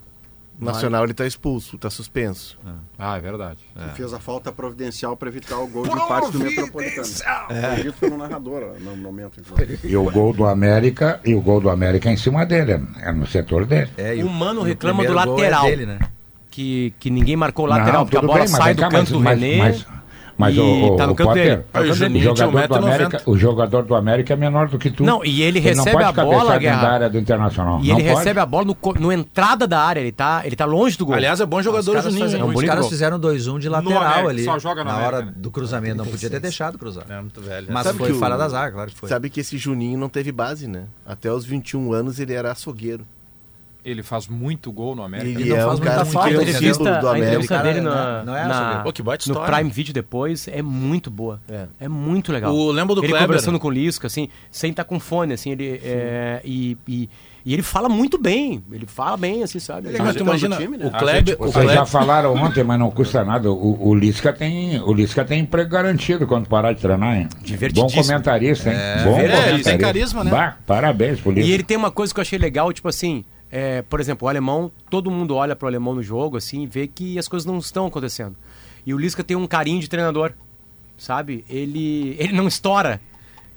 Nacional ele tá expulso, tá suspenso. Ah, é verdade. Que fez a falta providencial para evitar o gol de empate do Metropolitano. Foi dito pelo narrador no momento. E o gol do América, e o gol do América é em cima dele, é no setor dele. É, e O Mano reclama do é lateral. dele, né? Que, que ninguém marcou o lateral, Não, porque a bola bem, sai do cá, canto do mas- René. Mas, mas e o, o, tá no canto Potter, dele. Aí o Juninho jogador do 1,90m. América, o jogador do América é menor do que tu. Não, e ele não recebe pode a bola, Guerra. da área do Internacional. E não ele pode. recebe a bola no, no entrada da área, ele tá, ele tá longe do gol. Aliás, é bom jogador o Os caras, Juninho. fazem- hein? um os caras gol. fizeram 2-1 de lateral América, ali. só joga no na hora do cruzamento. Não podia ter deixado cruzar. É muito velho. Mas Sabe foi que o- falha da zaga, claro que foi. Sabe que esse Juninho não teve base, né? Até os 21 anos ele era açougueiro. Ele faz muito gol no América. Ele Ele não é faz um muita falta, é ele símbolo entrevista, do a América. entrevista Cara, dele na, é na- baita no. Prime Video depois é muito boa. É. É, muito legal. O- lembra do ele Kleber? conversando com o Lisca, assim, sem estar com fone, assim, ele é, e, e, e ele fala muito bem. Ele fala bem, assim, sabe? Ele é Mas tu imagina, time, né? o Kleber, o Vocês já Kleber, falaram ontem, mas não custa nada. O, o, Lisca tem, o Lisca tem emprego garantido quando parar de treinar, hein? Bom comentarista, hein? Bom É, ele tem comentarista. carisma, né? Bah, parabéns pro Lisca. E ele tem uma coisa que eu achei legal, tipo assim, é, por exemplo, o alemão, todo mundo olha pro alemão no jogo, assim, e vê que as coisas não estão acontecendo. E o Lisca tem um carinho de treinador, sabe? Ele, ele não estoura.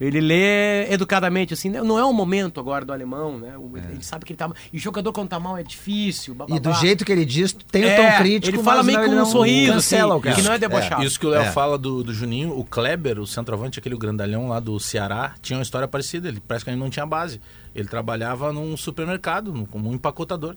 Ele lê educadamente, assim, né? não é o momento agora do alemão, né? O- Ele sabe que ele tá mal. E jogador quando tá mal é difícil. blá, blá, E do blá. jeito que ele diz, tem o É, tom crítico, ele fala meio com um sorriso, cancela assim, o que não é debochado. Isso que o Léo É. fala do, do Juninho, o Kleber, o centroavante, aquele grandalhão lá do Ceará, tinha uma história parecida. Ele praticamente não tinha base. Ele trabalhava num supermercado, num- como um empacotador.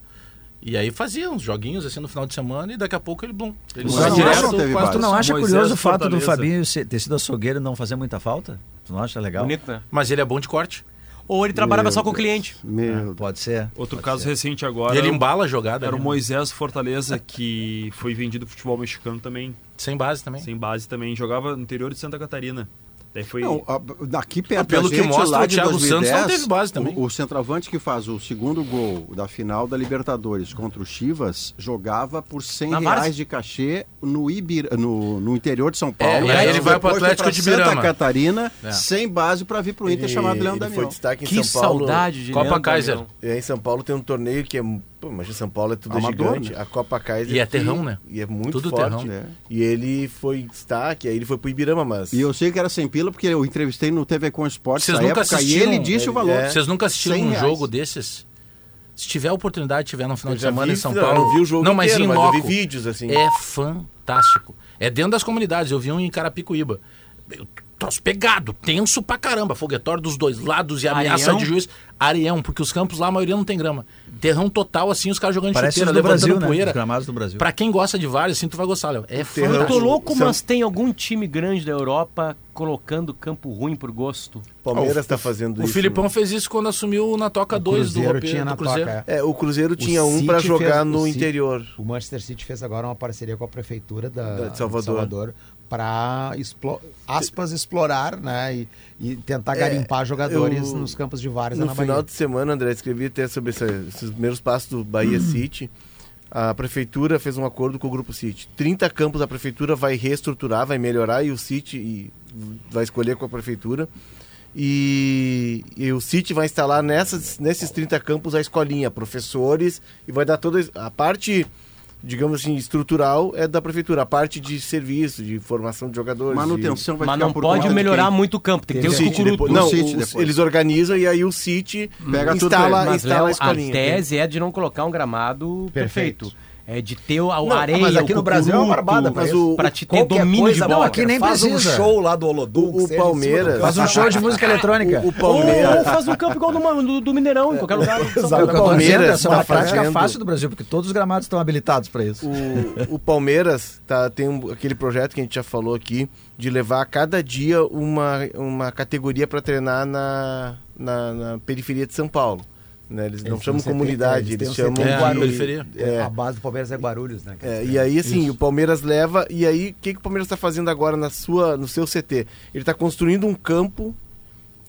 E aí fazia uns joguinhos assim no final de semana e daqui a pouco ele, blum, ele Não, não, direto, não teve quase base. Tu não acha Moisés curioso o fato do Fortaleza. Fabinho ser- ter sido açougueiro e não fazer muita falta? Tu não acha legal? Bonito, né? Mas ele é bom de corte. Ou ele trabalhava Meu só com o Deus. cliente. Meu Pode ser. Outro pode caso ser. recente agora e ele embala a jogada. era o né? Moisés Fortaleza, que foi vendido pro futebol mexicano também, Sem base também. sem base também. Jogava no interior de Santa Catarina. Daí foi... Não, a- daqui perto Pelo da que gente, mostra, lá o Thiago Santos 2010, não teve base também. O, o centroavante que faz o segundo gol da final da Libertadores contra o Chivas jogava por 100 Na reais de cachê no, Ibira, no, no interior de São Paulo. e aí ele vai Depois foi Atlético de Santa Ibirama. Catarina, É. sem base para vir pro Inter chamado Leão ele Damião. foi destaque em Que São Paulo. saudade de Copa Leandro Kaiser. Damião. E aí em São Paulo tem um torneio que é. Pô, imagina, São Paulo é tudo Amador, gigante. né? A Copa Kaiser. E é que- terrão, né? E é muito Tudo forte. terrão. É. E ele foi destaque, aí ele foi pro Ibirama, mas. E eu sei que era sem pila porque eu entrevistei no TV com Esporte Vocês nunca época e assistiram? ele disse o valor. É. Vocês nunca assistiram 100 um jogo desses? Se tiver oportunidade, tiver no final Eu de semana vi, em São não, Paulo. eu não vi o jogo não, mas inteiro, em mas eu loco. vi vídeos, assim. É fantástico. É dentro das comunidades. Eu vi um em Carapicuíba. Eu- Troço pegado, tenso pra caramba. Foguetório dos dois lados e ameaça Areião? de juiz. Areião, porque os campos lá a maioria não tem grama. Terrão total, assim, os caras jogando Parece chuteira, levantando Brasil, né? poeira. Os gramados do Brasil. Pra quem gosta de vários, assim, tu vai gostar, Léo. É terrão- Eu tô fantástico. louco, São- mas tem algum time grande da Europa colocando campo ruim por gosto. Palmeiras tá fazendo O isso. Filipão né? fez isso quando assumiu na Toca 2 do, Cruzeiro Rope- tinha do na Cruzeiro. toca. É, o Cruzeiro tinha O um City pra jogar fez- no o City- interior. O Manchester City fez agora uma parceria com a prefeitura da, Da- de Salvador. Para aspas explorar, né, e, e tentar garimpar jogadores eu- nos campos de vários No na final Bahia. de semana, André, escrevi até sobre essa- esses primeiros passos do Bahia City. A prefeitura fez um acordo com o Grupo City. 30 campos a prefeitura vai reestruturar, vai melhorar e o City e vai escolher com a prefeitura. E, e o City vai instalar nessas, nesses 30 campos a escolinha, professores, e vai dar toda a parte, digamos assim, estrutural é da prefeitura. A parte de serviço, de formação de jogadores. de- Manutenção vai Mas não por pode conta de melhorar quem? muito o campo, tem que ter o City depois. Não, City os- eles organizam e aí o City Pega tudo instala. Mas, instala Léo, a a escolinha. tese é de não colocar um gramado perfeito. Perfeito. É de ter a Não, areia, mas aqui o no Brasil é uma barbada pra mas o- pra te ter domínio coisa, de bola. Não, aqui nem Faz um precisa. show lá do Olodum. O- o Palmeiras- Faz um show de música eletrônica. O, o Palmeiras. Ou faz um campo igual do, do, do Mineirão, em qualquer lugar. É o Palmeiras essa é uma tá prática fazendo- fácil do Brasil, porque todos os gramados estão habilitados para isso. O, o Palmeiras tá, tem um- aquele projeto que a gente já falou aqui de levar a cada dia uma, uma categoria para treinar na, na, na periferia de São Paulo. Né? Eles não Eles chamam têm um comunidade, eles, eles chamam CT É, de- periferia. é, A base do Palmeiras é Guarulhos, né? É, e aí, assim, o Palmeiras leva. E aí, o que, que o Palmeiras está fazendo agora na sua, no seu CT? Ele está construindo um campo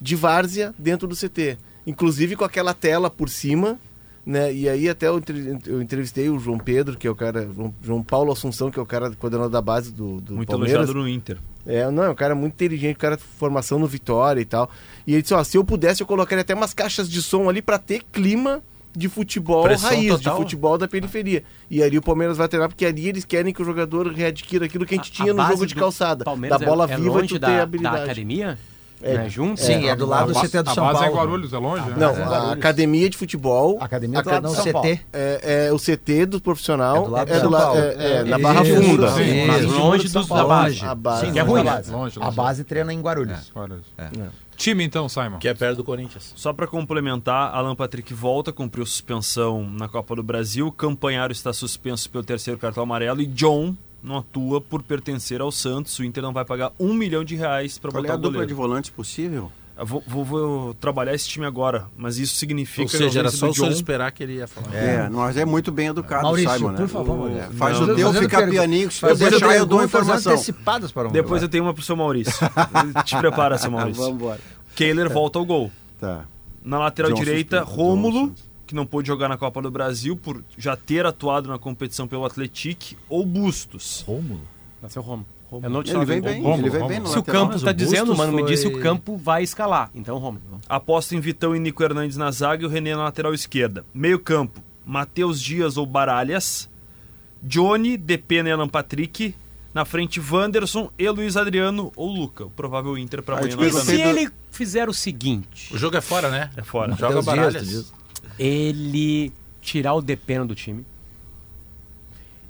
de várzea dentro do CT. Inclusive com aquela tela por cima, né? E aí até eu, eu entrevistei o João Pedro, que é o cara, João, Paulo Assunção, que é o cara coordenador da base do, do Muito Palmeiras. elogiado no Inter. É, não, é um cara muito inteligente, um cara de formação no Vitória e tal. E ele disse, ó, se eu pudesse, eu colocaria até umas caixas de som ali pra ter clima de futebol Pressão raiz, total. de futebol da periferia. E ali o Palmeiras vai treinar, porque ali eles querem que o jogador readquira aquilo que a gente A- tinha a no jogo de calçada. Palmeiras da bola é, é viva e longe tu da, ter da habilidade. academia? É. Né, junto? Sim, é do lado do a, CT do a São base é Paulo. Guarulhos, é longe, né? Não, É. a academia de futebol. A academia do do Não, São CT. Paulo. É, é o CT do profissional. É do lado do é Paulo. é- é, na Isso, Barra Funda. sim, Mas longe dos da base. A base. Sim, Que é longe ruim, da base. Longe, A base treina em Guarulhos. É. Time então, Simon. Que é perto do Corinthians. Só para complementar, Alan Patrick volta, cumpriu suspensão na Copa do Brasil. Campanharo está suspenso pelo terceiro cartão amarelo e John não atua por pertencer ao Santos. O Inter não vai pagar um milhão de reais para Qual é botar a o dupla de volantes possível? Eu Vou, vou- vou trabalhar esse time agora, mas isso significa Ou seja, a era só o senhor esperar que ele ia falar. É, nós é muito bem educado, Maurício, Simon, né? por favor, O- Maurício. Faz Não, o teu ficar pergu- pianinho, se fazendo deixar eu dou informação. antecipadas para um Depois eu tenho uma pro seu Maurício. Te prepara, seu Maurício. Vamos embora. Kehler volta ao gol. Tá. Na lateral Johnson, direita, Johnson. Rômulo, que não pôde jogar na Copa do Brasil por já ter atuado na competição pelo Atletique, ou Bustos. Rômulo. Nasceu Romo. É Ele vem bem, ele vem bem no Se o campo mas tá o dizendo, mano, me foi- disse o campo vai escalar. Então, Romo. Aposta em Vitão e Nico Hernandes na zaga e o René na lateral esquerda. Meio campo, Matheus Dias ou Baralhas, Johnny, Depena e Alan Patrick. Na frente, Wanderson e Luiz Adriano ou Luca. O provável Inter para Ah, amanhã E se ele fizer o seguinte? O jogo é fora, né? É fora. Joga baralhas. Ele tirar o Depena do time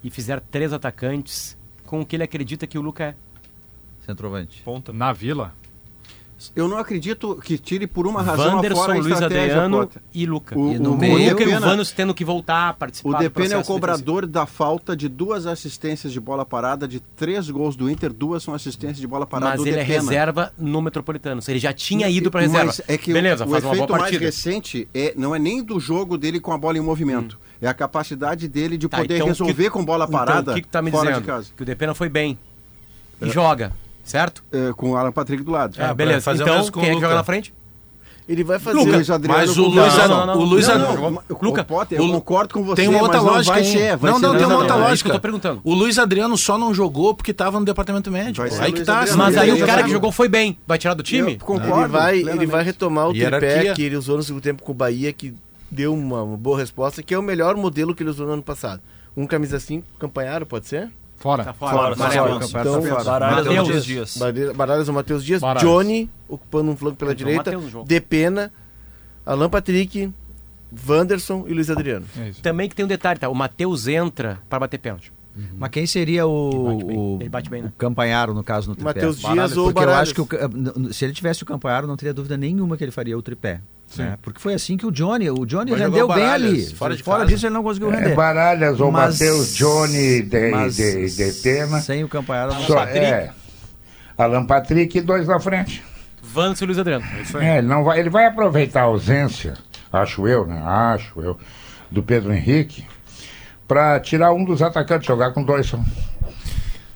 e fizer três atacantes com o que ele acredita que o Luca é. Centroavante. Ponta. Na Vila. Eu não acredito que tire por uma razão Wanderson, afora a Luiz Adriano Cota. e Luca. O, E no o, meio- o o Luca e o Vanos tendo que voltar a participar O Depena é o cobrador da falta de duas assistências de bola parada, de três gols do Inter, duas são assistências de bola parada Mas do ele é Depena. reserva no Metropolitano. Ele já tinha ido para reserva. Mas é que Beleza, o, o faz uma efeito boa mais partida. recente é, não é nem do jogo dele com a bola em movimento. É a capacidade dele de Tá, poder então, resolver que- com bola parada Então, o que, que tá me fora dizendo? de casa. Que o Depena foi bem. E joga, certo? É, com o Alan Patrick do lado. Ah, beleza. fazer o então, quem é o que joga Luca. na frente? Ele vai fazer. Luiz Adriano Mas o Luiz, Não, não, não, o Luiz não, não, Luca, Luca, Potter, eu o- concordo com você, Tem uma outra mas não lógica, vai hein? ser. Vai não, ser não, tem uma outra Adriano. é eu lógica. tô perguntando. O Luiz Adriano só não jogou porque estava no departamento médico. Vai ser Aí que tá. Adriano. Mas aí o cara que jogou foi bem. Vai tirar do time? Eu concordo. Ele vai, ele vai retomar o tripé que ele usou no segundo tempo com o Bahia, que deu uma, uma boa resposta, que é o melhor modelo que ele usou no ano passado. Um camisa 5, campanharo, pode ser? Fora. Tá fora. Fora, amarelo. fora. Então, Baralhas Mateus Matheus Dias. Baralhas Baralhas ou Matheus Dias, Baralhas. Johnny ocupando um flanco pela Então, direita. Depena, Alan Patrick, Wanderson e Luiz Adriano. É. Também que tem um detalhe, tá? O Matheus entra para bater pênalti. Mas quem seria o, Ele bate bem. o, Ele bate bem, né? o Campanharo, no caso, no tripé? Matheus Dias Baralhas, ou Porque eu Baralhas. acho que o se ele tivesse o Campanharo, não teria dúvida nenhuma que ele faria o tripé. Né? Porque foi assim que o Johnny, o Johnny Mas rendeu bem ali. fora de Fora disso ele não conseguiu É, render. Baralhas ou Mas- Matheus Johnny de, mas de, de Pena. Sem o Campanharo, não Só, Patrick. é, Alan Patrick e dois na frente. Vanos e Luiz Adriano. É, ele, não vai, ele vai aproveitar a ausência, acho eu, né? Acho eu, do Pedro Henrique, para tirar um dos atacantes, jogar com dois só.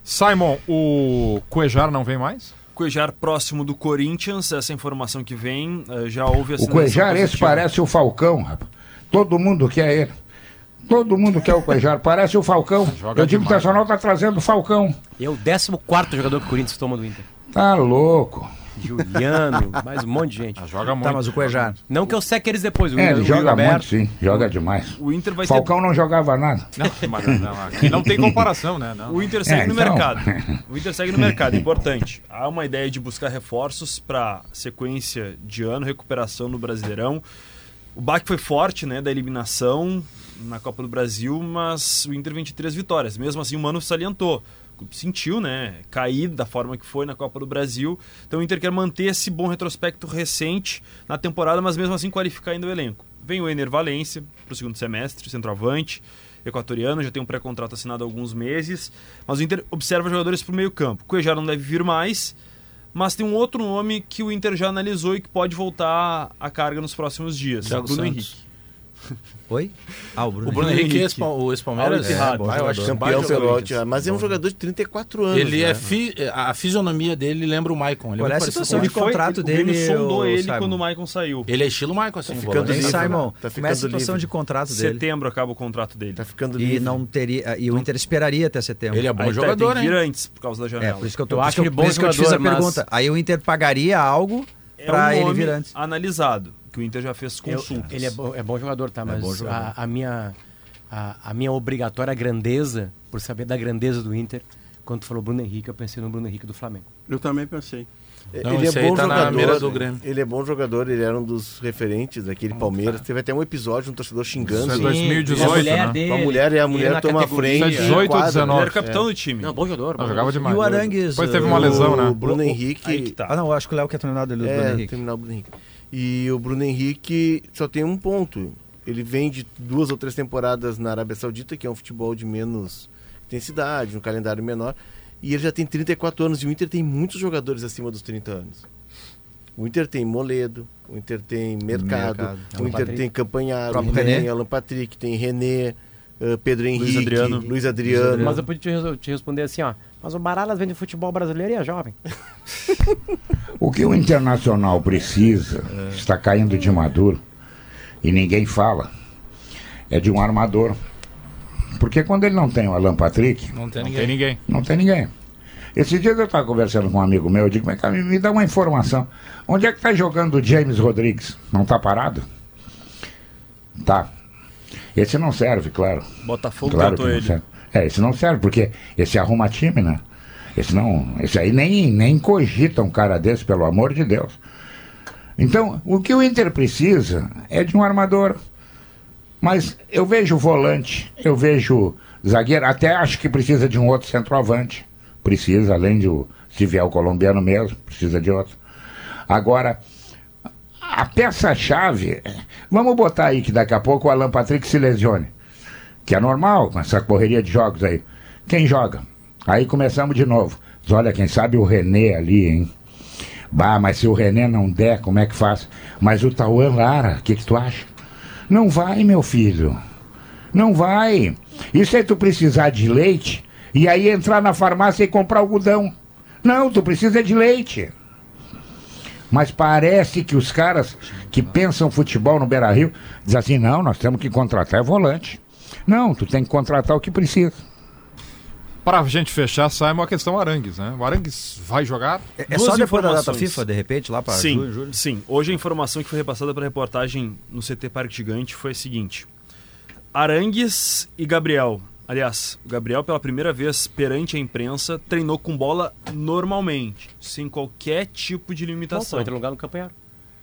Simon, o Cuejar não vem mais? Cuejar próximo do Corinthians, essa informação que vem, eh, já houve a O Cuejar, esse parece o Falcão, rapaz. Todo mundo quer ele. Todo mundo quer o Cuejar, parece o Falcão. Joga eu digo que o Nacional tá trazendo o Falcão. E é o 14 jogador que o Corinthians toma do Inter. Tá louco. Juliano, mais um monte de gente. Joga muito. Tá, mas o Cuejar. Não que eu seque eles depois. O É, ele o joga muito, sim. Joga demais. O Inter vai Falcão não jogava nada. Não, mas não, aqui não tem comparação, né? Não. O Inter segue É, no então. mercado. O Inter segue no mercado, importante. Há uma ideia de buscar reforços para sequência de ano, recuperação no Brasileirão. O baque foi forte, né, da eliminação na Copa do Brasil, mas o Inter 23 vitórias. Mesmo assim, o Mano salientou. Sentiu, né, cair da forma que foi na Copa do Brasil. Então o Inter quer manter esse bom retrospecto recente na temporada, mas mesmo assim qualificar ainda o elenco. Vem o Ener Valência para o segundo semestre, centroavante, equatoriano, já tem um pré-contrato assinado há alguns meses. Mas o Inter observa jogadores para o meio campo. Cuejar não deve vir mais, mas tem um outro nome que o Inter já analisou e que pode voltar à carga nos próximos dias. Thiago Bruno Santos. Henrique. Oi? Ah, o Bruno, O Bruno Henrique. Henrique, ex- o ex-Palmeiras, Al Ittihad. ah, eu acho que é um Campeão jogador. pelote, mas é um jogador de 34 anos. Ele né? é fi- a fisionomia dele lembra o Maicon. Ele é Qual é muito a situação de contrato dele, sondou ô, ele Simon? quando o Maicon saiu. Ele é estilo Maicon, assim, um ficando livre, Simon? né? Tá Como é a ficando situação livre. de contrato dele? Setembro acaba o contrato dele. Tá ficando E livre. não teria. E o Inter esperaria até setembro. Ele é bom Aí tá, jogador, hein? antes, por causa da É, janela. por isso que eu tô Eu por acho isso que ele bom te fiz a jogador, mas- pergunta. Aí o Inter pagaria algo É pra um ele vir antes. analisado, que o Inter já fez Eu- consultas. ele é bom, é bom jogador, tá? Mas bom jogador. A, a minha, a, a minha obrigatória grandeza, por saber da grandeza do Inter, quando tu falou Bruno Henrique, eu pensei no Bruno Henrique do Flamengo. Eu também pensei. Não, ele é bom tá jogador. mira do Grêmio. Ele é bom jogador, ele era um dos referentes daquele Palmeiras. Teve até um episódio, um torcedor xingando. Isso é ele. 2018, a mulher né? dele. A mulher e a mulher toma categoria. frente. Isso é 18 ou quadra. 19? Ele era capitão do time. Não, bom jogador. bom jogava demais. E o Arangues, Depois teve uma lesão, O né? Bruno Henrique. Aí que tá. Ah, não, eu acho que o Léo quer terminar dele É, Henrique. terminar o Bruno Henrique. E o Bruno Henrique só tem um ponto. Ele vem de duas ou três temporadas na Arábia Saudita, que é um futebol de menos intensidade, um calendário menor. E ele já tem 34 anos. E o Inter tem muitos jogadores acima dos 30 anos. O Inter tem Moledo, o Inter tem Mercado, Mercado. o Inter Patrick. tem Campanharo, o Inter René. tem Alan Patrick, tem René, eh, Pedro Henrique, Adriano. Luiz Adriano. Mas eu podia te, te responder assim, ó. Mas o Baralas vem do futebol brasileiro e é jovem. O que o Internacional precisa, está caindo de maduro, e ninguém fala, é de um armador. Porque quando ele não tem o Alan Patrick, Não tem Não ninguém. tem ninguém. não tem ninguém. Esses dias eu estava conversando com um amigo meu, eu digo, mas cara, me, dá uma informação. Onde é que está jogando o James Rodrigues? Não está parado? Tá. Esse não serve, claro. Botafogo Claro tentou não ele. serve. É, esse não serve, porque esse arruma time, né? Esse não. Esse aí nem, nem cogita um cara desse, pelo amor de Deus. Então, o que o Inter precisa é de um armador. Mas eu vejo volante, eu vejo zagueiro, até acho que precisa de um outro centroavante. Precisa, além de se vier o colombiano mesmo, precisa de outro. Agora, a peça-chave, vamos botar aí que daqui a pouco o Alan Patrick se lesione. Que é normal essa correria de jogos aí. Quem joga? Aí começamos de novo. Diz, Olha, quem sabe o René ali, hein? Bah, mas se o René não der, como é que faz? Mas o Tauan Lara, o que, que tu acha? Não vai, meu filho. Não vai. Isso é tu precisar de leite e aí entrar na farmácia e comprar algodão. Não, tu precisa de leite. Mas parece que os caras que pensam futebol no Beira Rio dizem assim: não, nós temos que contratar volante. Não, tu tem que contratar o que precisa. Pra gente fechar, Simon, a questão Arangues, né? O Arangues vai jogar? É, é só depois da data. FIFA, de repente, lá para Sim, junho, julho? sim. Hoje a informação que foi repassada para reportagem no CT Parque Gigante foi a seguinte: Arangues e Gabriel. Aliás, o Gabriel, pela primeira vez perante a imprensa, treinou com bola normalmente, sem qualquer tipo de limitação. entra no lugar no campanhar.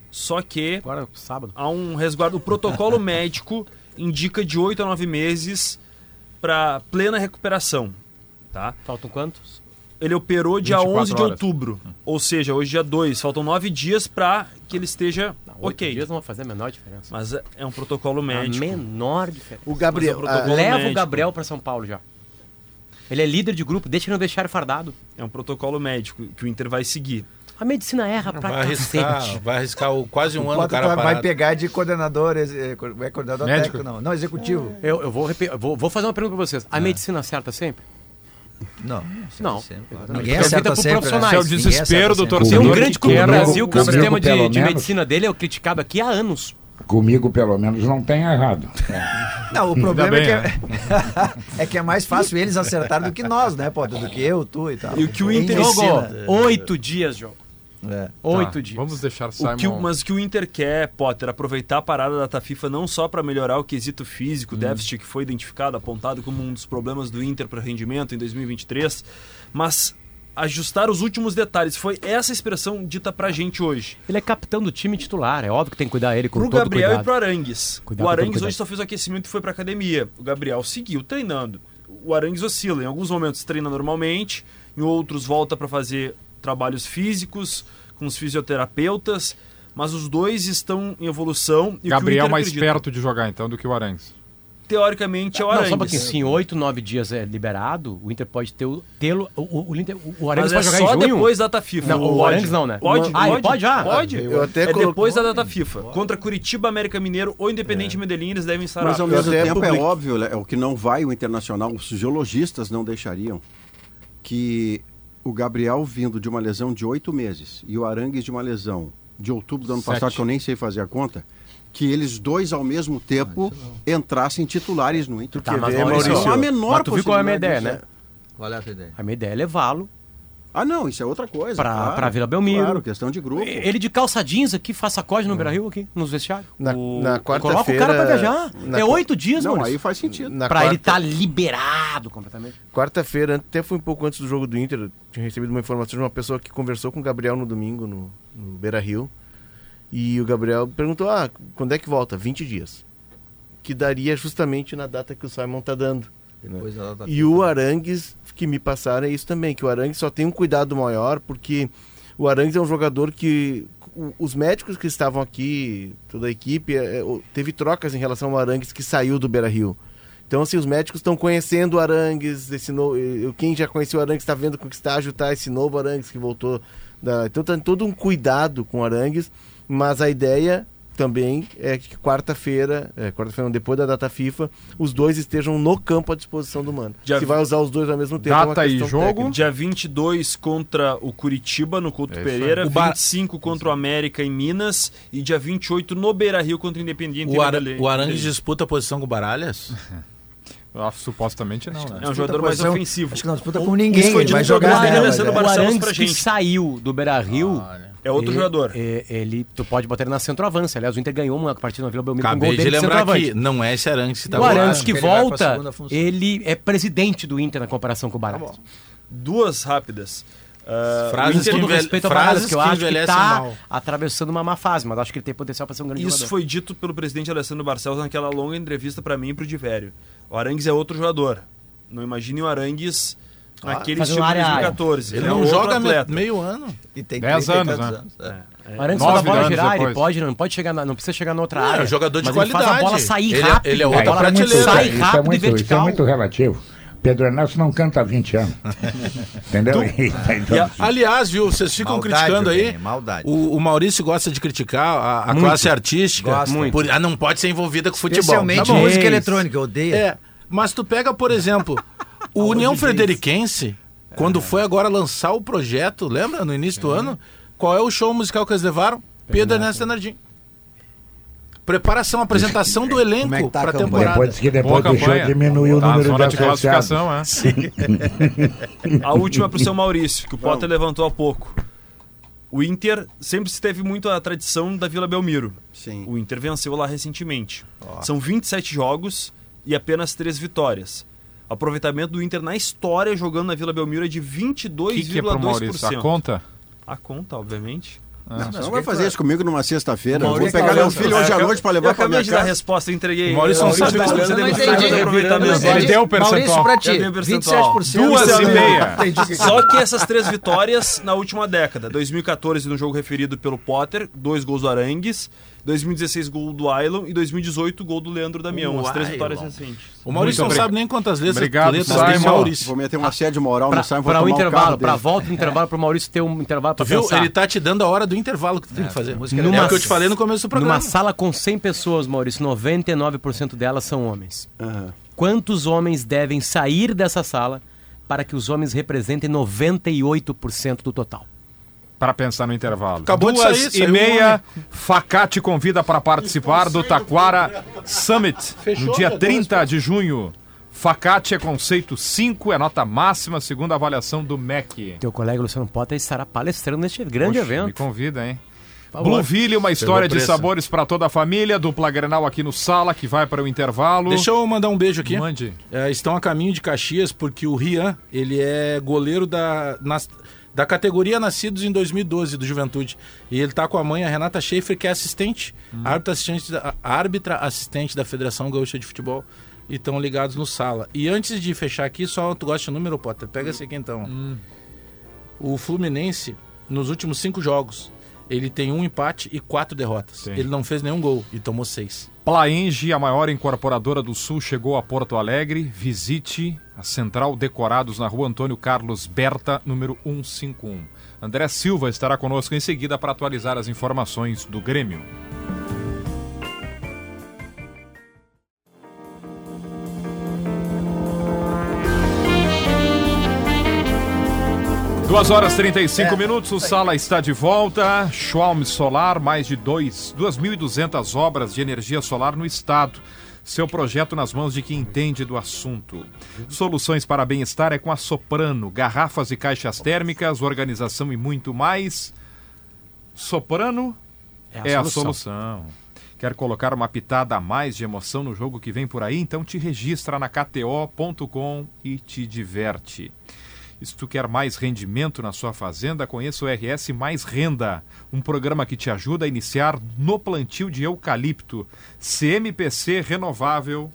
Só que Agora, sábado. há um resguardo. O protocolo médico indica de 8 a 9 meses para plena recuperação. Tá? Faltam quantos? Ele operou dia 24 11 de horas. outubro. Ou seja, hoje dia 2. Faltam 9 dias para que ele esteja Não, ok. dias não vai fazer a menor diferença. Mas é- é um protocolo a médico. menor diferença. O Gabriel. É ah, Leva médico. o Gabriel pra São Paulo já. Ele é líder de grupo, deixa ele não deixar fardado. É um protocolo médico que o Inter vai seguir. A medicina erra pra Vai arriscar, cacete. vai arriscar o, quase um ano o Enquanto cara vai parado. pegar de coordenador, ex- co- é coordenador Médico? técnico, não. Não, executivo. Eu, eu vou, vou, vou fazer uma pergunta pra vocês. A medicina acerta sempre? Não, Não. sempre. Ninguém é acerta por sempre. né? profissionais. Esse é o desespero do sempre. Tem torcedor. um grande clube no Brasil que o sistema de, de menos. medicina dele é criticado aqui há anos. Comigo, pelo menos, não tem errado. Não, o problema bem, é, que é, é que é mais fácil eles acertarem do que nós, né, pô? Do que eu, tu e tal. E o que o Inter jogou. Oito dias, jogo. É. Oito Tá, dias. Vamos deixar Simon... O que o- mas o que o Inter quer, Potter, aproveitar a parada da data FIFA não só para melhorar o quesito físico, o déficit que foi identificado, apontado como um dos problemas do Inter para rendimento em 2023, mas ajustar os últimos detalhes. Foi essa expressão dita pra gente hoje. Ele é capitão do time titular, é óbvio que tem que cuidar ele com Pro todo Gabriel cuidado. e pro Arangues. Cuidado o Arangues hoje só fez o aquecimento e foi pra academia. O Gabriel seguiu treinando. O Arangues oscila. Em alguns momentos treina normalmente, em outros volta pra fazer trabalhos físicos com os fisioterapeutas, mas os dois estão em evolução. E o que o Gabriel Inter mais acredita- perto de jogar, então, do que o Arangues. teoricamente é o Não, Arangues. só um pouquinho. Se em 8, 9 dias é liberado, o Inter pode ter o. Tê-lo, o, o, o, Inter- o Mas Arangues é pode jogar só em junho? depois da data FIFA. Não, o. Arangues não, né? Pode, Ah, pode, pode já? Pode. Eu até é depois da data FIFA. Contra Curitiba, América Mineiro ou Independente Medellín, eles devem estar Mas ao mesmo tempo é publico- óbvio, né, o que não vai o Internacional, os geologistas não deixariam que o Gabriel vindo de uma lesão de oito meses e o Arangues de uma lesão de outubro do ano Sete. passado, que eu nem sei fazer a conta, que eles dois ao mesmo tempo entrassem titulares no Inter. Tá, mas ver, Maurício, há a menor mas tu viu qual é a minha ideia, né? Qual é a tua ideia? A minha ideia é levá-lo Ah, não, isso é outra coisa. Pra- claro. pra Vila Belmiro. Claro, questão de grupo. Ele de calça jeans aqui, faz sacode no Beira-Rio aqui, nos vestiários. Na, O- na Coloca o quarta-feira. cara pra viajar. é oito dias, Não, Maurício. aí faz sentido. Na Pra ele quarta- estar liberado completamente. Quarta-feira, até foi um pouco antes do jogo do Inter, eu tinha recebido uma informação de uma pessoa que conversou com o Gabriel no domingo no, no Beira Rio. E o Gabriel perguntou: Ah, quando é que volta? 20 dias. Que daria justamente na data que o Simon tá dando. Depois da data E o Arangues, que me passaram é isso também, que o Arangues só tem um cuidado maior, porque o Arangues é um jogador que os médicos que estavam aqui, toda a equipe, é, é, teve trocas em relação ao Arangues que saiu do Beira Rio. Então, assim, os médicos estão conhecendo o Arangues, esse no... eu- quem já conhecia o Arangues está vendo com que estágio está esse novo Arangues que voltou. Da... Então, tem todo um cuidado com o Arangues, mas a ideia também é que quarta-feira, é, quarta-feira não, depois da data FIFA, os dois estejam no campo à disposição do Mano. Já Se vai usar os dois ao mesmo tempo, é uma Data e questão jogo? técnica. Dia 22 contra o Curitiba, no Couto É. Pereira. O Bar- 25 contra o América em Minas. E dia 28 no Beira Rio contra o Independiente. O, Medellín. o Arangues disputa a posição com o Baralhas? Ah, supostamente não, né? É um jogador mais posição- ofensivo. Acho que não disputa com ninguém. Isso foi vai jogar Alessandro já. O Barcelos pra gente. saiu do Beira-Rio... É outro ele- jogador. Ele, tu pode botar ele na centroavância. Aliás, o Inter ganhou uma partida na Vila Belmiro com um Acabei gol de dele lembrar centroavante. que não é esse Arangues que tá O Arangues acho que ele volta, ele é presidente do Inter na comparação com o Baralhas. Duas rápidas. Ah, Frases o que todo envelhe- respeito ao frases Baralhas, que eu acho que tá mal. atravessando uma má fase, mas acho que ele tem potencial para ser um grande Isso jogador. foi dito pelo presidente Alessandro Barcelos naquela longa entrevista pra mim e pro Divério. O Arangues é outro jogador. Não imagine o Arangues naquele fazendo estilo de área a área. 2014. Ele é não outro joga me- atleta. meio ano. E tem Dez 30 e anos, tantos né? é. O Arangues Nove só a bola anos girar, ele depois. pode, não pode chegar, na- não precisa chegar na outra É, área. é um jogador de mas ele faz a bola sair Ele é- rápido. ele é a outra bola prateleira. sai isso, é rápido e muito, isso é vertical. muito relativo. Pedro Ernesto não canta há 20 anos. Entendeu? Então, Aliás, viu, vocês ficam Maldade, criticando aí. Eugênio, maldade. O, o Maurício gosta de criticar a, a Muito. classe artística. Gosta. Muito. Por, ah, não pode ser envolvida com futebol. Especialmente Tá bom. música eletrônica, eu odeio. É, mas tu pega, por exemplo, o União Frederiquense, quando foi agora lançar o projeto, lembra, no início do ano, qual é o show musical que eles levaram? Pedro Ernesto Denardim. Preparação, apresentação do elenco Como é tá a pra campanha? temporada. depois que Boa depois do show diminuiu o Tá na número de de classificação, é. A última pro seu Maurício, que o Potter levantou há pouco. O Inter sempre se teve muito a tradição da Vila Belmiro. Sim. O Inter venceu lá recentemente. São 27 jogos e apenas 3 vitórias. O aproveitamento do Inter na história jogando na Vila Belmiro é de O que, que é pro Maurício? A 22,2%. conta? A conta, obviamente. Você não vai fazer isso comigo numa sexta-feira. Eu vou Maurício pegar tá meu filho hoje à noite para Eu levar para acabei minha de dar a casa. resposta, eu entreguei. Maurício não Eu- sabe eu- eu- você eu- deve eu- fazer. eu- eu- aproveitamento. Ele deu o Maurício, percentual. pra Já ti, deu o percentual. 27%. Duas e é- meia. Só que essas três vitórias na última década. 2014 no jogo referido pelo Potter, dois gols do Arangues. 2016 gol do Ailon e 2018 gol do Leandro Damião. As três vitórias recentes. O Maurício Muito não sabe nem quantas letras, Obrigado, letras Simon. tem Maurício. Vou meter um assédio moral no Simon, Para o intervalo, para a volta do intervalo, para o Maurício ter um intervalo Tu para viu? Ele tá te dando a hora do intervalo que tu tem que fazer. música É Numa- o que eu te falei no começo do programa. Numa sala com 100 pessoas, Maurício, 99% delas são homens. Aham. Quantos homens devem sair dessa sala para que os homens representem 98% do total? Para pensar no intervalo. Acabou de Duas sair, e meia. Facate convida para participar do Taquara Summit no dia 30 de junho. Facate é conceito 5, é nota máxima, segundo a avaliação do MEC. Teu colega Luciano Potter estará palestrando neste grande Poxa, Me evento. convida, hein? Blueville, uma história de sabores para toda a família. Dupla Grenal aqui no Sala, que vai para o intervalo. Deixa eu mandar um beijo aqui. Mande. É, estão a caminho de Caxias porque o Rian, ele é goleiro da, nas- da categoria Nascidos em 2012 do Juventude. E ele tá com a mãe, a Renata Schaefer, que é assistente, árbitra assistente, da, árbitra assistente da Federação Gaúcha de Futebol. E estão ligados no sala. E antes de fechar aqui, só tu gosta de número, Potter? Pega esse aqui então. O Fluminense, nos últimos cinco jogos, ele tem um empate e quatro derrotas. Sim. Ele não fez nenhum gol e tomou seis. Plaenge, a maior incorporadora do Sul, chegou a Porto Alegre. Visite a Central Decorados na rua Antônio Carlos Berta, número 151. André Silva estará conosco em seguida para atualizar as informações do Grêmio. Duas horas e 35 minutos, o Sala está de volta. Schwalm Solar, mais de dois- 2.200 obras de energia solar no estado. Seu projeto nas mãos de quem entende do assunto. Soluções para bem-estar é com a Soprano. Garrafas e caixas térmicas, organização e muito mais. Soprano é a, solução. Quer colocar uma pitada a mais de emoção no jogo que vem por aí? Então te registra na KTO.com e te diverte. E se tu quer mais rendimento na sua fazenda, conheça o RS Mais Renda, um programa que te ajuda a iniciar no plantio de eucalipto. CMPC renovável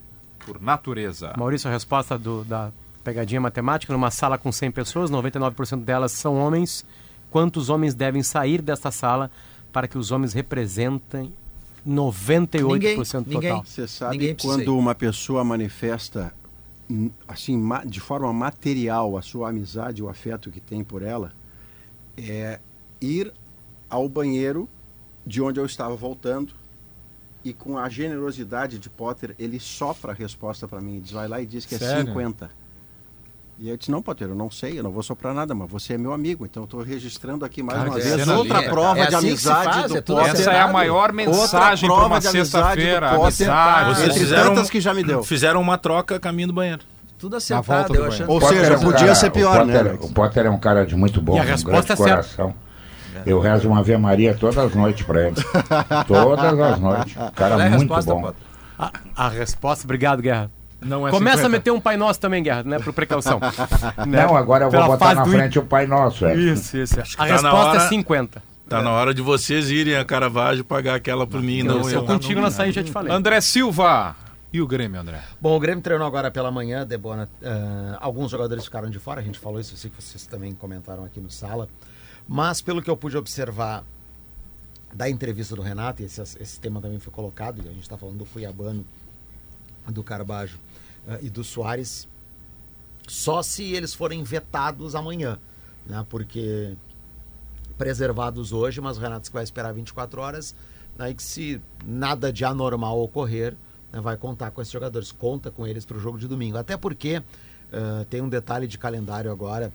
por natureza. Maurício, a resposta do- da pegadinha matemática, numa sala com 100 pessoas, 99% delas são homens. Quantos homens devem sair desta sala para que os homens representem 98% Ninguém, total? ninguém. Você sabe Ninguém quando uma pessoa manifesta assim de forma material a sua amizade, o afeto que tem por ela, é ir ao banheiro de onde eu estava voltando e com a generosidade de Potter ele sopra a resposta para mim, diz vai lá e diz que é Sério? 50. E eu disse, não, Potter, eu não sei, eu não vou soprar nada, mas você é meu amigo, então eu estou registrando aqui mais Cara, uma que vez outra linda. prova É de assim amizade faz, do é. Essa é a maior mensagem para prova uma de amizade do sexta-feira. Amizade. Vocês Vocês fizeram- tantas que já me deu. fizeram uma troca caminho do banheiro. Tudo acertado, do eu achando. Ou seja, é podia cara- ser pior, o Potter, né? O Potter é um cara de muito bom, E a um grande é coração. Eu rezo uma Ave Maria todas as noites para ele. todas as noites. Um Cara é a muito resposta, bom. A, a resposta, obrigado, Guerra. Não é Começa 50. a meter um Pai Nosso também, Guerra, né? Por precaução. Né? Não, agora eu vou Pela botar na do- frente o Pai Nosso. É. Isso, isso. A que tá resposta hora- é 50. Tá na hora de vocês irem a Caravaggio pagar aquela por mim, não Se eu eu. contigo na saída, já te falei. André Silva. E o Grêmio, André? Bom, o Grêmio treinou agora pela manhã, Debona. ah, alguns jogadores ficaram de fora, a gente falou isso, eu sei que vocês também comentaram aqui no sala. Mas pelo que eu pude observar da entrevista do Renato, e esse, esse tema também foi colocado, e a gente está falando do Cuiabano, do Carbajo e do Soares, só se eles forem vetados amanhã, né? Porque preservados hoje, mas o Renato vai esperar 24 horas, né? que se nada de anormal ocorrer, né, vai contar com esses jogadores, conta com eles para o jogo de domingo. Até porque ah, tem um detalhe de calendário agora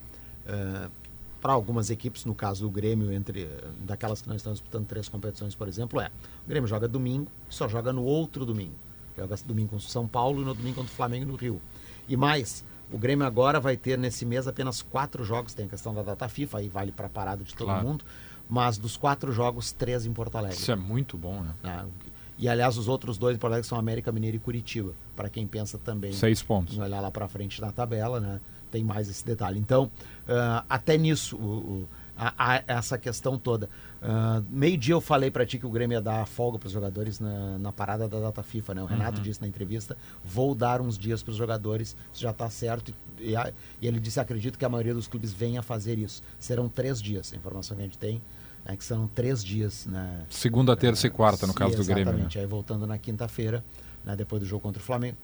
para algumas equipes, no caso do Grêmio, entre eh, daquelas que não estão disputando três competições, por exemplo, é o Grêmio joga domingo, só joga no outro domingo. Joga domingo com o São Paulo e no domingo contra o Flamengo no Rio. E mais, o Grêmio agora vai ter nesse mês apenas quatro jogos, tem a questão da data FIFA, aí vale para a parada de todo Claro. mundo, mas dos quatro jogos, três em Porto Alegre. Isso é muito bom, né? né? E aliás, os outros dois em Porto Alegre são América Mineiro e Curitiba, para quem pensa também Seis pontos. em olhar lá para frente na tabela, né? Tem mais esse detalhe. Então, ah, até nisso, o- o- a- a- essa questão toda. Ah, Meio-dia eu falei para ti que o Grêmio ia dar folga para os jogadores na, na parada da data FIFA, né? O Renato disse na entrevista: vou dar uns dias para os jogadores, isso já está certo. E, a- e ele disse: acredito que a maioria dos clubes venha fazer isso. Serão três dias. A informação que a gente tem é que serão três dias, né? Segunda, terça e quarta, no caso do Grêmio. Né? Exatamente. Aí voltando na quinta-feira, né, depois do jogo contra o Flamengo.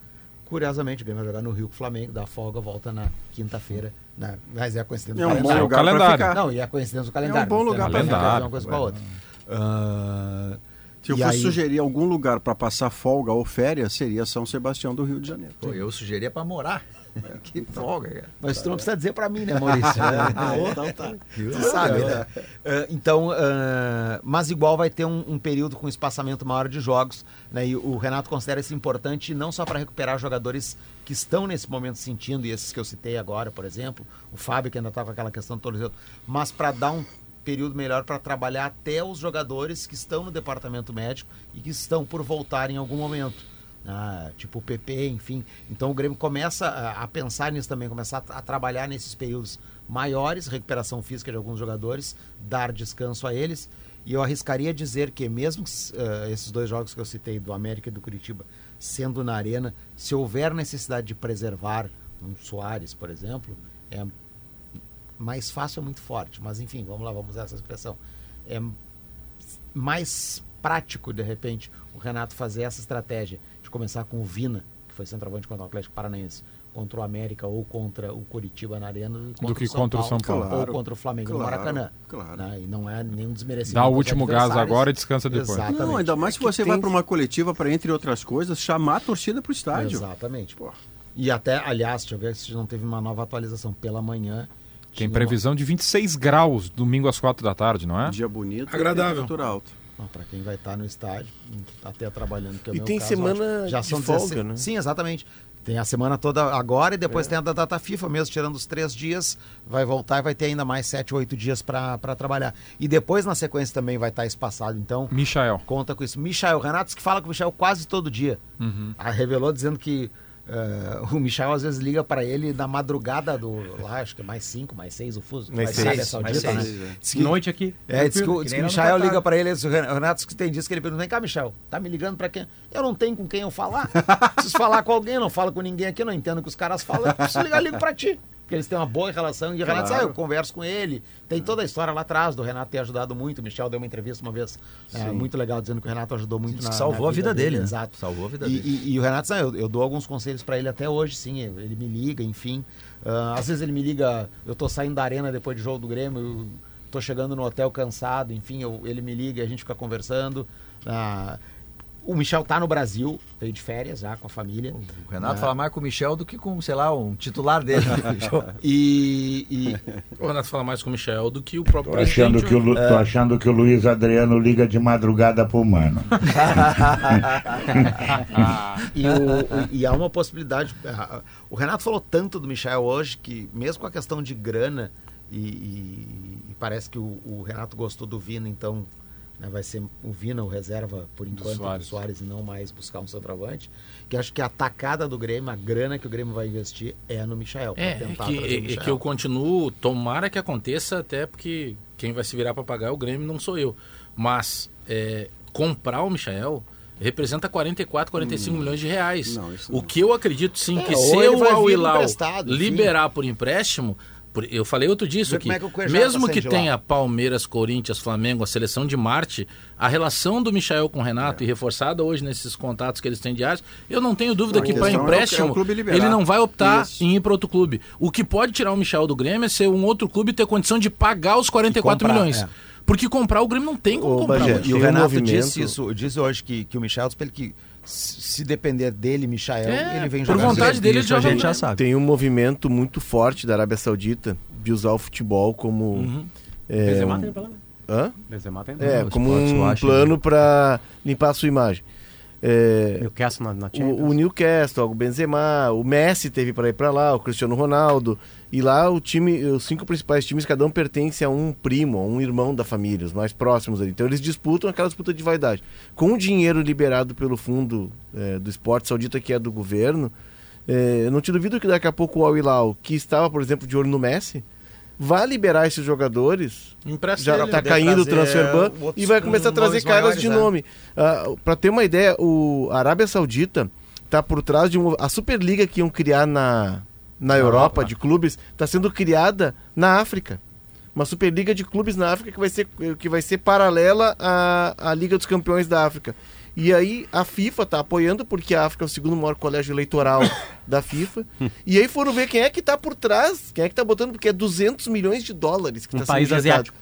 Curiosamente, o Grêmio vai jogar no Rio com o Flamengo, dá folga, volta na quinta-feira. Né? Mas é a coincidência É do um bom calendário. lugar para calendário. ficar. Não, e é a coincidência do calendário. bom não tem lugar nada a ver pra uma coisa com a outra. Ah, Se eu e fosse aí- sugerir algum lugar para passar folga ou férias, seria São Sebastião do Rio de Janeiro. Pô, eu sugeria pra morar. que folga, cara. Mas tu não precisa dizer pra mim, né, Maurício? então tá. Tu sabe, né? Ah, então, ah, mas igual vai ter um, um período com espaçamento maior de jogos, né? E o Renato considera isso importante não só para recuperar jogadores que estão nesse momento sentindo, e esses que eu citei agora, por exemplo, o Fábio que ainda está com aquela questão do tornozelo, mas para dar um período melhor para trabalhar até os jogadores que estão no departamento médico e que estão por voltar em algum momento. Ah, tipo o PP, enfim. Então o Grêmio começa a, pensar nisso também, começar a, a trabalhar nesses períodos maiores, recuperação física de alguns jogadores, dar descanso a eles. E eu arriscaria dizer que, mesmo eh, esses dois jogos que eu citei, do América e do Curitiba, sendo na Arena, se houver necessidade de preservar um Soares, por exemplo, é mais fácil é muito forte, mas enfim, vamos lá, vamos usar essa expressão. É mais prático, de repente, o Renato fazer essa estratégia começar com o Vina, que foi centroavante contra o Atlético Paranaense, contra o América ou contra o Curitiba na Arena, Do que contra o São Paulo. Claro, ou contra o Flamengo no claro, Maracanã. claro. né? E não é nenhum desmerecimento. Dá o último gás agora e descansa depois. Exatamente. Não, ainda mais se você tem- vai para uma coletiva para, entre outras coisas, chamar a torcida para o estádio. Exatamente. E até, aliás, deixa eu ver se não teve uma nova atualização. Pela manhã. Tem previsão de 26 graus domingo às 4 da tarde, não é? Dia bonito. Agradável. temperatura alta. Uma... Para quem vai estar no estádio, até trabalhando. Que é o E meu tem caso, semana acho. já de são folga, 16 né? Sim, exatamente. Tem a semana toda agora e depois tem a da data FIFA mesmo, tirando os três dias, vai voltar e vai ter ainda mais sete, oito dias para trabalhar. E depois, na sequência, também vai estar espaçado. Então, Michael. conta com isso. Michael Renato, que fala com o Michael quase todo dia. Ah, revelou dizendo que eh, o Michael às vezes liga para ele na madrugada do. Lá, acho que é mais cinco, mais seis o fuso. Mais Vai Arábia seis, Saudita, mais né? seis, Diz que- Noite aqui. é, diz que, o- Catar. liga pra ele, o Ren- o Renato que tem dias que ele pergunta, vem cá, Michel, tá me ligando pra quem? Eu não tenho com quem eu falar. Preciso falar com alguém, não falo com ninguém aqui, eu não entendo o que os caras falam, eu preciso ligar, ligo pra ti. Porque eles têm uma boa relação e o Renato diz, ah, eu converso com ele. Tem toda a história lá atrás do Renato ter ajudado muito. O Michel deu uma entrevista uma vez é, muito legal, dizendo que o Renato ajudou muito na salvou na a vida dele, né? Exato. Salvou a vida E- dele. E, e o Renato, "Ah, eu, eu dou alguns conselhos pra ele até hoje, sim. Ele me liga, enfim. Ah, às vezes ele me liga, eu tô saindo da arena depois do jogo do Grêmio, eu tô chegando no hotel cansado, enfim, eu- ele me liga, a gente fica conversando. Ah, o Michel tá no Brasil, veio de férias já com a família. O Renato Ah. fala mais com o Michel do que com, sei lá, um titular dele. E, e- O Renato fala mais com o Michel do que o próprio Tô achando, presidente. que o, Lu- tô achando que o Luiz Adriano liga de madrugada pro mano. e, o- o- e há uma possibilidade. ah, O Renato falou tanto do Michel hoje que, mesmo com a questão de grana, e, e- e parece que o, o Renato gostou do Vina, então né, vai ser o Vina o reserva por enquanto do Soares. Soares. e não mais buscar um centroavante. Que acho que a tacada do Grêmio, a grana que o Grêmio vai investir é no Michel. pra É, é tentar que, trazer o é- é Michael. que eu continuo, tomara que aconteça, até porque quem vai se virar para pagar é o Grêmio, não sou eu. Mas é, comprar o Michael representa 44, 45 milhões de reais. Não, o não. que eu acredito sim, É, que se o Al Hilal liberar por empréstimo, eu falei outro dia isso aqui, é que mesmo tá que tenha Palmeiras, Corinthians, Flamengo, a seleção de Marte, a relação do Michael com o Renato É. e reforçada hoje nesses contatos que eles têm diários, eu não tenho dúvida Não, que para questão é o- é empréstimo ele não vai optar Isso. em ir para outro clube. O que pode tirar o Michel do Grêmio é ser um outro clube ter condição de pagar os 44 E comprar, milhões. é. Porque comprar o Grêmio não tem como Ô, comprar. Bagé. E o um Renato movimento- disse isso, disse hoje que, que o Michel que se depender dele, Michael, É, ele vem por jogar. vontade dele, ele Isso a gente já sabe. Tem um movimento muito forte da Arábia Saudita de usar o futebol como. Uhum. é, Benzema tem pra lá, né? Hã? Benzema tem. É, como um plano para limpar a sua imagem. É, Newcastle na, na o, o Newcastle, o Benzema, o Messi teve para ir para lá, o Cristiano Ronaldo. E lá o time, os cinco principais times, cada um pertence a um primo, a um irmão da família, os mais próximos ali. Então eles disputam aquela disputa de vaidade. Com o dinheiro liberado pelo fundo é, do esporte saudita, que é do governo, é, eu não te duvido que daqui a pouco o Al Hilal, que estava, por exemplo, de olho no Messi, vai liberar esses jogadores Empresta já está poder caindo o transfer ban outros e vai com começar a trazer caras maiores, de né? nome. para ter uma ideia, o a Arábia Saudita está por trás de um, a Superliga que iam criar na, na Europa, de clubes está sendo criada na África. Uma Superliga de clubes na África que vai ser, que vai ser paralela à, à Liga dos Campeões da África. E aí a FIFA está apoiando, porque a África é o segundo maior colégio eleitoral da FIFA. E aí foram ver quem é que está por trás, quem é que está botando, porque é 200 milhões de dólares que Um está país sendo injetado. asiático.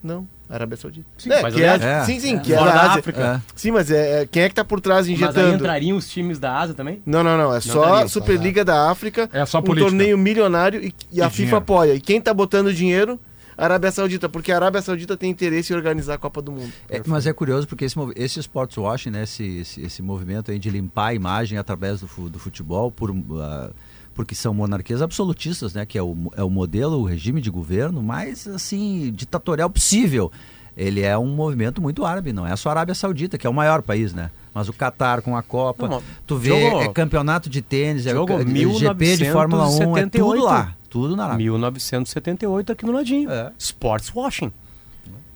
Não, Arábia Saudita. Sim, é, país que é, asiático. sim, sim, É. que é Fora da Ásia. África. É. Sim, mas é, é- quem é que tá por trás Mas aí injetando? entrariam os times da Ásia também? Não, não, não. É só daria, Superliga da África. É só um política. torneio milionário e, e a E FIFA dinheiro. apoia. E quem tá botando dinheiro? A Arábia Saudita, porque a Arábia Saudita tem interesse em organizar a Copa do Mundo. É, mas é curioso porque esse, esse sports washing, né, esse, esse, esse movimento aí de limpar a imagem através do, do futebol, por, ah, porque são monarquias absolutistas, né, que é o, é o modelo, o regime de governo mais assim ditatorial possível. Ele é um movimento muito árabe, não é só a Arábia Saudita, que é o maior país, né? Mas o Catar com a Copa, Não, tu vê jogou- é campeonato de tênis, é o jogou ca- GP de Fórmula 1, é tudo 1978. lá, tudo na Arábia. 1978 aqui no ladinho. É. Sports washing.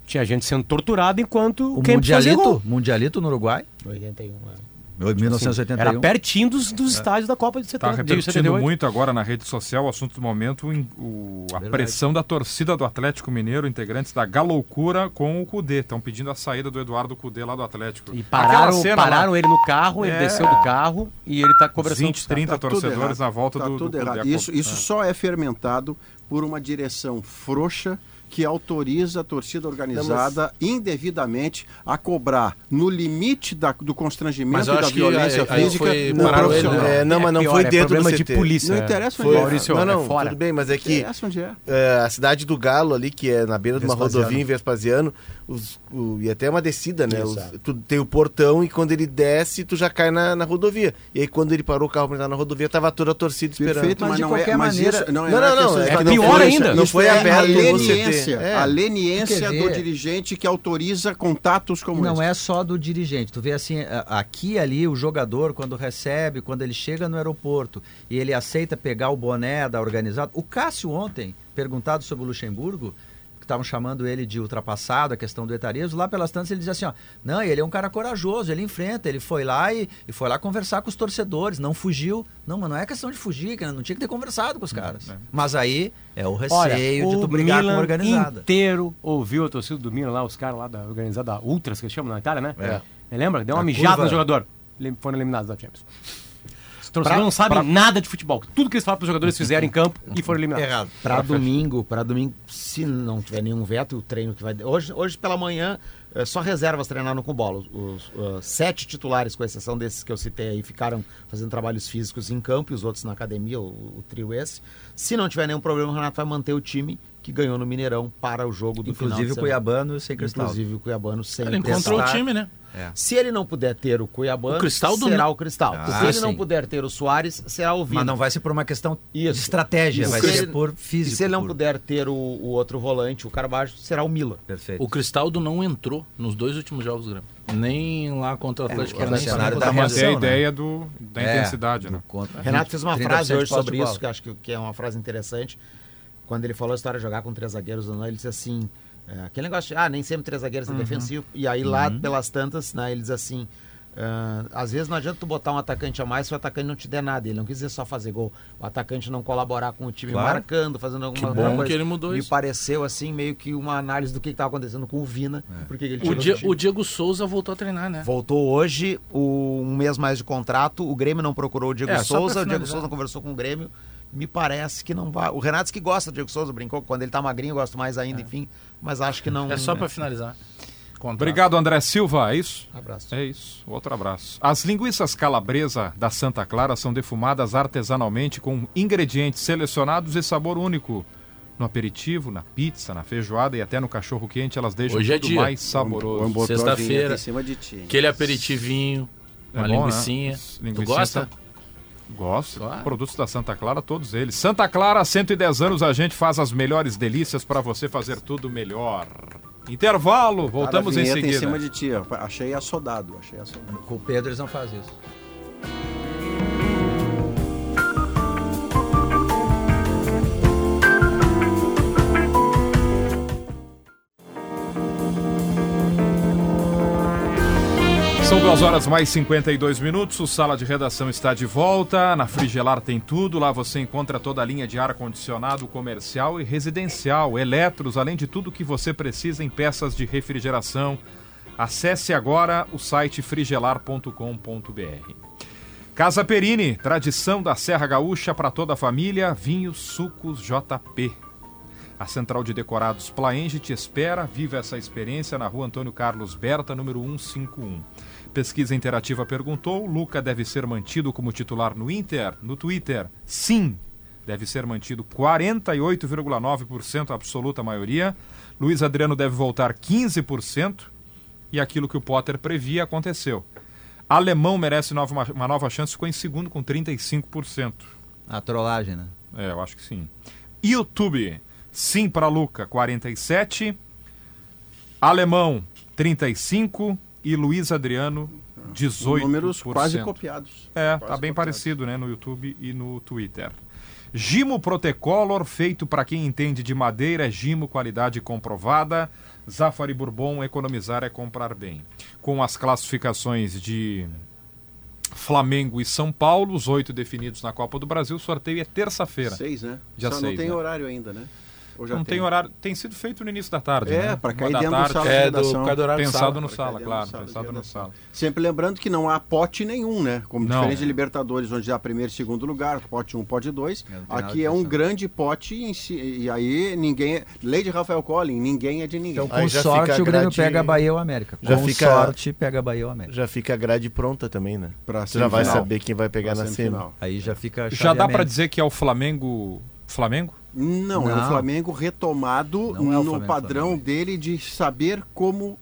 Tinha gente sendo torturada enquanto O fazia mundialito, gol. mundialito no Uruguai, 81, é. 1981. Era pertinho dos, dos estádios da Copa de Está 70, de repercutindo 78. muito agora na rede social o assunto do momento, o- a pressão da torcida do Atlético Mineiro, integrantes da Galoucura com o Cudê. Estão pedindo a saída do Eduardo Cudê lá do Atlético. E pararam, lá, pararam ele no carro, ele É. desceu do carro e ele tá conversando 20, 30 Tá tudo torcedores na volta Tá do, do tudo Cudê. errado. A Isso, isso só é fermentado por uma direção frouxa que autoriza a torcida organizada indevidamente a cobrar no limite da- do constrangimento e da que violência aí física foi ele, profissional. né? É, não, É mas não pior, foi é dentro do problema de CT. polícia. Não interessa onde Foi, é. Maurício, não, é não, fora. tudo bem, mas é Não que interessa onde é. é, a cidade do Galo ali, que é na beira de uma Vespasiano. rodovia em Vespasiano, os, o- e até uma descida, né? Os- tu tem o portão e quando ele desce, tu já cai na, na rodovia. E aí quando ele parou o carro pra entrar na rodovia, tava toda a torcida esperando. Perfeito, Mas mas, de não qualquer é, mas maneira- isso não é Não, não, não, questão de é estar pior ainda. Não foi é aberto a leniência. É. a leniência do dirigente que autoriza contatos como Não esse. é só do dirigente. Tu vê assim, aqui e ali o jogador, quando recebe, quando ele chega no aeroporto e ele aceita pegar o boné da organizada. O Cássio ontem, perguntado sobre o Luxemburgo, estavam chamando ele de ultrapassado, a questão do etarismo, lá pelas tantas ele dizia assim, ó, não, ele é um cara corajoso, ele enfrenta, ele foi lá e, e foi lá conversar com os torcedores, não fugiu. Não, mas não é questão de fugir, cara, não tinha que ter conversado com os caras. Mas aí é o Olha, receio de o tu brigar Milan com a organizada. inteiro ouviu a torcida do Milan lá, os caras lá da organizada Ultras, que eles chamam na Itália, né? É. Lembra? Deu uma A mijada curva- no jogador. Foram eliminados da Champions. Os torcedores não sabem nada de futebol. Tudo que eles falam para os jogadores fizeram em campo e foram eliminados. Errado. Para domingo, para domingo, se não tiver nenhum veto, o treino que vai. Hoje, hoje pela manhã, é, só reservas treinaram com bola. Os, os, ah, sete titulares, com exceção desses que eu citei aí, ficaram fazendo trabalhos físicos em campo e os outros na academia, o, o trio esse. Se não tiver nenhum problema, o Renato vai manter o time que ganhou no Mineirão para o jogo do final. Inclusive de o. Cuiabano sem cristal. Inclusive o Cuiabano sem Ele cristal. encontrou o time, né? Se ele não puder ter o Cuiabano, O Cristaldo será não- o Cristal. Ah, Se ele não sim. puder ter o Soares, será o Vina. Mas não vai ser por uma questão Isso. de estratégia, Isso. vai Se ser ele- por E físico. se ele não puro. puder ter o, o outro volante, o Carvalho, será o Mila. Perfeito. O Cristaldo não entrou nos dois últimos jogos do Grêmio. Nem lá contra o Atlético era Paranaense. contra o manter a reação, né? ideia do, da É, intensidade, do né? contra- Renato fez uma 30% frase hoje sobre isso, que eu acho que, que é uma frase interessante. Quando ele falou a história de jogar com três zagueiros, ele disse assim: é, aquele negócio de, ah, nem sempre três zagueiros é defensivo. E aí lá pelas tantas, né, ele diz assim. Ah, às vezes não adianta tu botar um atacante a mais se o atacante não te der nada. Ele não quis dizer só fazer gol. O atacante não colaborar com o time Claro. marcando, fazendo alguma Que bom coisa. que ele mudou Me isso. pareceu assim, meio que uma análise do que estava acontecendo com o Vina. Porque ele O, Di- o Diego Souza voltou a treinar, né? Voltou hoje, o- um mês mais de contrato. O Grêmio não procurou o Diego É, Souza, o Diego. Souza não conversou com o Grêmio. Me parece que não vai. O Renato que gosta do Diego Souza, brincou. Quando ele tá magrinho, eu gosto mais ainda, enfim. Mas acho que não. É só pra finalizar. Contrato. Obrigado, André Silva, é isso? Abraço. É isso, outro abraço. As linguiças calabresa da Santa Clara são defumadas artesanalmente com ingredientes selecionados e sabor único. No aperitivo, na pizza, na feijoada e até no cachorro quente, elas deixam Hoje é tudo dia. mais saboroso. Sexta-feira. vinheta em cima de ti. Aquele aperitivinho, É uma bom, né? linguicinha. As Tu gosta? Gosto. Claro. Produtos da Santa Clara, todos eles. Santa Clara, há 110 anos, a gente faz as melhores delícias para você fazer tudo melhor. Intervalo, voltamos Cara, a em seguida. em cima de ti. ó. Achei assodado, achei assodado. Com o Pedro eles não fazem isso. São duas horas mais 52 minutos. O Sala de Redação está de volta. Na Frigelar tem tudo. Lá você encontra toda a linha de ar-condicionado comercial e residencial, eletros, além de tudo que você precisa em peças de refrigeração. Acesse agora o site frigelar.com.br. Casa Perini, tradição da Serra Gaúcha para toda a família. Vinhos, sucos, JP. A Central de Decorados Plaenge te espera. Viva essa experiência na rua Antônio Carlos Berta, número 151. Pesquisa Interativa perguntou: Luca deve ser mantido como titular no Inter? No Twitter, sim. Deve ser mantido 48,9% a absoluta maioria. Luiz Adriano deve voltar 15%. E aquilo que o Potter previa aconteceu. Alemão merece nova- uma, uma nova chance, ficou em segundo com 35%. A trollagem, né? É, eu acho que sim. YouTube, sim para Luca, 47. Alemão, 35. E Luiz Adriano, 18%. Números quase copiados. É, Quase tá bem copiados. parecido, né, no YouTube e no Twitter. Gimo Protecolor, feito para quem entende de madeira, é Gimo, qualidade comprovada. Zafari Bourbon, economizar é comprar bem. Com as classificações de Flamengo e São Paulo, os oito definidos na Copa do Brasil. O sorteio é terça-feira. Seis, né? Dia Só seis, não tem né? horário ainda, né? Ou já Não tem horário, tem sido feito no início da tarde. É, né? pra cair Uma da dentro do tarde. sala de É, do, redação. do de Pensado sala. no sala, cair claro. do Pensado sala, no sala. Sempre lembrando que não há pote nenhum, né? Como Não. diferente de Libertadores, onde há primeiro e segundo lugar, pote 1, um, pote 2. É, não tem Aqui de é um grande pote em si, e aí ninguém. Lei de Rafael Collin, ninguém é de ninguém. Então, com já sorte, o Grêmio grade- pega a Bahia ou a América. Já com fica- sorte, pega a Bahia ou a América. Já fica a grade pronta também, né? Pra Você já vai saber quem vai pegar na semifinal. semi. Aí já fica Já dá pra chaveamento. dizer que é o Flamengo. Flamengo? Não, é o Não. Flamengo retomado Não é o no Flamengo, padrão Flamengo. dele de saber como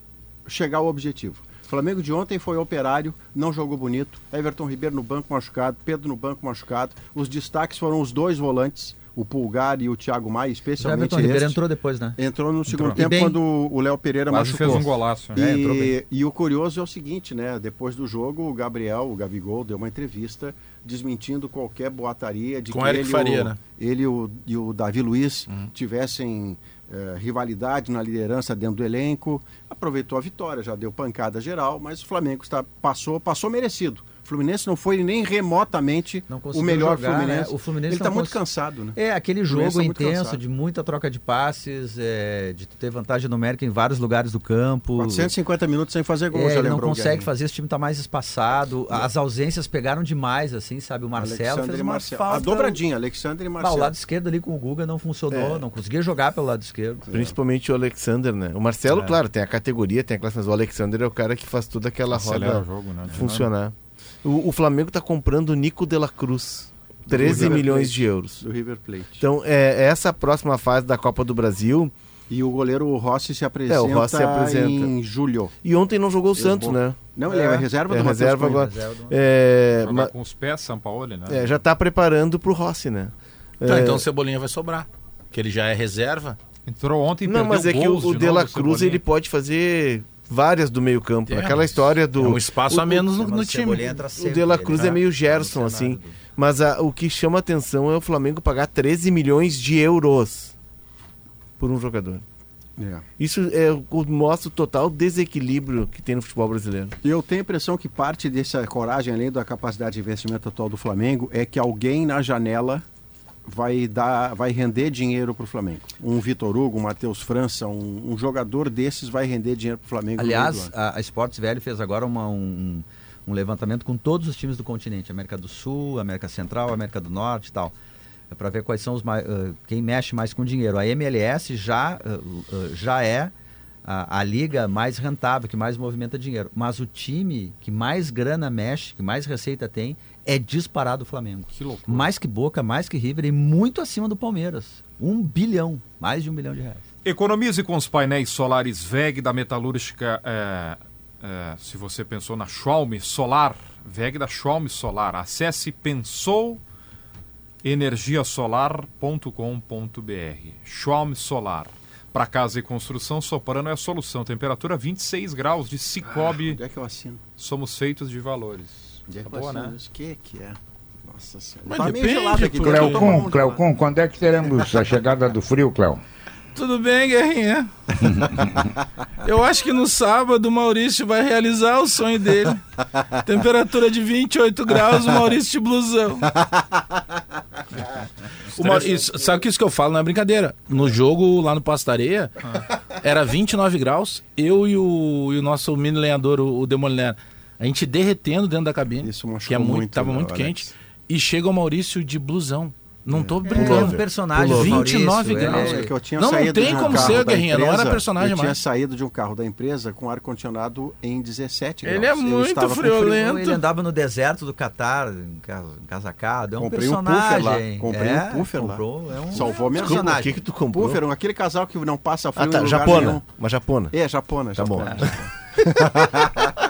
chegar ao objetivo. O Flamengo de ontem foi operário, não jogou bonito. Everton Ribeiro no banco machucado, Pedro no banco machucado. Os destaques foram os dois volantes, o Pulgar e o Thiago Maia, O especialmente Everton Ribeiro entrou depois, né? Entrou no segundo E tempo bem. quando o Léo Pereira Quase machucou. fez um golaço. né? Entrou E, bem. e o curioso é o seguinte, né? Depois do jogo, o Gabriel, o Gabigol, deu uma entrevista desmentindo qualquer boataria de Com que Eric ele, Faria, o, né? ele e o, e o Davi Luiz tivessem eh, rivalidade na liderança dentro do elenco. Aproveitou a vitória, já deu pancada geral, mas o Flamengo está, passou, passou merecido. O Fluminense não foi nem remotamente Não o melhor jogar, Fluminense. né? O Fluminense ele está muito cons- cansado, né? É, aquele jogo é muito intenso, de muita troca de passes, é, de ter vantagem numérica em vários lugares do campo. 450 minutos sem fazer gol, É, já ele não consegue fazer, esse time tá mais espaçado. As ausências pegaram demais, assim, sabe? O Marcelo Alexandre fez e uma Marcelo. falta. A dobradinha, Alexandre e Marcelo. o lado esquerdo ali com o Guga não funcionou, É. não conseguia jogar pelo lado esquerdo. Principalmente o Alexander, né? O Marcelo, É. claro, tem a categoria, tem a classe, mas o Alexander é o cara que faz toda aquela Acelera roda jogo, né? funcionar. O, o Flamengo tá comprando o Nico de la Cruz. 13 River milhões Plate. de euros. do River Plate. Então, é, essa próxima fase da Copa do Brasil. E o goleiro Rossi se apresenta, É, o Rossi se apresenta. em julho. E ontem não jogou o Santos, né? Não, ele é, É, reserva é do Matheus reserva Cunha. agora. Reserva É, Jogar ma- com os pés, São Paulo, né? é, já tá preparando pro Rossi, né? Tá, É, então o Cebolinha vai sobrar. Que ele já é reserva. Entrou ontem e Não, mas é que o, gols o de La o Cruz Cebolinha. ele pode fazer várias do meio campo. É, Aquela história do. É um espaço o- a menos no, no time. entra O De La ele Cruz é meio Gerson, assim. Mas a- o que chama atenção é o Flamengo pagar 13 milhões de euros por um jogador. É. Isso é, o- mostra o total desequilíbrio que tem no futebol brasileiro. E eu tenho a impressão que parte dessa coragem, além da capacidade de investimento atual do Flamengo, é que alguém na janela vai dar, vai render dinheiro para o Flamengo. Um Vitor Hugo, um Matheus França, um, um jogador desses vai render dinheiro para o Flamengo. Aliás, a, a Sports Velho fez agora uma- um, um levantamento com todos os times do continente, América do Sul, América Central, América do Norte e tal. É para ver quais são os mai- ah, quem mexe mais com dinheiro. A MLS já, ah, já é a, a liga mais rentável, que mais movimenta dinheiro. Mas o time que mais grana mexe, que mais receita tem, é disparado o Flamengo. Que loucura. Mais que Boca, mais que River e muito acima do Palmeiras. Um bilhão, mais de um bilhão de reais. Economize com os painéis solares VEG da Metalúrgica. é, é, se você pensou na Xiaomi Solar, VEG da Xiaomi Solar. Acesse pensouenergiasolar.com.br. Xiaomi Solar. Para casa e construção, Soprano é a solução. Temperatura 26 graus de Cicobi. Onde é que eu assino? Somos feitos de valores. Onde é que Tá né? isso? que que é? Nossa senhora. Mas Tá meio depende, gelado aqui. Cleocon, com- Cleocon, quando é que teremos a chegada do frio, Cleo? Tudo bem, Guerrinha? Eu acho que no sábado o Maurício vai realizar o sonho dele. Temperatura de 28 graus, o Maurício de blusão. O Mau- isso- sabe que isso que eu falo não é brincadeira. No jogo lá no Pasto da Areia, era 29 graus. Eu e o, e o nosso mini lenhador, o, o Demoliner, a gente derretendo dentro da cabine. Isso machucou que é muito, muito, tava né, muito Alex? quente. E chega o Maurício de blusão. Não tô É brincando. um personagem. Pullover. Maurício, 29 ele- graus. É que eu tinha Não, não saído tem de um como carro ser, da Guerrinha, não era empresa, personagem Eu tinha mais. saído de um carro da empresa com ar-condicionado em 17 graus. Ele é muito friolento. Ele andava no deserto do Catar, encasacado. É um Comprei um personagem. puffer lá, comprei é, um puffer lá. comprou, É um Salvou minha Desculpa, vida. o que que tu comprou? Puffer, aquele casal que não passa frio Ah, tá, em lugar japona. nenhum. Uma japona. É, japona. Tá bom.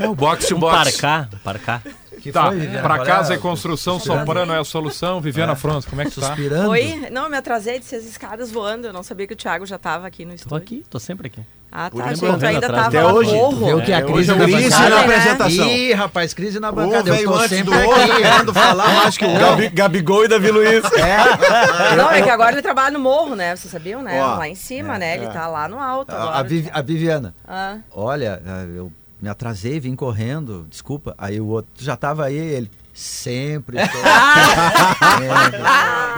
É o box to Um box. parcar, parcar. Que Tá, foi, para Qual é casa e construção, Soprano é a solução. Viviana França, como é que tá? Suspirando. Oi? Não, eu me atrasei, disse as escadas voando. Eu não sabia que o Thiago já estava aqui no Tô estúdio. aqui, tô sempre aqui. Ah, tá. tu ainda atrás. tava Até hoje. morro. Viu que a É, crise hoje é crise bancada- na apresentação. Ih, rapaz, crise na bancada. Eu tô antes sempre do outro, aqui. querendo falar mais que o Gabi- Gabigol e Davi Luiz. Não, é que agora ele trabalha no morro, né? Vocês sabiam, né? Ó, lá em cima, né? Ele tá lá no alto A, agora. Viviana, Ah, olha, eu me atrasei, vim correndo, desculpa. Aí o outro, "Tu já tava aí, ele, sempre estou.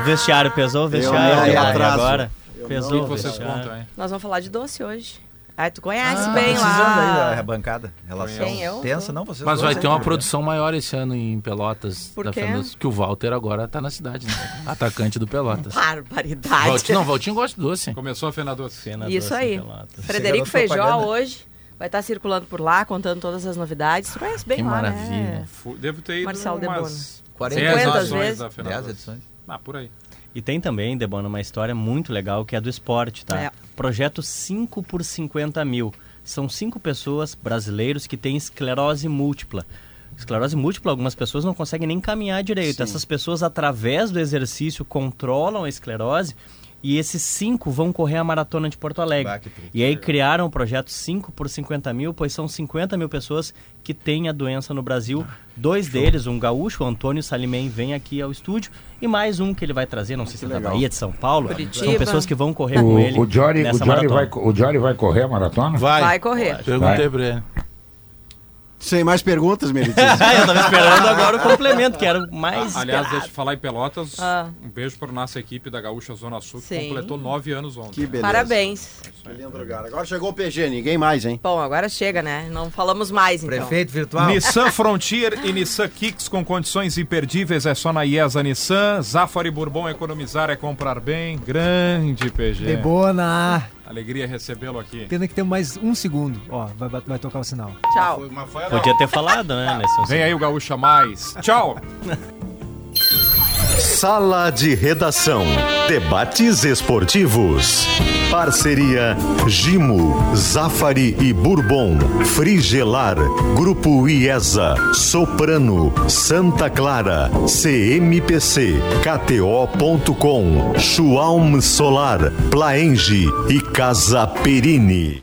O vestiário pesou, o vestiário eu e atraso. agora. O que Pesou o vocês vestiário. contam, hein? Nós vamos falar de doce hoje. Ai, tu conhece Ah, bem lá. aí da bancada. Relação Quem, eu? tensa, não? Vocês Mas vai ter uma produção maior esse ano em Pelotas. Por da quê? Fernandes, que o Walter agora tá na cidade, né? Atacante do Pelotas. Barbaridade. Valtinho, não, Valtinho gosta de doce. Começou a Fena Doce. Cena Isso doce aí. Frederico Feijó propaganda. hoje vai estar circulando por lá, contando todas as novidades. Tu conhece bem Que lá, maravilha. né? Devo ter ido Marcelo umas 40 10 Quantas edições vezes? da Fena 10 Doce. edições. Ah, por aí. E tem também, Debona, uma história muito legal que é do esporte, tá? É. Projeto 5 por 50 mil. São cinco pessoas brasileiros que têm esclerose múltipla. Esclerose múltipla, algumas pessoas não conseguem nem caminhar direito. Essas pessoas, através do exercício, controlam a esclerose e esses cinco vão correr a maratona de Porto Alegre. Bah. E aí criaram o projeto 5 por 50 mil, pois são 50 mil pessoas que têm a doença no Brasil. Dois deles, um gaúcho, o Antônio Salimem, vem aqui ao estúdio. E mais um que ele vai trazer, não sei se é da Bahia, de São Paulo. Curitiba. São pessoas que vão correr com ele O, o Jory, o, Jory maratona. vai, o Jory vai correr a maratona? Vai. Vai correr. Perguntei Vai. pra ele. Sem mais perguntas, Meritíssimo. eu tava esperando agora o complemento, que era o mais. Ah, Aliás, deixa eu falar em Pelotas. Ah. Um beijo para nossa equipe da Gaúcha Zona Sul, que Sim. completou nove anos ontem. Que beleza. Parabéns. Que lindo lugar. Agora chegou o PG, ninguém mais, hein? Bom, agora chega, né? Não falamos mais, então. Prefeito virtual. Nissan Frontier e Nissan Kicks com condições imperdíveis é só na IESA Nissan. Zafari Bourbon, economizar é comprar bem. Grande PG. Debona. Alegria recebê-lo aqui. Pena que temos mais um segundo. Ó, vai, vai- vai tocar o sinal. Tchau. Podia ter falado, né? Vem aí o Gaúcha Mais. Tchau. Sala de Redação. Debates esportivos. Parceria Gimo, Zafari e Bourbon. Frigelar. Grupo IESA. Soprano. Santa Clara. CMPC. KTO.com. Schwalm Solar. Plaenge e Casa Perini.